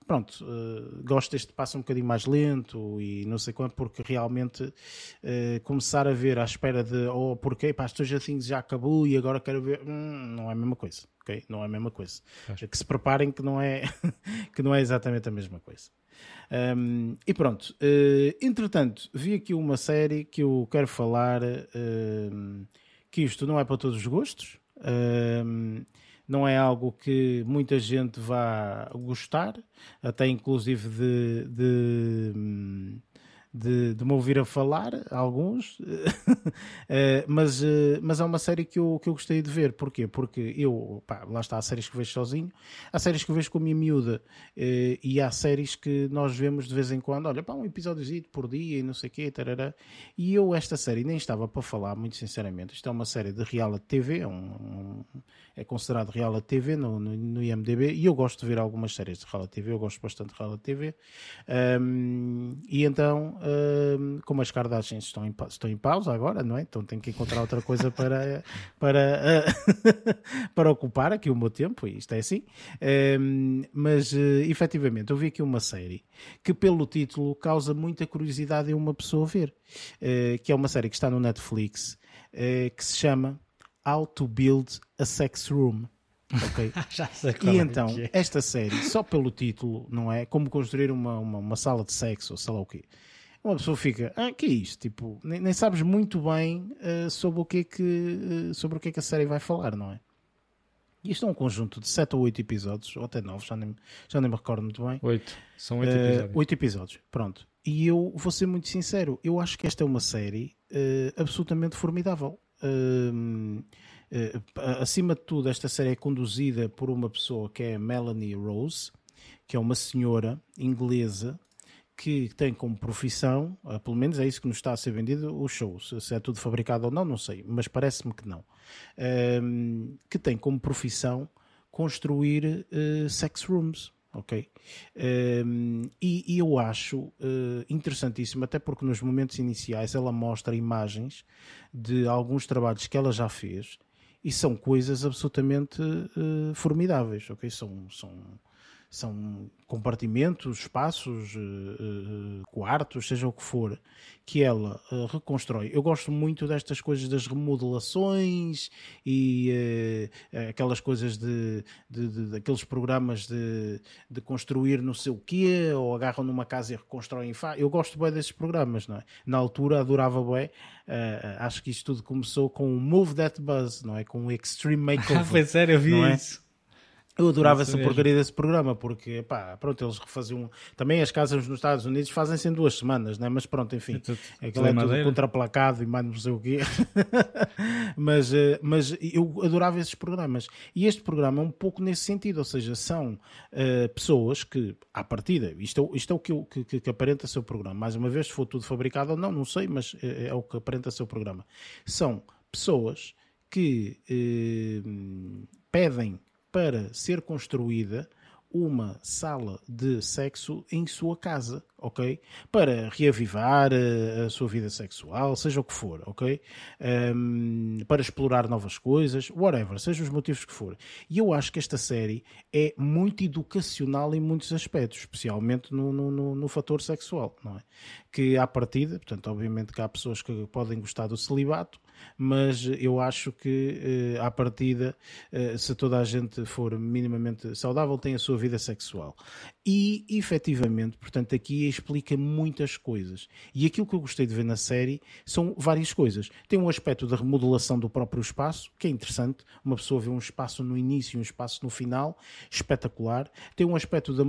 pronto, uh, gosto deste passo um bocadinho mais lento e não sei quanto, porque realmente uh, começar a ver à espera de, ou oh, porque, pá, estou assim já acabou e agora quero ver, hum, não é a mesma coisa, ok? Não é a mesma coisa. Acho. Que se preparem que não é, [laughs] que não é exatamente a mesma coisa. Um, e pronto, uh, entretanto, vi aqui uma série que eu quero falar, que isto não é para todos os gostos, não é algo que muita gente vá gostar, até inclusive de, de de, de me ouvir a falar, alguns, [laughs] eh, mas, eh, mas é uma série que eu, que eu gostei de ver. Porquê? Porque eu, pá, lá está, há séries que vejo sozinho, há séries que vejo com a minha miúda eh, e há séries que nós vemos de vez em quando, olha, pá, um episódiozinho por dia e não sei o quê, tarará. e eu esta série nem estava para falar, muito sinceramente. Isto é uma série de reality TV, é, um, um é considerado reality TV no, no, no, IMDB e eu gosto de ver algumas séries de reality TV, eu gosto bastante de reality TV. Um, e então uh, como as Kardashians estão em, estão em pausa agora, não é? Então tenho que encontrar outra coisa para, [laughs] para, uh, [laughs] para ocupar aqui o meu tempo, e isto é assim. Uh, mas uh, efetivamente, eu vi aqui uma série que, pelo título, causa muita curiosidade em uma pessoa ver, que é uma série que está no Netflix que se chama How to Build a Sex Room. Ok? [laughs] Já sei e é então, é. esta série, só pelo título, não é? Como construir uma, uma, uma, sala de sexo, ou sei lá o quê. Uma pessoa fica, ah, que é isto? Tipo, nem, nem sabes muito bem uh, sobre, o que é que, uh, sobre o que é que a série vai falar, não é? E isto é um conjunto de 7 ou 8 episódios, ou até 9, já nem, já nem me recordo muito bem. 8, são 8 uh, eh, episódios. 8 episódios, pronto. E eu vou ser muito sincero, eu acho que esta é uma série absolutamente formidável. Uh, Uh, acima de tudo, esta série é conduzida por uma pessoa que é Melanie Rose, que é uma senhora inglesa que tem como profissão, uh, pelo menos é isso que nos está a ser vendido, o show. Se é tudo fabricado ou não, não sei, mas parece-me que não. Uh, que tem como profissão construir uh, sex rooms. Ok? Um, e, e, eu acho uh, interessantíssimo, até porque nos momentos iniciais ela mostra imagens de alguns trabalhos que ela já fez e são coisas absolutamente uh, formidáveis, ok? São, são, são compartimentos, espaços, uh, uh, quartos, seja o que for, que ela reconstrói. Eu gosto muito destas coisas das remodelações e aquelas coisas de, de, de, daqueles programas de, de construir não sei o quê, ou agarram numa casa e reconstroem. Eu gosto bem desses programas, não é? Na altura adorava bem acho que isto tudo começou com o Move That Buzz, não é? Com o Extreme [laughs] Makeover. Ah, foi sério, eu vi é? isso. Eu adorava essa porcaria desse programa, porque, pá, pronto, eles refaziam. Também as casas nos Estados Unidos fazem-se em duas semanas, né? Mas pronto, enfim. É aquilo é tudo contraplacado e mais não sei o quê. [laughs] mas, eh, mas eu adorava esses programas. E este programa é um pouco nesse sentido, ou seja, são uh, pessoas que, à partida, isto é, isto é o que, que, que aparenta ser o programa. Mais uma vez, se for tudo fabricado ou não, não sei, mas é, é o que aparenta ser o programa. São pessoas que uh, pedem para ser construída uma sala de sexo em sua casa, ok? Para reavivar a, eh, a sua vida sexual, seja o que for, ok? Um, para explorar novas coisas, whatever, sejam os motivos que for. E eu acho que esta série é muito educacional em muitos aspectos, especialmente no, no, no, no fator sexual, não é? Que à partida, portanto, obviamente que há pessoas que podem gostar do celibato, mas eu acho que uh, à partida, uh, se toda a gente for minimamente saudável, tem a sua vida sexual. E efetivamente, portanto, aqui explica muitas coisas. E aquilo que eu gostei de ver na série são várias coisas. Tem um aspecto da remodelação do próprio espaço, que é interessante. Uma pessoa vê um espaço no início e um espaço no final, espetacular. Tem um aspecto da,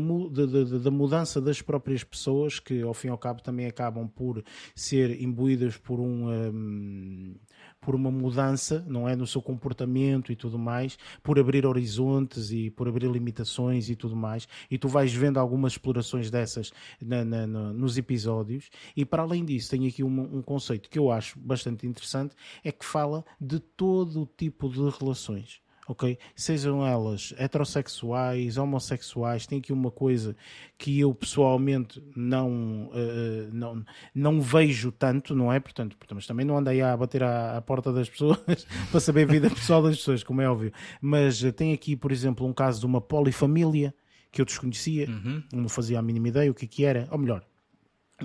da, da mudança das próprias pessoas, que ao fim e ao cabo também acabam por ser imbuídas por um. um por uma mudança, não é, no seu comportamento e tudo mais, por abrir horizontes e por abrir limitações e tudo mais. E tu vais vendo algumas explorações dessas na, na, na, nos episódios. E para além disso, tem aqui um, um conceito que eu acho bastante interessante, é que fala de todo o tipo de relações ok? Sejam elas heterossexuais, homossexuais, tem aqui uma coisa que eu pessoalmente não, uh, não, não vejo tanto, não é? Portanto, mas também não andei a bater à, à porta das pessoas [laughs] para saber a vida pessoal das pessoas, como é óbvio. Mas uh, tem aqui, por exemplo, um caso de uma polifamília que eu desconhecia, uhum. não fazia a mínima ideia o que, é que era, ou melhor,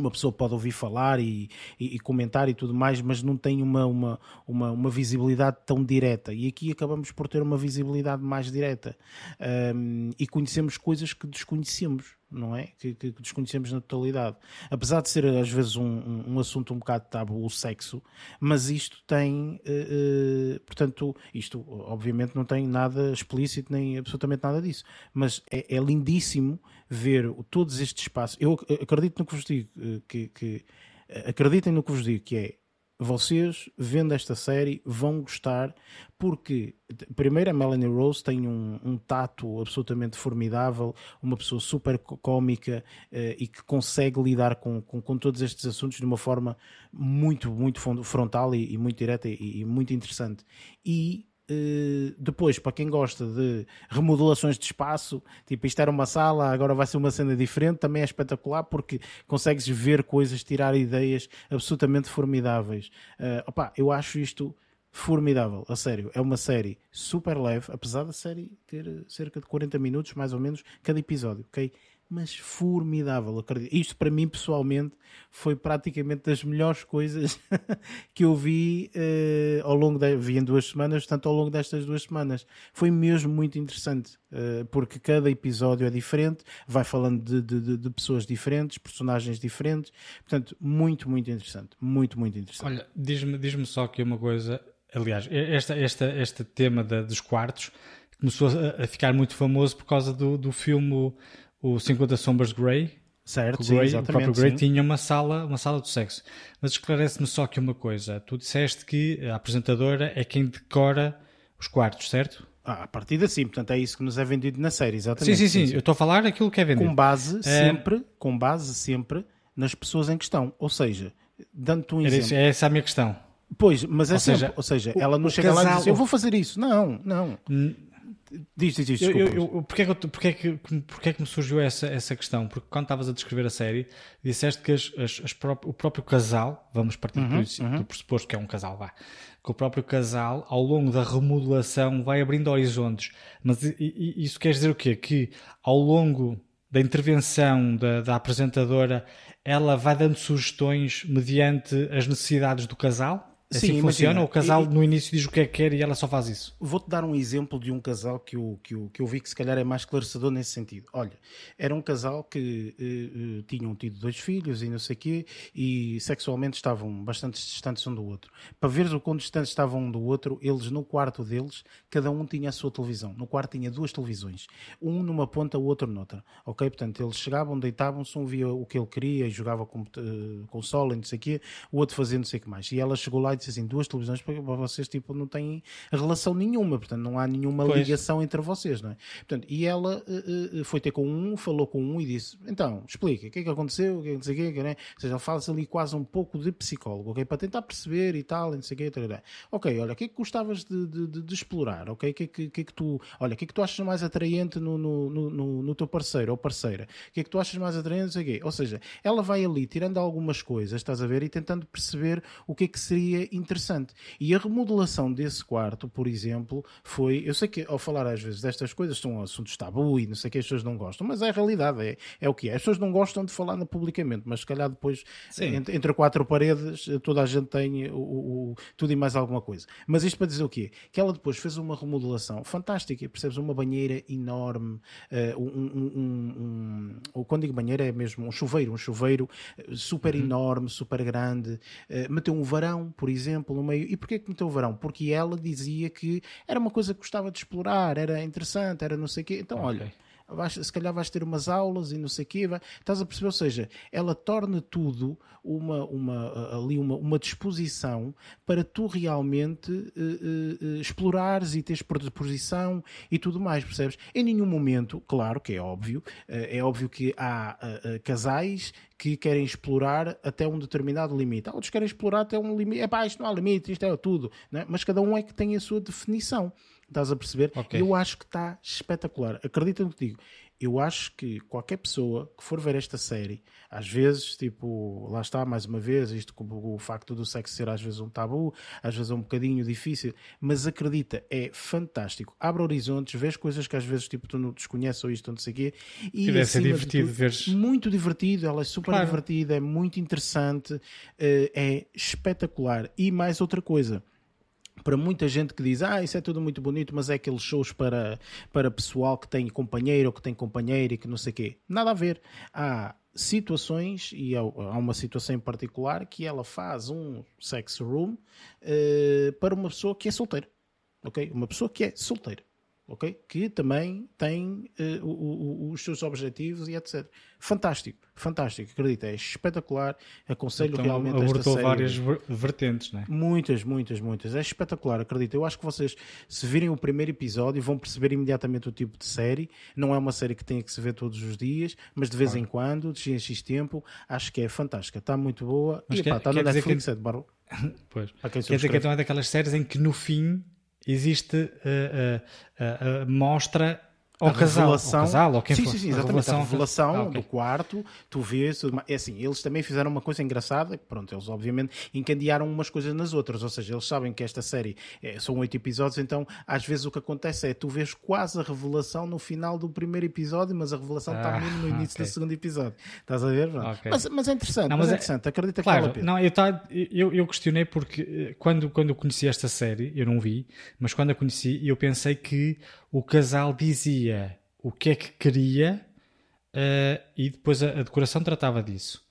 uma pessoa pode ouvir falar e, e, e, comentar e tudo mais, mas não tem uma, uma, uma, uma, visibilidade tão direta. E aqui acabamos por ter uma visibilidade mais direta um, e conhecemos coisas que desconhecemos não é? Que, que, desconhecemos na totalidade. Apesar de ser às vezes um, um, assunto um bocado tabu, o sexo, mas isto tem, uh, uh, portanto, isto obviamente não tem nada explícito nem absolutamente nada disso, mas é, é lindíssimo ver todos estes espaços. Eu acredito no que vos digo, eh, que, que acreditem no que vos digo, que é vocês, vendo esta série, vão gostar, porque, primeiro, a Melanie Rose tem um, um tato absolutamente formidável, uma pessoa super cómica uh, e que consegue lidar com, com, com, todos estes assuntos de uma forma muito, muito frontal e, e muito direta e, e, muito interessante. E depois, para quem gosta de remodelações de espaço, tipo isto era uma sala, agora vai ser uma cena diferente, também é espetacular porque consegues ver coisas, tirar ideias absolutamente formidáveis. Uh, opa, eu acho isto formidável, a sério. É uma série super leve, apesar da série ter cerca de 40 minutos, mais ou menos, cada episódio, ok? Mas formidável, acredito. Isto para mim pessoalmente foi praticamente das melhores coisas [laughs] que eu vi uh, ao longo de, vi em duas semanas, portanto ao longo destas duas semanas. Foi mesmo muito interessante, uh, porque cada episódio é diferente, vai falando de, de, de, pessoas diferentes, personagens diferentes, portanto muito, muito interessante, muito, muito interessante. Olha, diz-me diz só aqui uma coisa, aliás, esta, esta, este tema da, dos quartos começou a, a, ficar muito famoso por causa do, do filme o 50 Sombras Grey. Certo, o, Grey, sim, o próprio Grey sim. tinha uma sala, uma sala de sexo. Mas esclarece-me só que uma coisa. Tu disseste que a apresentadora é quem decora os quartos, certo? Ah, a partir da sim, portanto é isso que nos é vendido na série, exatamente. Sim, sim, sim. sim. Eu estou a falar aquilo que é vendido. Com base é... sempre, com base sempre nas pessoas em questão. Ou seja, dando-te um exemplo. É essa a minha questão. Pois, mas é ou sempre, seja, ou seja, o, ela não chega casal, lá e diz, eu vou fazer isso. Não, não. Diz, diz, diz, eu, eu, porquê, é que, porquê, é que, porquê é que me surgiu essa, essa questão? Porque quando estavas a descrever a série, disseste que as, as, as pró o próprio casal, vamos partir uhum, do, uhum. do pressuposto que é um casal, vá, que o próprio casal, ao longo da remodelação, vai abrindo horizontes. Mas isso quer dizer o quê? Que ao longo da intervenção da, da apresentadora, ela vai dando sugestões mediante as necessidades do casal? É assim Sim, funciona? o casal e, no início diz o que é que quer e ela só faz isso? Vou-te dar um exemplo de um casal que eu, que, eu, que eu vi que se calhar é mais esclarecedor nesse sentido. Olha, era um casal que uh, uh, tinham tido dois filhos e não sei o quê e sexualmente estavam bastante distantes um do outro. Para veres o quão distantes estavam um do outro, eles no quarto deles, cada um tinha a sua televisão. No quarto tinha duas televisões. Um numa ponta, o outro noutra. Ok? Portanto, eles chegavam, deitavam-se, um via o que ele queria e jogava com uh, console e não sei o quê, o outro fazia não sei o que mais. E ela chegou lá disse assim, duas televisões para vocês tipo, não têm relação nenhuma, portanto não há nenhuma pois. ligação entre vocês, não é? Portanto, e ela uh, uh, foi ter com um, falou com um e disse, então, explica, o que é que aconteceu, o que é que não sei o que, né? ou seja, fala-se ali quase um pouco de psicólogo, ok? Para tentar perceber e tal, não sei o que, tal, ok, olha, o que é que gostavas de, de, de, de explorar, ok? O que é que, que, é que tu, olha, o que é que tu achas mais atraente no, no, no, no teu parceiro ou parceira? O que é que tu achas mais atraente, não sei o quê? Ou seja, ela vai ali tirando algumas coisas, estás a ver, e tentando perceber o que é que seria interessante. E a remodelação desse quarto, por exemplo, foi. Eu sei que ao falar às vezes destas coisas são assuntos tabu e não sei que as pessoas não gostam, mas é a realidade, é, é o que é. As pessoas não gostam de falar publicamente, mas se calhar depois, entre, entre, quatro paredes, toda a gente tem o, o, tudo e mais alguma coisa. Mas isto para dizer o quê? Que ela depois fez uma remodelação fantástica, percebes? Uma banheira enorme, uh, um, um, um, quando digo banheira é mesmo um chuveiro, um chuveiro eh, super uhum. enorme, super grande, uh, meteu um varão, por exemplo, no meio. E porquê que meteu o verão? Porque ela dizia que era uma coisa que gostava de explorar, era interessante, era não sei o quê. Então, okay. olha, vais, se calhar vais ter umas aulas e não sei o quê, vai, estás a perceber? Ou seja, ela torna tudo uma, uma, ali uma, uma disposição para tu realmente uh, uh, explorares e teres predisposição e tudo mais, percebes? Em nenhum momento, claro que é óbvio, é óbvio que há casais que querem explorar até um determinado limite. Há outros querem explorar até um limite. É pá, isto não há limite, isto é tudo. Né? Mas cada um é que tem a sua definição. Estás a perceber? Okay. Eu acho que está espetacular. Acredita no que digo. Eu acho que qualquer pessoa que for ver esta série, às vezes, tipo, lá está, mais uma vez, isto com o facto do sexo ser às vezes um tabu, às vezes é um bocadinho difícil, mas acredita, é fantástico. Abre horizontes, vês coisas que às vezes tipo, tu não desconheces ou isto, não sei o quê. E deve ser divertido ver. Muito divertido, ela é super claro. divertida, é muito interessante, eh, é espetacular. E mais outra coisa para muita gente que diz, ah, isso é tudo muito bonito, mas é aqueles shows para, para pessoal que tem companheiro ou que tem companheira e que não sei o quê. Nada a ver. Há situações, e há uma situação em particular, que ela faz um sex room uh, para uma pessoa que é solteira. Ok? Uma pessoa que é solteira ok? Que também tem uh, o, o, os seus objetivos e etc. Fantástico, fantástico, acredita, é espetacular. Aconselho então, realmente esta série. várias vertentes, não é? Muitas, muitas, muitas. É espetacular, acredita. Eu acho que vocês, se virem o primeiro episódio, vão perceber imediatamente o tipo de série. Não é uma série que tenha que se ver todos os dias, mas de vez claro. em quando, de X em X tempo, acho que é fantástica. Está muito boa. Mas e pá, está no Netflix, [laughs] que... é de barro. Pois. Quer dizer que então é daquelas séries em que no fim existe uh, uh, mostra ao casal, revelação, ao casal, ou quem sim, for. Sim, sim, exatamente. A revelação, a revelação ah, okay. do quarto, tu vês. É assim, eles também fizeram uma coisa engraçada. Pronto, eles obviamente encandearam umas coisas nas outras. Ou seja, eles sabem que esta série é, são oito episódios, então às vezes o que acontece é tu vês quase a revelação no final do primeiro episódio, mas a revelação ah, está mesmo no início okay. do segundo episódio. Estás a ver? Okay. Mas, mas, é interessante, não, mas, mas é, é interessante. Acredita claro, que não, eu, tá, eu, eu questionei porque eh, quando, quando eu conheci esta série, eu não vi, mas quando a conheci, eu pensei que o casal dizia o que é que queria uh, e depois a, a, decoração tratava disso.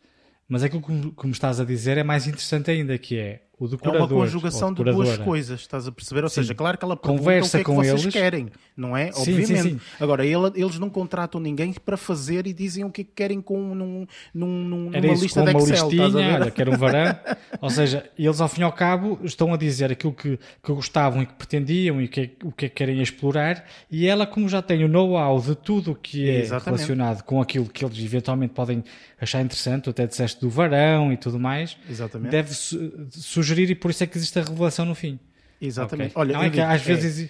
Mas aquilo que, que me estás a dizer é mais interessante ainda, que é o decorador. É uma conjugação de duas coisas, estás a perceber? Ou sim. seja, claro que ela conversa o que é com que vocês eles querem, não é? Sim, Obviamente. Sim, Agora, ele, eles não contratam ninguém para fazer e dizem o que é que querem com num, num, Era numa isso, lista com de Excel. Uma listinha, olha, quer um varão. [laughs] Ou seja, eles ao fim e ao cabo estão a dizer aquilo que, que gostavam e que pretendiam e que, o que é que querem explorar e ela, como já tem o know-how de tudo o que é Exatamente. relacionado com aquilo que eles eventualmente podem achar interessante, até disseste do varão e tudo mais, Exatamente. deve su sugerir e por isso é que existe a revelação no fim. Exatamente. Okay. Olha, não é que às vezes é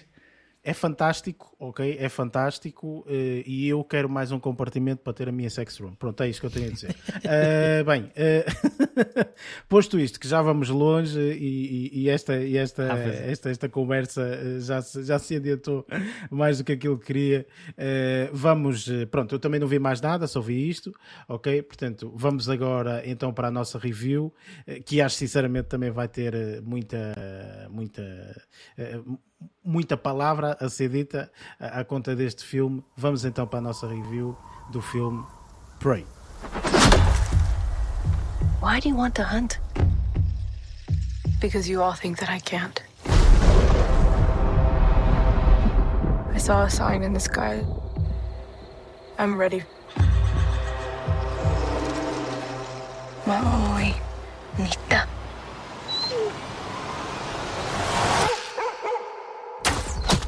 fantástico, ok? É fantástico uh, e eu quero mais um compartimento para ter a minha sex room. Pronto, é isso que eu tenho a dizer. uh, [laughs] bem, uh, [laughs] posto isto, que já vamos longe e, e, e esta, e esta, ah, esta, esta conversa já, se, já se adiantou [laughs] mais do que aquilo que queria, vamos, pronto, eu também não vi mais nada, só vi isto, ok? Portanto, vamos agora então para a nossa review, que acho sinceramente também vai ter muita, muita muita palavra a ser dita à conta deste filme. Vamos então para a nossa review do filme Prey. Why do you want to hunt? Because you all think that I can't. I saw a sign in the sky. I'm ready. Maui, Nita.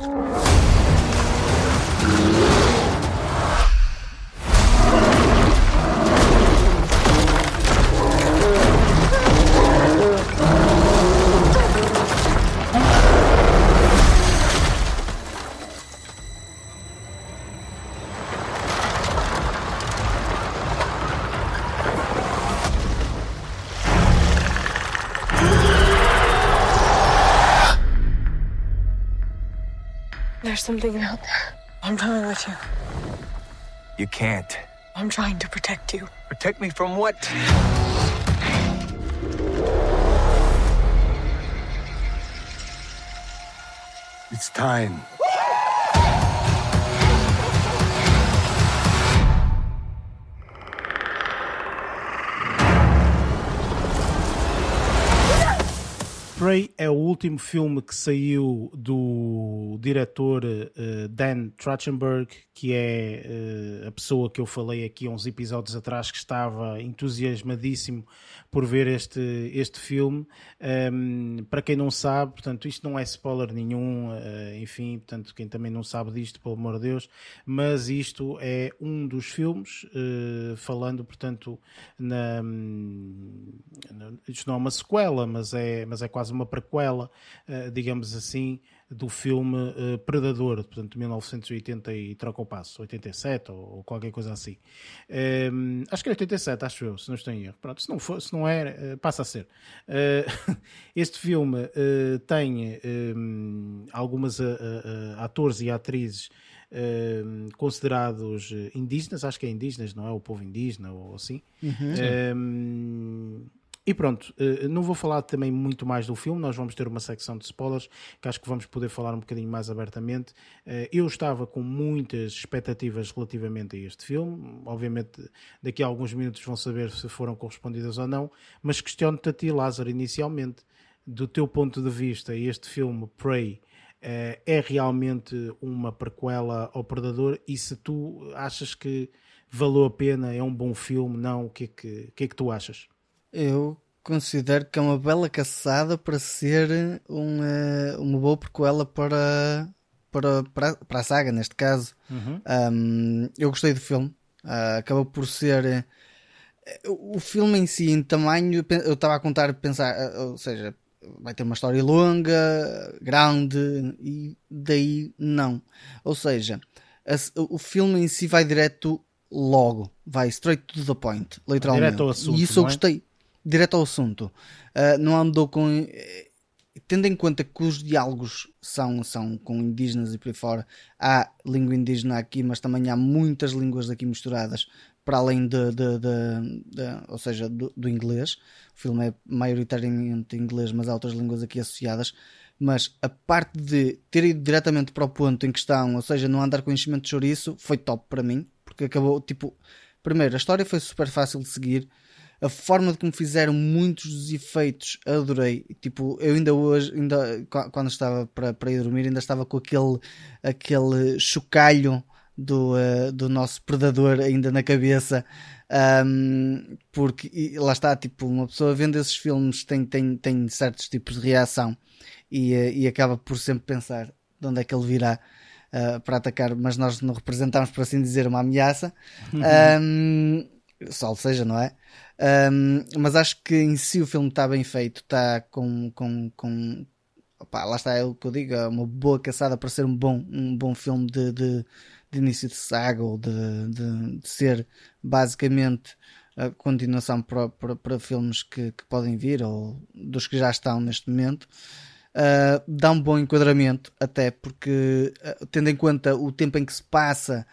Oh. There's something out there. I'm coming with you. You can't. I'm trying to protect you. Protect me from what? It's time. Prey é o último filme que saiu do diretor uh, Dan Trachtenberg, que é uh, a pessoa que eu falei aqui uns episódios atrás que estava entusiasmadíssimo por ver este, este filme. Um, para quem não sabe, portanto, isto não é spoiler nenhum, uh, enfim, portanto, quem também não sabe disto, pelo amor de Deus, mas isto é um dos filmes, falando, portanto, na, na, isto não é uma sequela, mas é, mas é quase quase uma prequela, uh, digamos assim, do filme uh, Predador, portanto, de 1980 e troca o passo, 87 ou, qualquer coisa assim. Um, ehm, acho que é 87, acho eu, se não estou em erro. Pronto, se não, for, se não é, passa a ser. Uh, [laughs] este filme tem um, ehm, algumas atores e atrizes ehm, considerados indígenas, acho que é indígenas, não é? O povo indígena ou assim. Uhum. E pronto, eh, não vou falar também muito mais do filme, nós vamos ter uma secção de spoilers que acho que vamos poder falar um bocadinho mais abertamente. Eh, eu estava com muitas expectativas relativamente a este filme, obviamente daqui a alguns minutos vão saber se foram correspondidas ou não, mas questiono-te a ti, Lázaro, inicialmente, do teu ponto de vista, este filme, Prey, eh, é realmente uma prequela ao Predador e se tu achas que valeu a pena, é um bom filme, não, o que é que, que, é que tu achas? Eu considero que é uma bela caçada para ser uma, uma boa prequela para, para, para, para a saga, neste caso. Uhum. Um, eu gostei do filme. Uh, acabou por ser. Uh, o filme em si, em tamanho, eu estava a contar, pensar, uh, ou seja, vai ter uma história longa, grande, e daí não. Ou seja, a, o filme em si vai direto logo, vai straight to the point, literalmente. Direto ao assunto, e isso eu é? Direto ao assunto. Uh, não andou com. Tendo em conta que os diálogos são, são com indígenas e por aí fora, há língua indígena aqui, mas também há muitas línguas aqui misturadas para além de, de, de, de ou seja, do, do, inglês. O filme é maioritariamente inglês, mas há outras línguas aqui associadas. Mas a parte de ter ido diretamente para o ponto em questão, ou seja, não andar com enchimento de chouriço, foi top para mim, porque acabou, tipo, primeiro, a história foi super fácil de seguir. A forma de como fizeram muitos dos efeitos, adorei. Tipo, eu ainda hoje, ainda, quando estava para, para ir dormir, ainda estava com aquele, aquele chocalho do, uh, do nosso predador ainda na cabeça. Um, porque e, lá está, tipo, uma pessoa vendo esses filmes tem, tem, tem certos tipos de reação e, uh, e acaba por sempre pensar de onde é que ele virá uh, para atacar, mas nós não representamos, por assim dizer, uma ameaça. Uhum. Um, salvo seja, não é? Um, mas acho que em si o filme está bem feito, está com, com, com lá está é o que eu digo, é uma boa caçada para ser um bom, um bom filme de, de de início de saga ou de, de, de ser basicamente a continuação para, para, para filmes que, que, podem vir ou dos que já estão neste momento. Uh, dá um bom enquadramento, até porque, uh, tendo em conta o tempo em que se passa,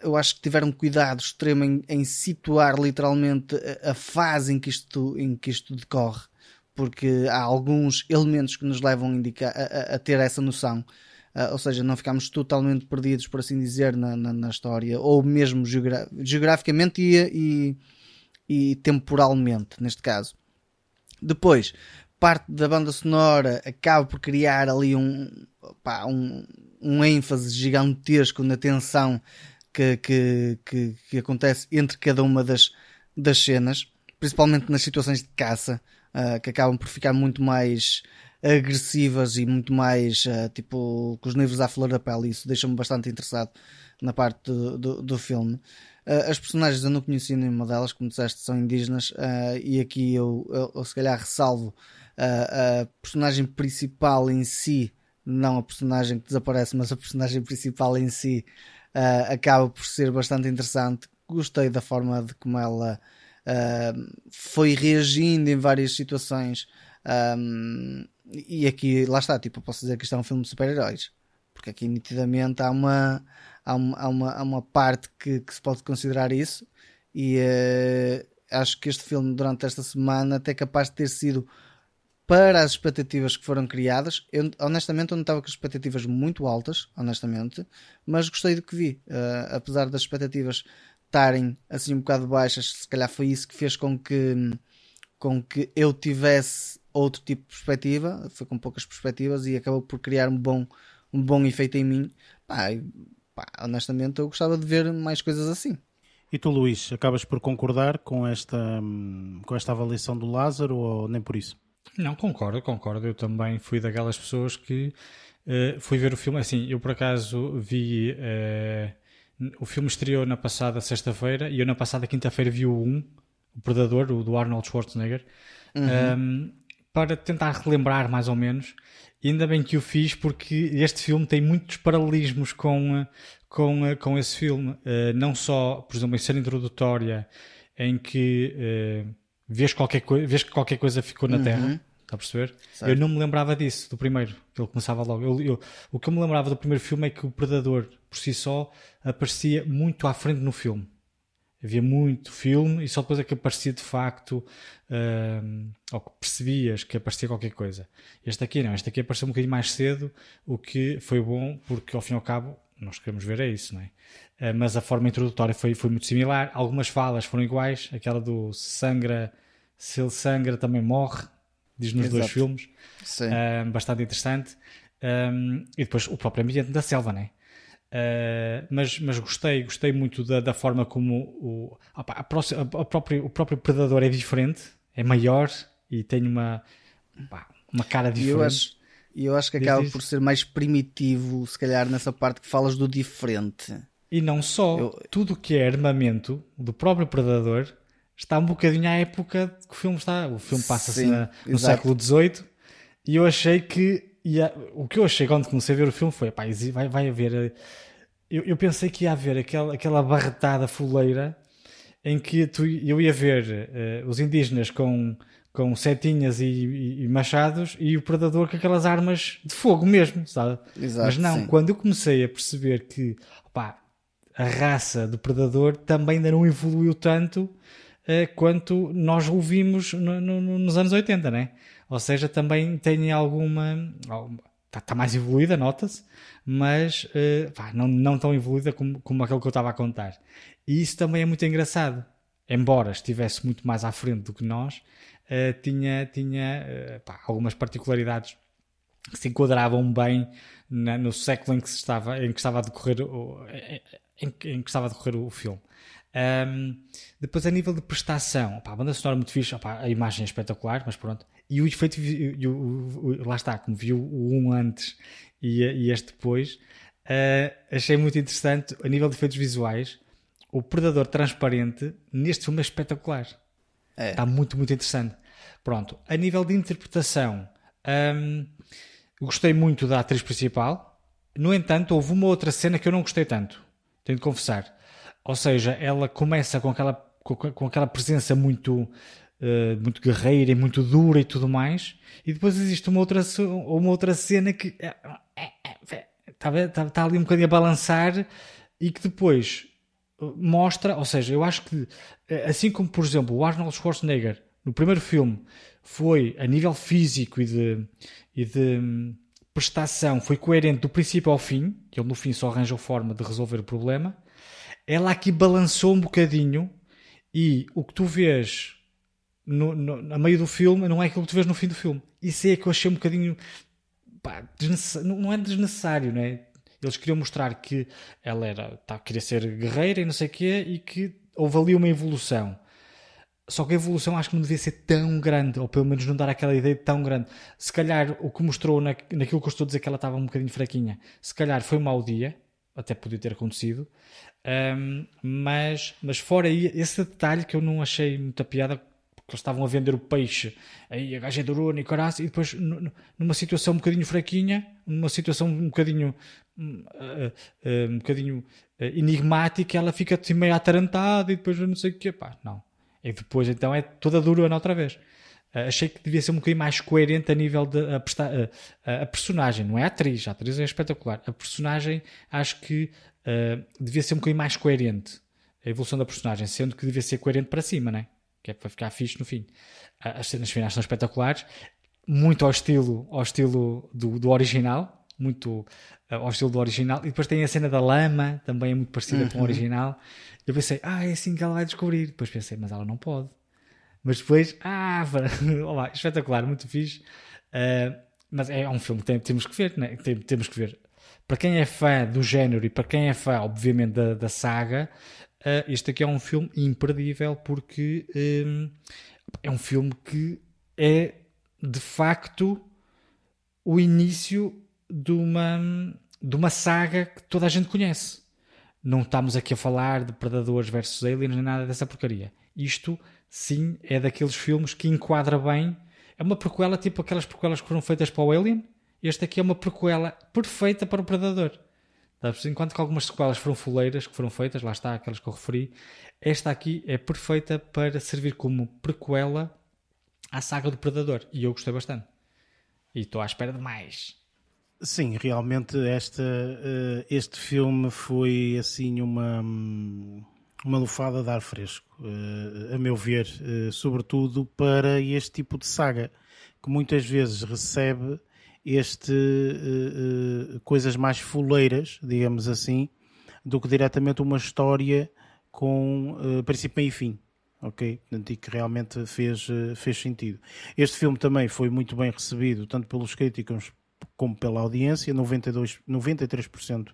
eu acho que tiveram cuidado extremo em, em situar literalmente a, a, fase em que, isto, em que isto decorre, porque há alguns elementos que nos levam a, indicar, a, a ter essa noção uh, ou seja, não ficamos totalmente perdidos, por assim dizer, na, na, na história, ou mesmo geogra geograficamente e, e, e, temporalmente, neste caso. Depois, parte da banda sonora acaba por criar ali um, pá, um, um ênfase gigantesco na tensão que, que, que, que, acontece entre cada uma das, das cenas, principalmente nas situações de caça, uh, que acabam por ficar muito mais agressivas e muito mais uh, tipo com os nervos à flor da pele. Isso deixa-me bastante interessado na parte do, do, do filme. Uh, as personagens eu não conheci nenhuma delas, como disseste, são indígenas, uh, e aqui eu, eu, eu, se calhar ressalvo a personagem principal em si, não a personagem que desaparece, mas a personagem principal em si acaba por ser bastante interessante. Gostei da forma de como ela foi reagindo em várias situações. Um, e aqui, lá está, tipo, posso dizer que isto é um filme de super-heróis. Porque aqui nitidamente há uma, há uma, há uma, há uma parte que, que se pode considerar isso. E uh, acho que este filme, durante esta semana, até capaz de ter sido para as expectativas que foram criadas. Eu, honestamente, eu não estava com expectativas muito altas, honestamente, mas gostei do que vi. Uh, apesar das expectativas estarem assim um bocado baixas, se calhar foi isso que fez com que, com que eu tivesse outro tipo de perspectiva, foi com poucas perspectivas e acabou por criar um bom, um bom efeito em mim. Pá, pá, honestamente, eu gostava de ver mais coisas assim. E tu, Luís, acabas por concordar com esta, com esta avaliação do Lázaro ou nem por isso? Não, concordo, concordo. Eu também fui daquelas pessoas que uh, fui ver o filme. Assim, eu por acaso vi. Uh, o filme estreou na passada sexta-feira e eu na passada quinta-feira vi o 1, o Predador, o do Arnold Schwarzenegger. Uhum. Um, para tentar relembrar mais ou menos. E ainda bem que o fiz porque este filme tem muitos paralelismos com, com, com esse filme. Uh, não só, por exemplo, em cena introdutória em que vês, qualquer vês que qualquer coisa ficou na uhum. Terra. Está a perceber? Certo. Eu não me lembrava disso, do primeiro, que ele começava logo. Eu, eu, o que eu me lembrava do primeiro filme é que o Predador, por si só, aparecia muito à frente no filme. Havia muito filme e só depois é que aparecia de facto, uh, ou que percebias que aparecia qualquer coisa. Este aqui não, este aqui apareceu um bocadinho mais cedo, o que foi bom, porque ao fim e ao cabo, nós queremos ver é isso, não é? Uh, mas a forma introdutória foi, foi muito similar. Algumas falas foram iguais, aquela do sangra, se ele sangra também morre, diz nos Exato. dois filmes. Uh, bastante interessante. Um, e depois o próprio ambiente da selva, não é? Uh, mas, mas gostei, gostei muito da, da forma como o, a, próxima, a, a próprio, o próprio predador é diferente, é maior e tem uma, uma cara diferente. E eu acho, que acaba por ser mais primitivo, se calhar, nessa parte que falas do diferente. E não só, eu... tudo que é armamento do próprio predador está um bocadinho à época que o filme está. O filme passa-se no exato. século XVIII e eu achei que. Ia, o que eu achei quando comecei a ver o filme foi: pá, vai, vai haver. Eh, eu, eu pensei que ia haver aquela, aquela barretada fuleira em que tu, eu ia ver uh, os indígenas com, com setinhas e, e, e, machados e o predador com aquelas armas de fogo mesmo, sabe? Exato, Mas não, sim. quando eu comecei a perceber que a raça do predador também ainda não evoluiu tanto uh, quanto nós o vimos no, no, nos anos 80, né? Ou seja, também tem alguma. Está tá mais evoluída, nota-se, mas uh, pá, não, não tão evoluída como, como aquele que eu estava a contar. E isso também é muito engraçado. Embora estivesse muito mais à frente do que nós, uh, tinha, tinha uh, pá, algumas particularidades que se enquadravam bem na, no século em que, estava, em que estava a decorrer o, em, em que estava a decorrer o filme. Um, depois, a nível de prestação, opa, a banda sonora muito fixe, opa, a imagem é espetacular, mas pronto. E o efeito, e o, o, lá está, como viu o um antes e, e este depois, uh, achei muito interessante a nível de efeitos visuais o Predador transparente neste filme é espetacular. É. Está muito, muito interessante. Pronto, a nível de interpretação, hum, gostei muito da atriz principal. No entanto, houve uma outra cena que eu não gostei tanto. Tenho de confessar. Ou seja, ela começa com aquela, com, com aquela presença muito, uh, muito guerreira e muito dura e tudo mais. E depois existe uma outra, uma outra cena que está, é, é, é, está, está ali um bocadinho a balançar e que depois mostra, ou seja, eu acho que eh, assim como por exemplo o Arnold Schwarzenegger no primeiro filme foi a nível físico e de, e de hum, prestação foi coerente do princípio ao fim, ele no fim só arranjou forma de resolver o problema. Ela aqui balançou um bocadinho e o que tu vês no, no, meio do filme não é aquilo que tu vês no fim do filme. Isso é que eu achei um bocadinho pá, não é desnecessário, não é? Eles queriam mostrar que ela era, tá, queria ser guerreira e não sei o quê, e que houve ali uma evolução. Só que a evolução acho que não devia ser tão grande, ou pelo menos não dar aquela ideia de tão grande. Se calhar o que mostrou na, naquilo que eu estou a dizer que ela estava um bocadinho fraquinha, se calhar foi um mau dia, até podia ter acontecido. Um, mas, mas fora aí, esse detalhe que eu não achei muita piada, que eles estavam a vender o peixe, aí a gaja durona e caraça, e depois numa situação um bocadinho fraquinha, numa situação um bocadinho um, uh, uh, um bocadinho uh, enigmática, ela fica assim meio atarantada e depois não sei o que, pá, não. E depois então é toda durona outra vez. achei que devia ser um bocadinho mais coerente a nível de a, a, personagem, não é a atriz, a atriz é espetacular. A personagem acho que devia ser um bocadinho mais coerente, a evolução da personagem, sendo que devia ser coerente para cima, não é? Que é para ficar fixe no fim. As cenas finais são espetaculares, muito ao estilo, ao estilo do, do original, muito uh, ao estilo do original. E depois tem a cena da lama, também é muito parecida uhum. com o uhum. original. Eu pensei, ah, é assim que ela vai descobrir. Depois pensei, mas ela não pode. Mas depois, ah, [laughs] olá, espetacular, muito fixe. Uh, mas é um filme que tem, temos que ver, né? Tem, temos que ver. Para quem é fã do género e para quem é fã, obviamente, da, da saga, Uh, este aqui é um filme imperdível porque um, é um filme que é de facto o início de uma, de uma saga que toda a gente conhece. Não estamos aqui a falar de Predadores versus Aliens nem nada dessa porcaria. Isto, sim, é daqueles filmes que enquadra bem. É uma prequela tipo aquelas prequelas que foram feitas para o Alien. Este aqui é uma prequela perfeita para o Predador. Enquanto que algumas sequelas foram fuleiras, que foram feitas, lá está, aquelas que eu referi, esta aqui é perfeita para servir como prequela à saga do Predador. E eu gostei bastante. E estou à espera de mais. Sim, realmente uh, este filme foi assim uma, uma lufada de ar fresco, uh, a meu ver, uh, sobretudo para este tipo de saga, que muitas vezes recebe este uh, uh, coisas mais fuleiras, digamos assim, do que diretamente uma história com uh, princípio, e fim. Ok? E que realmente fez, fez sentido. Este filme também foi muito bem recebido, tanto pelos críticos como pela audiência, 92, 93%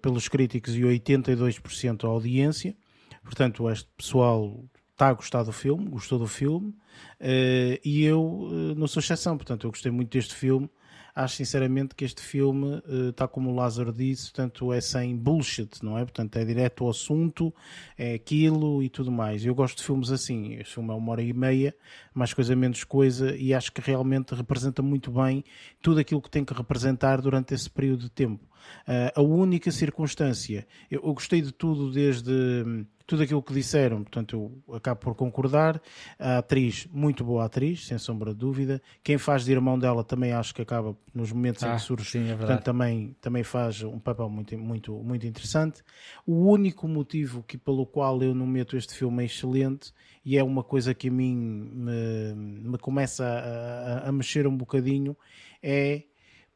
pelos críticos e 82% a audiência. Portanto, este pessoal está a gostar do filme, gostou do filme, uh, e eu uh, não sou exceção, portanto, eu gostei muito deste filme. acho sinceramente que este filme, uh, tal como o Lázaro disse, portanto, é sem bullshit, não é? Portanto, é direto ao assunto, é aquilo e tudo mais. Eu gosto de filmes assim. Este filme é uma hora e meia, mais coisa menos coisa, e acho que realmente representa muito bem tudo aquilo que tem que representar durante esse período de tempo. Uh, a única circunstância, eu, eu, gostei de tudo desde tudo aquilo que disseram, portanto eu acabo por concordar. A atriz, muito boa atriz, sem sombra de dúvida. Quem faz de irmão dela também acho que acaba nos momentos ah, em que surge, sim, é portanto também, também faz um papel muito, muito, muito interessante. O único motivo que, pelo qual eu não meto este filme é excelente e é uma coisa que a mim me, me começa a, a, a mexer um bocadinho é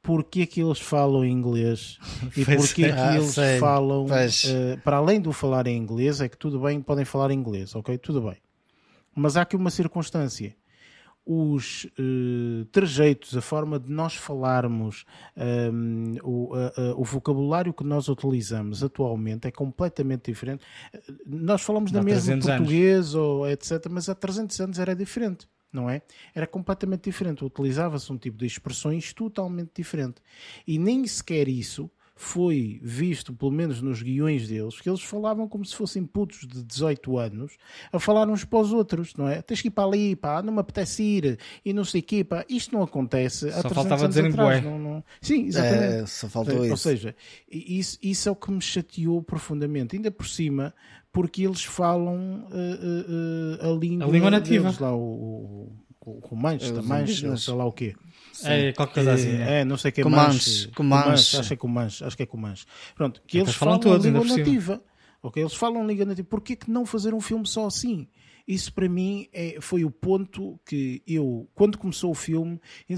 porque é que eles falam inglês [laughs] e porque é que ah, eles sei. falam uh, para além do falar em inglês é que tudo bem podem falar inglês ok? Tudo bem. Mas há aqui uma circunstância. Os uh, trejeitos, a forma de nós falarmos, um, ehm, o, o, vocabulário que nós utilizamos atualmente é completamente diferente. Nós falamos da mesma português ou etc, mas há 300 anos era diferente não é? Era completamente diferente. Utilizava-se um tipo de expressões totalmente diferente. E nem sequer isso foi visto, pelo menos nos guiões deles, que eles falavam como se fossem putos de 18 anos a falar uns para os outros, não é? Tens que ir para ali, pá, não me apetece ir e não sei o quê, pá. Isto não acontece só faltava dizer atrás. Não, não... Sim, exatamente. É, só faltou Ou isso. seja, isso, isso é o que me chateou profundamente. Ainda por cima, porque eles falam uh, uh, uh, a língua, a língua nativa. Deles, lá, o, o, o Manche, sei lá o quê. É, qualquer coisa assim. É, é não sei o que é Comanche. Comanche. Acho que é Comanche. Acho que é Comanche. Pronto, que eles falam, falam todos, a língua nativa. Ok, eles falam língua nativa. Porquê que não fazer um filme só assim? Isso para mim é, foi o ponto que eu, quando começou o filme, e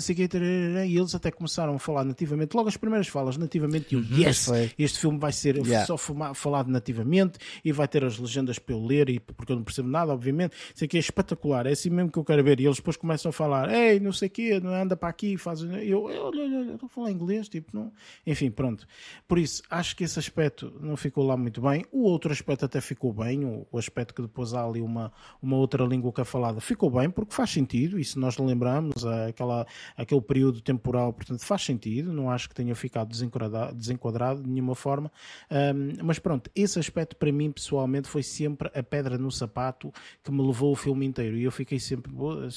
eles até começaram a falar nativamente, logo as primeiras falas nativamente, e eu, uhum, yes, este filme vai ser yeah. só falado nativamente e vai ter as legendas para eu ler, e, porque eu não percebo nada, obviamente. Isso aqui é espetacular, é assim mesmo que eu quero ver. E eles depois começam a falar, ei, não sei o quê, não anda para aqui, faz. Eu, olha, olha, estou a falar inglês, tipo, não. Enfim, pronto. Por isso, acho que esse aspecto não ficou lá muito bem. O outro aspecto até ficou bem, o, o aspecto que depois há ali uma uma outra língua que é falada. Ficou bem, porque faz sentido, e se nós lembramos, aquela, aquele período temporal, portanto, faz sentido, não acho que tenha ficado desenquadrado, desenquadrado de nenhuma forma, um, mas pronto, esse aspecto para mim, pessoalmente, foi sempre a pedra no sapato que me levou o filme inteiro, e eu fiquei sempre,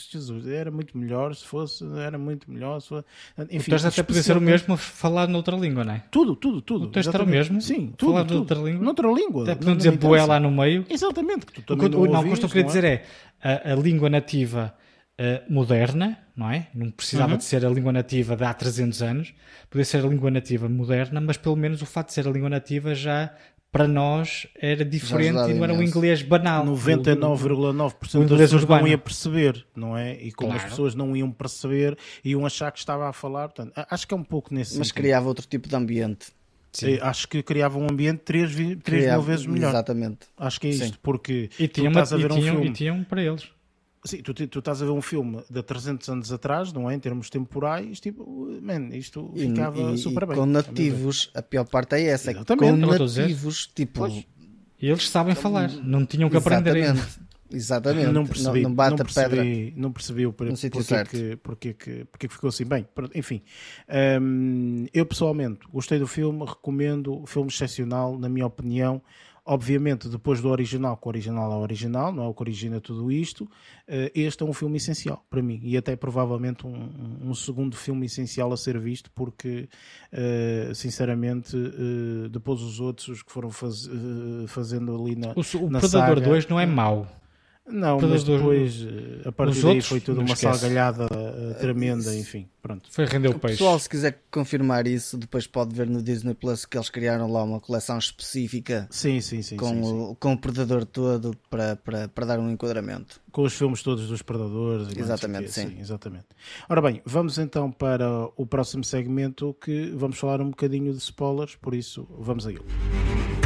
Jesus, era muito melhor se fosse, era muito melhor se fosse... Enfim, o texto até podia ser o mesmo falar noutra língua, não é? Tudo, tudo, tudo. O texto era o mesmo? Sim, tudo. Falar tudo. noutra língua? Noutra língua. Até podiam dizer boé lá no meio. Exatamente, que tu também não, não, não, queria dizer é a, a língua nativa uh, moderna, não é? Não precisava uhum. de ser a língua nativa de há 300 anos, podia ser a língua nativa moderna, mas pelo menos o fato de ser a língua nativa já para nós era diferente e não era o um inglês banal. 99,9% das pessoas urbano. não ia perceber, não é? E como claro. as pessoas não iam perceber, iam achar que estava a falar. Portanto, acho que é um pouco nesse Mas sentido. criava outro tipo de ambiente. Sim. Acho que criava um ambiente três, três criava, mil vezes melhor. Exatamente. Acho que é isto, Sim. porque e tinha tu estás uma, a ver um tinham, filme. E tinham para eles. Sim, tu, tu estás a ver um filme de 300 anos atrás, não é? Em termos temporais, tipo, man, isto e, ficava e, super e bem. Com nativos, a pior parte é essa. Exatamente. Com nativos, tipo. Pois. Eles sabem falar, não tinham que aprender ainda. Exatamente. Não percebi, não, não bate não percebi, a pedra. Não percebi o porquê, que, porquê, que, porquê que ficou assim. Bem, enfim. Um, eu pessoalmente gostei do filme, recomendo. O filme excepcional, na minha opinião. Obviamente, depois do original, que o original é o original, não é o que origina tudo isto, uh, este é um filme essencial para mim e até provavelmente um, um segundo filme essencial a ser visto, porque uh, sinceramente, uh, depois os outros os que foram faz, fazendo ali na. O, o na Predador saga, 2 não é mau. Não, mas depois a partir daí foi tudo uma esquece. salgalhada uh, tremenda, enfim, pronto. Foi render o, peixe. pessoal, se quiser confirmar isso, depois pode ver no Disney Plus que eles criaram lá uma coleção específica sim, sim, sim, com, sim, o, sim. com o Predador todo para, para, para dar um enquadramento. Com os filmes todos dos Predadores. Exatamente, sim. sim. Exatamente. Ora bem, vamos então para o próximo segmento que vamos falar um bocadinho de spoilers, por isso vamos a ele.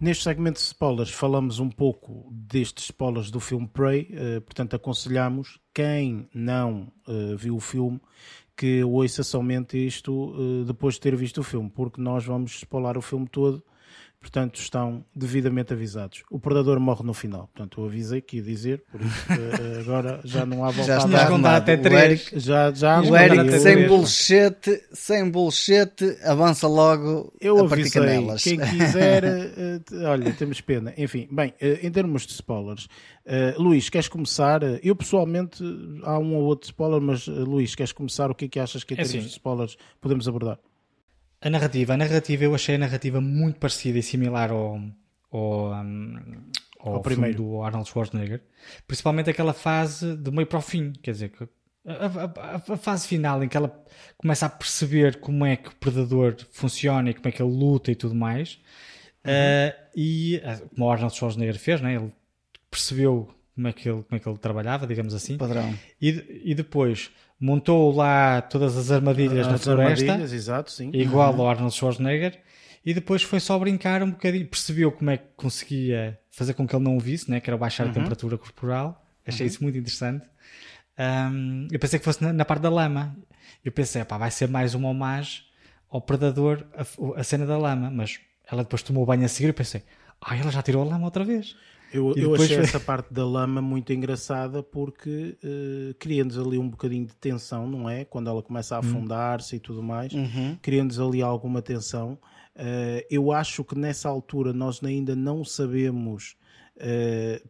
Neste segmento de spoilers, falamos um pouco destes spoilers do filme Prey, eh, portanto, aconselhamos quem não eh, viu o filme que ouça somente isto eh, depois de ter visto o filme, porque nós vamos spoiler o filme todo portanto estão devidamente avisados. O predador morre no final, portanto eu avisei que ia dizer, por isso uh, agora já não há [laughs] volta já está a contar até três. Já, já o Eric sem bullshit, sem bullshit, avança logo eu a avisei, quem [laughs] quiser, uh, olha, temos pena. Enfim, bem, uh, em termos de spoilers, Luís, queres começar? Eu pessoalmente, há um ou outro spoiler, mas Luís, queres começar? O que é que achas que em é termos assim, de spoilers podemos abordar? A narrativa, a narrativa, eu achei a narrativa muito parecida e similar ao, ao, um, ao, ao primeiro do Arnold Schwarzenegger, principalmente aquela fase do meio para o fim, quer dizer, a, a, a, fase final em que ela começa a perceber como é que o predador funciona e como é que ele luta e tudo mais, uhum. uh, e como o Arnold Schwarzenegger fez, né? ele percebeu como é que ele, como é que ele trabalhava, digamos assim, padrão, e, e depois montou lá todas as armadilhas as na floresta, armadilhas, exato, igual ao Arnold Schwarzenegger, e depois foi só brincar um bocadinho, percebeu como é que conseguia fazer com que ele não o visse, né? que era baixar uhum. a temperatura corporal, achei uhum. isso muito interessante. Um, eu pensei que fosse na, na, parte da lama, eu pensei, pá, vai ser mais uma homagem ao Predador, a, a, cena da lama, mas ela depois tomou banho a seguir e pensei, ah, ela já tirou a lama outra vez. Eu, eu achei foi... essa parte da lama muito engraçada porque uh, cria-nos ali um bocadinho de tensão, não é? Quando ela começa a hum. afundar-se e tudo mais, uhum. cria-nos ali alguma tensão. Uh, eu acho que nessa altura nós ainda não sabemos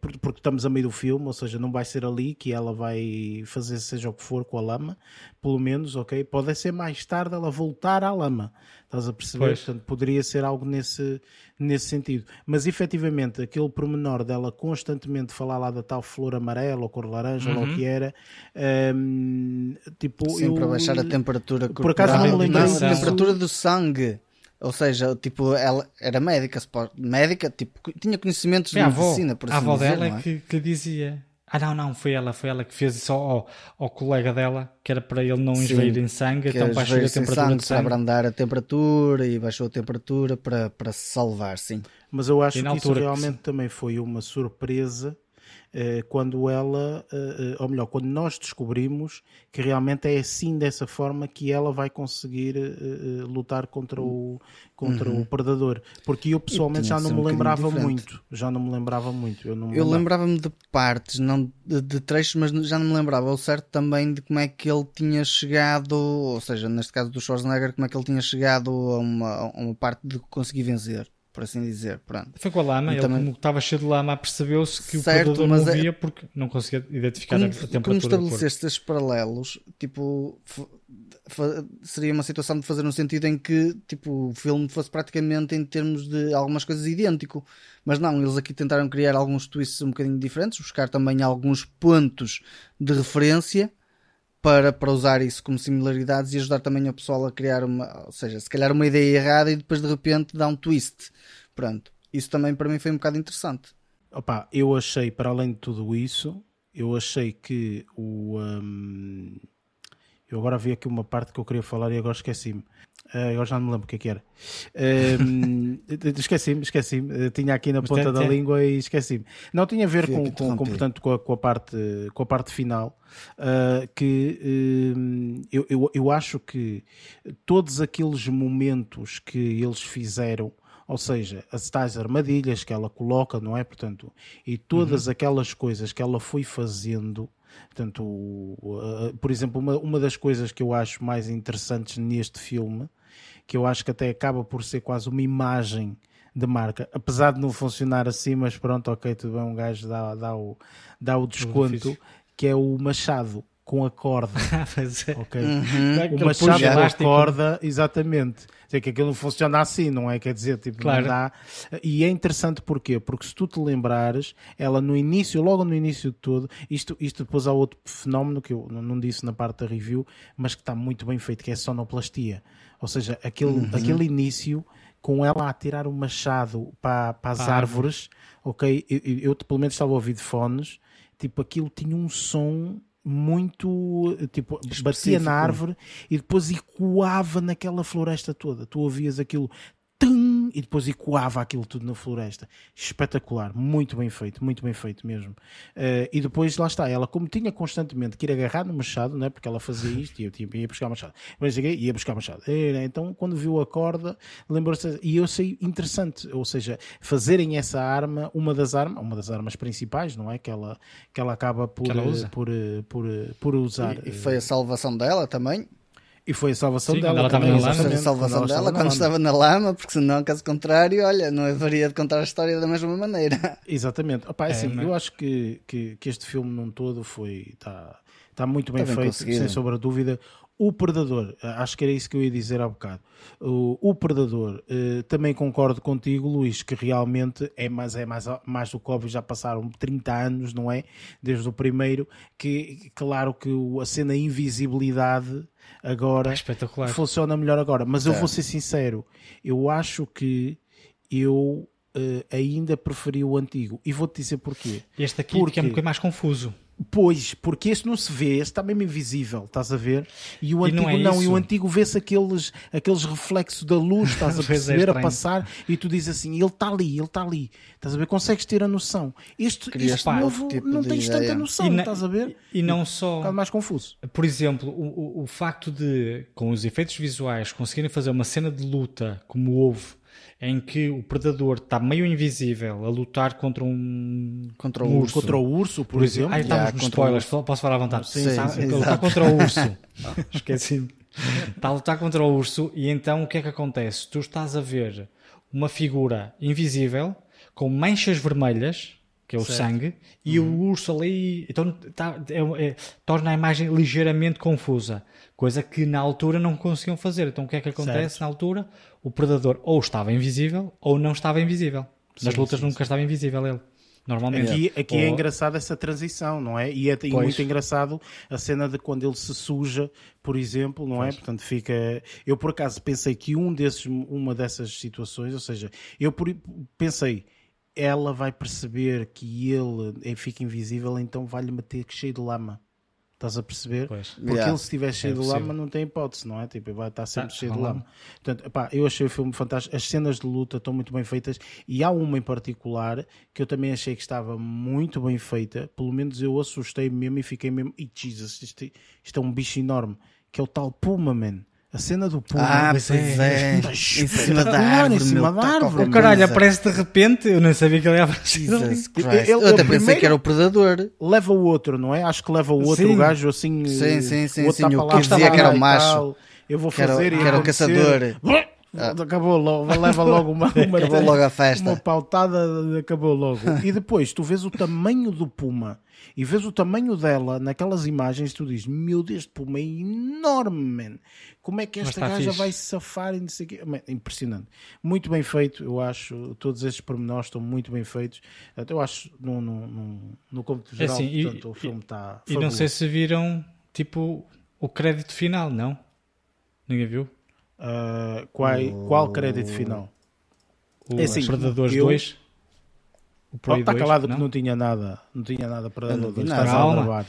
porque estamos a meio do filme, ou seja, não vai ser ali que ela vai fazer seja o que for com a lama, pelo menos, ok? Pode ser mais tarde ela voltar à lama, estás a perceber? Pois. Portanto, poderia ser algo nesse, nesse sentido. Mas efetivamente, aquele pormenor dela constantemente falar lá da tal flor amarela ou cor laranja, uhum. ou o que era, um, ehm, tipo. Sempre eu, baixar a temperatura corporal. Por acaso não me lembro. A temperatura do sangue. Ou seja, tipo, ela era médica, médica, tipo, tinha conhecimentos de avó, medicina, por assim A avó dizer, dela é? que, que dizia. Ah, não, não, foi ela, foi ela que fez isso ao, ao colega dela, que era para ele não esvair em sangue, então baixou a temperatura sangue, de sangue. Para abrandar a temperatura e baixou a temperatura para, para se salvar, sim. Mas eu acho que isso realmente que... também foi uma surpresa quando ela, eh, eh, ou melhor, quando nós descobrimos que realmente é assim dessa forma que ela vai conseguir lutar contra o contra uhum. o predador, porque eu pessoalmente já não me um lembrava muito, já não me lembrava muito. Eu, eu lembrava-me de partes, não de, de, trechos, mas já não me lembrava. Ao certo também de como é que ele tinha chegado, ou seja, neste caso do Schwarzenegger, como é que ele tinha chegado a uma, a uma parte de conseguir vencer por assim dizer. Pronto. Foi com a lama, e ele também... como estava cheio de lama, percebeu-se que certo, o predador não via é... porque não conseguia identificar como, a temperatura Como estabeleceste estes paralelos, tipo, seria uma situação de fazer no sentido em que tipo, o filme fosse praticamente em termos de algumas coisas idêntico. Mas não, eles aqui tentaram criar alguns twists um bocadinho diferentes, buscar também alguns pontos de referência para, para usar isso como similaridades e ajudar também o pessoal a criar uma, ou seja, se calhar uma ideia errada e depois de repente dá um twist. Pronto. Isso também para mim foi um bocado interessante. Opa, eu achei, para além de tudo isso, eu achei que o. Um, eu agora vi aqui uma parte que eu queria falar e agora esqueci-me. Uh, agora já não me lembro o que é que era. [laughs] Uh, esqueci-me, esqueci-me. Uh, tinha aqui na ponta da língua e esqueci-me. Não tinha a ver com, com, com, portanto, com, a, com, a, parte, com a parte final. Uh, que uh, eu, eu, eu acho que todos aqueles momentos que eles fizeram ou seja, as tais armadilhas que ela coloca, não é? Portanto, e todas uhum. aquelas coisas que ela foi fazendo, portanto, uh, por exemplo, uma, uma das coisas que eu acho mais interessantes neste filme, que eu acho que até acaba por ser quase uma imagem de marca, apesar de não funcionar assim, mas pronto, ok, tudo bem, um gajo dá, dá, o, dá o desconto, que é o machado com a corda. [laughs] é. okay? Uhum. O machado com a corda, exatamente. Dizer que aquilo não funciona assim, não é? Quer dizer, tipo, claro. não dá. E é interessante porquê? Porque se tu te lembrares, ela no início, logo no início de tudo, isto, isto depois há outro fenómeno que eu não disse na parte da review, mas que está muito bem feito, que é a sonoplastia. Ou seja, aquele, uhum. aquele início com ela a tirar o machado para, para as ah, árvores, ok? Eu, eu, eu, pelo menos estava a ouvir de fones, tipo, aquilo tinha um som muito tipo Específico. batia na árvore e depois ecoava naquela floresta toda tu ouvias aquilo e depois ecoava aquilo tudo na floresta. Espetacular, muito bem feito, muito bem feito mesmo. Uh, e depois lá está, ela como tinha constantemente que ir agarrar no machado, né, porque ela fazia [laughs] isto e eu tinha, ia buscar machado. Mas cheguei, ia buscar machado. E, né, então quando viu a corda, lembrou-se, e eu sei interessante, ou seja, fazerem essa arma, uma das armas, uma das armas principais, não é? Que ela, que ela acaba por, ela por, por, por, usar. E, e foi a salvação dela também? E foi a salvação Sim, dela. Ela estava na lama. Foi a salvação quando dela quando estava na lama, porque senão, caso contrário, olha, não haveria de contar a história da mesma maneira. [laughs] Exatamente. Opa, é, assim, é, eu acho que, que, que, este filme num todo foi. Está tá muito bem, feito, sem sombra de dúvida. O Predador, acho que era isso que eu ia dizer há bocado. O, o Predador, eh, também concordo contigo, Luís, que realmente é mais, é mais, mais do que óbvio, já passaram 30 anos, não é? Desde o primeiro, que claro que a cena invisibilidade agora é funciona melhor agora. Mas eu é. vou ser sincero, eu acho que eu uh, ainda preferi o antigo. E vou-te dizer porquê. Este aqui porque é um bocadinho mais confuso. Pois, porque esse não se vê, esse está mesmo invisível, estás a ver? E o e antigo não, é não, e o antigo vê-se aqueles, aqueles reflexos da luz, estás a [laughs] é perceber, é a passar, e tu dizes assim, ele está ali, ele está ali, estás a ver? Consegues ter a noção. Este, este novo tipo não tens ideia. tanta noção, na, estás a ver? E, e não só. Um mais confuso. Por exemplo, o, o, o facto de, com os efeitos visuais, conseguirem fazer uma cena de luta como houve em que o predador está meio invisível a lutar contra um, contra um urso. Contra o urso, por, por exemplo. Ah, estamos nos spoilers, posso falar à vontade. Sim, está, sim, sim, está contra o urso. [laughs] Esqueci-me. Está a lutar contra o urso e então o que é que acontece? Tu estás a ver uma figura invisível com manchas vermelhas, que é o certo. sangue, e uhum. o urso ali então, tá, é, é, torna a imagem ligeiramente confusa, coisa que na altura não conseguiam fazer. Então o que é que acontece certo. na altura? O predador ou estava invisível ou não estava invisível. Nas sim, lutas sim, nunca sim. estava invisível ele. Normalmente. Aqui, aqui é ou... é engraçado essa transição, não é? E é e muito engraçado a cena de quando ele se suja, por exemplo, não é? pois. é? Portanto, fica. Eu por acaso pensei que um desses, uma dessas situações, ou seja, eu por... pensei, ela vai perceber que ele fica invisível, então vai-lhe meter cheio de lama. Estás a perceber? Pois. Porque yeah. ele, se estiver cheio é de lama, não tem hipótese, não é? Tipo, vai estar sempre ah, cheio de lama. Portanto, epá, eu achei o filme fantástico. As cenas de luta estão muito bem feitas. E há uma em particular que eu também achei que estava muito bem feita. Pelo menos eu assustei mesmo e fiquei mesmo. E Jesus, isto, isto é um bicho enorme. Que é o tal Puma, man. A cena do Puma. Ah, pois é. é. [laughs] Em cima da árvore. Em cima da árvore. O caralho, aparece de repente. Eu não sabia que ele ia aparecer. Jesus [laughs] Christ. eu até pensei que era o predador. Leva o outro, não é? Acho que leva o outro, sim. o gajo assim. Sim, sim, sim. O outro sim, o que dizia que era o macho. Eu vou fazer que era, o caçador. Ah. Acabou logo, leva logo uma, [laughs] uma, acabou logo a festa. uma pautada, acabou logo. e depois tu vês o tamanho do puma e vês o tamanho dela naquelas imagens, tu dizes: Meu Deus, puma é enorme, man. Como é que esta gaja fixe. vai se safar e não sei quê? Impressionante. Muito bem feito, eu acho. Todos estes pormenores estão muito bem feitos. Eu acho, no, no, no, no cômputo é geral, é assim, portanto, e, o filme está. E não sei se viram, tipo, o crédito final, não? Ninguém viu? Uh, qual, qual crédito final? O é assim, Predadores eu... 2? O Prey está calado não? que não tinha nada, não tinha nada para Predadores. Está Calma.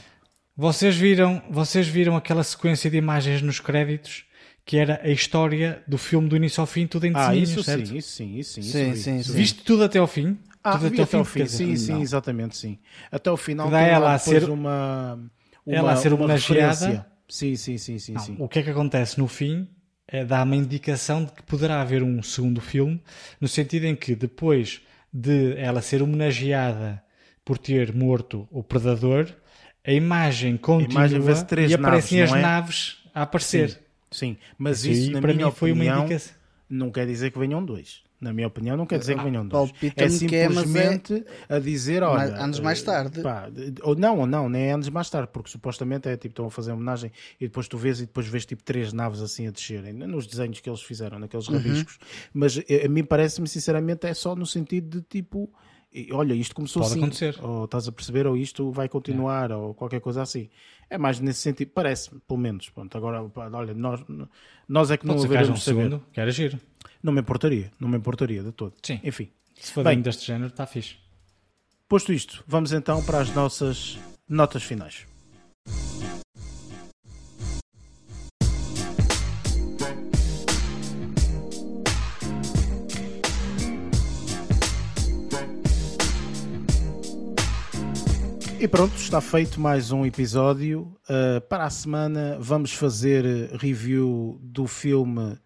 Vocês viram, vocês viram aquela sequência de imagens nos créditos que era a história do filme do início ao fim, tudo em desenho, ah, isso certo? sim, isso sim, isso sim. sim, sim, sim. Viste tudo até ao fim? Ah, tudo até, até ao fim, sim, sim, exatamente, sim. Até o final dá ela a ser uma, uma ela a ser homenageada. Sim, sim, sim, sim, sim. O que é que acontece no fim? É, dá uma indicação de que poderá haver um segundo filme, no sentido em que depois de ela ser homenageada por ter morto o predador, a imagem continua a imagem três e aparecem naves, as é? naves a aparecer. Sim, sim. mas isso, isso na para minha mim foi opinião, uma indicação. Não quer dizer que venham dois. Na minha opinião, não quer dizer que venham dois. É, é simplesmente é, a dizer, olha... Anos mais tarde. Pá, ou não, ou não, nem é anos mais tarde, porque supostamente é tipo, estão a fazer homenagem e depois tu vês e depois vês tipo três naves assim a descerem, nos desenhos que eles fizeram, naqueles uhum. rabiscos. Mas a mim parece-me, sinceramente, é só no sentido de tipo e, olha, isto começou Pode assim, acontecer. ou estás a perceber, ou isto vai continuar, é. ou qualquer coisa assim. É mais nesse sentido, parece-me, pelo menos. Pronto, agora, olha, nós, nós é que Pode não haveremos um segundo, que era giro. Não me importaria, não me importaria de todo. Sim. Enfim. Se for bem deste género, está fixe. Posto isto, vamos então para as nossas notas finais. E pronto, está feito mais um episódio. Uh, para a semana vamos fazer review do filme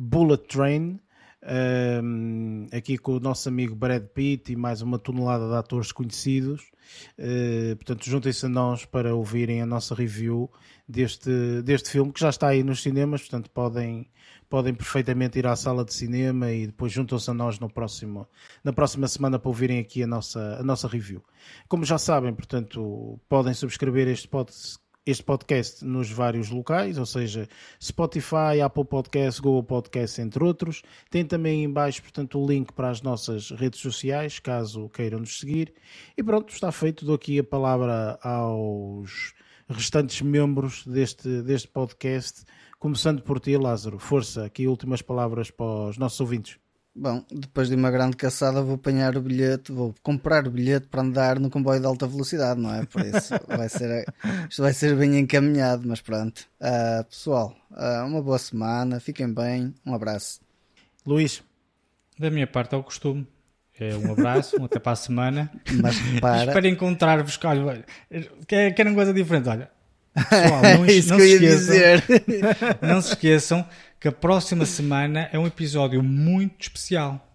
Bullet Train. Uh, aqui com o nosso amigo Brad Pitt e mais uma tonelada de atores conhecidos. Uh, portanto, juntem-se a nós para ouvirem a nossa review deste, deste filme que já está aí nos cinemas. Portanto, podem, podem perfeitamente ir à sala de cinema e depois juntam-se a nós no próximo, na próxima semana para ouvirem aqui a nossa, a nossa review. Como já sabem, portanto, podem subscrever este podcast este podcast nos vários locais, ou seja, Spotify, Apple Podcasts, Google Podcasts, entre outros. Tem também em baixo, portanto, o link para as nossas redes sociais, caso queiram nos seguir. E pronto, está feito. Dou aqui a palavra aos restantes membros deste, deste podcast, começando por ti, Lázaro. Força, aqui últimas palavras para os nossos ouvintes. Bom, depois de uma grande caçada vou apanhar o bilhete, vou comprar o bilhete para andar no comboio de alta velocidade, não é? Por isso [laughs] vai ser, isto vai ser bem encaminhado, mas pronto. Uh, pessoal, uh, uma boa semana, fiquem bem, um abraço. Luís. Da minha parte é o costume. É um abraço, um até para a semana. Mas [laughs] para... Espero encontrar-vos. Olha, querem coisa diferente, olha. [laughs] Pessoal, não, é isso não que se esqueçam, não se esqueçam que a próxima semana é um episódio muito especial.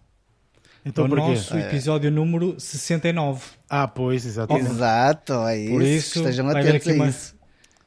Então, é o nosso é. episódio número 69. Ah, pois, exatamente. Exato, é isso. Por isso, estejam atentos a uma... isso.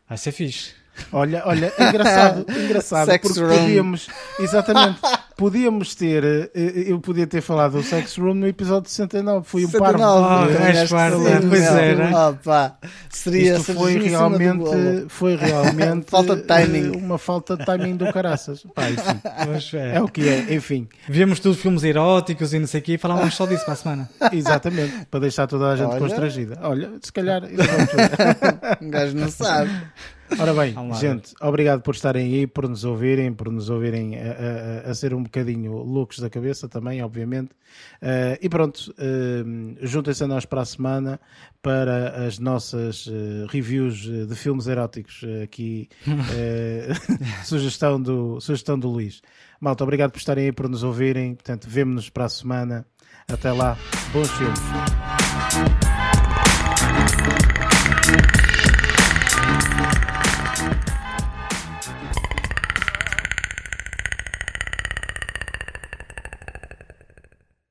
Vai ser fixe. Olha, olha, engraçado, engraçado, Sex porque room. podíamos, exatamente, podíamos ter, eh, eh, eu podia ter falado do Sex Room no episódio 69, foi o parvo. Oh, é, pois era. Opa, seria Isto foi realmente, foi realmente [laughs] falta de timing. Eh, uma falta de timing do caraças. Pá, enfim, é. é. o que é, enfim. Vemos tudo filmes eróticos e não sei o quê e falávamos só disso para a semana. [laughs] Exatamente, para deixar toda a gente Olha. constrangida. Olha, se calhar... [laughs] um gajo não sabe. Ora bem, gente, obrigado por estarem aí, por nos ouvirem, por nos ouvirem a, a, a ser um bocadinho loucos da cabeça também, obviamente. Uh, e pronto, uh, juntem-se a nós para a semana para as nossas uh, reviews de filmes eróticos. aqui, [laughs] sugestão, do, sugestão do Luís. Malta, obrigado por estarem aí, por nos ouvirem. Portanto, vemo-nos para a semana. Até lá, bons filmes.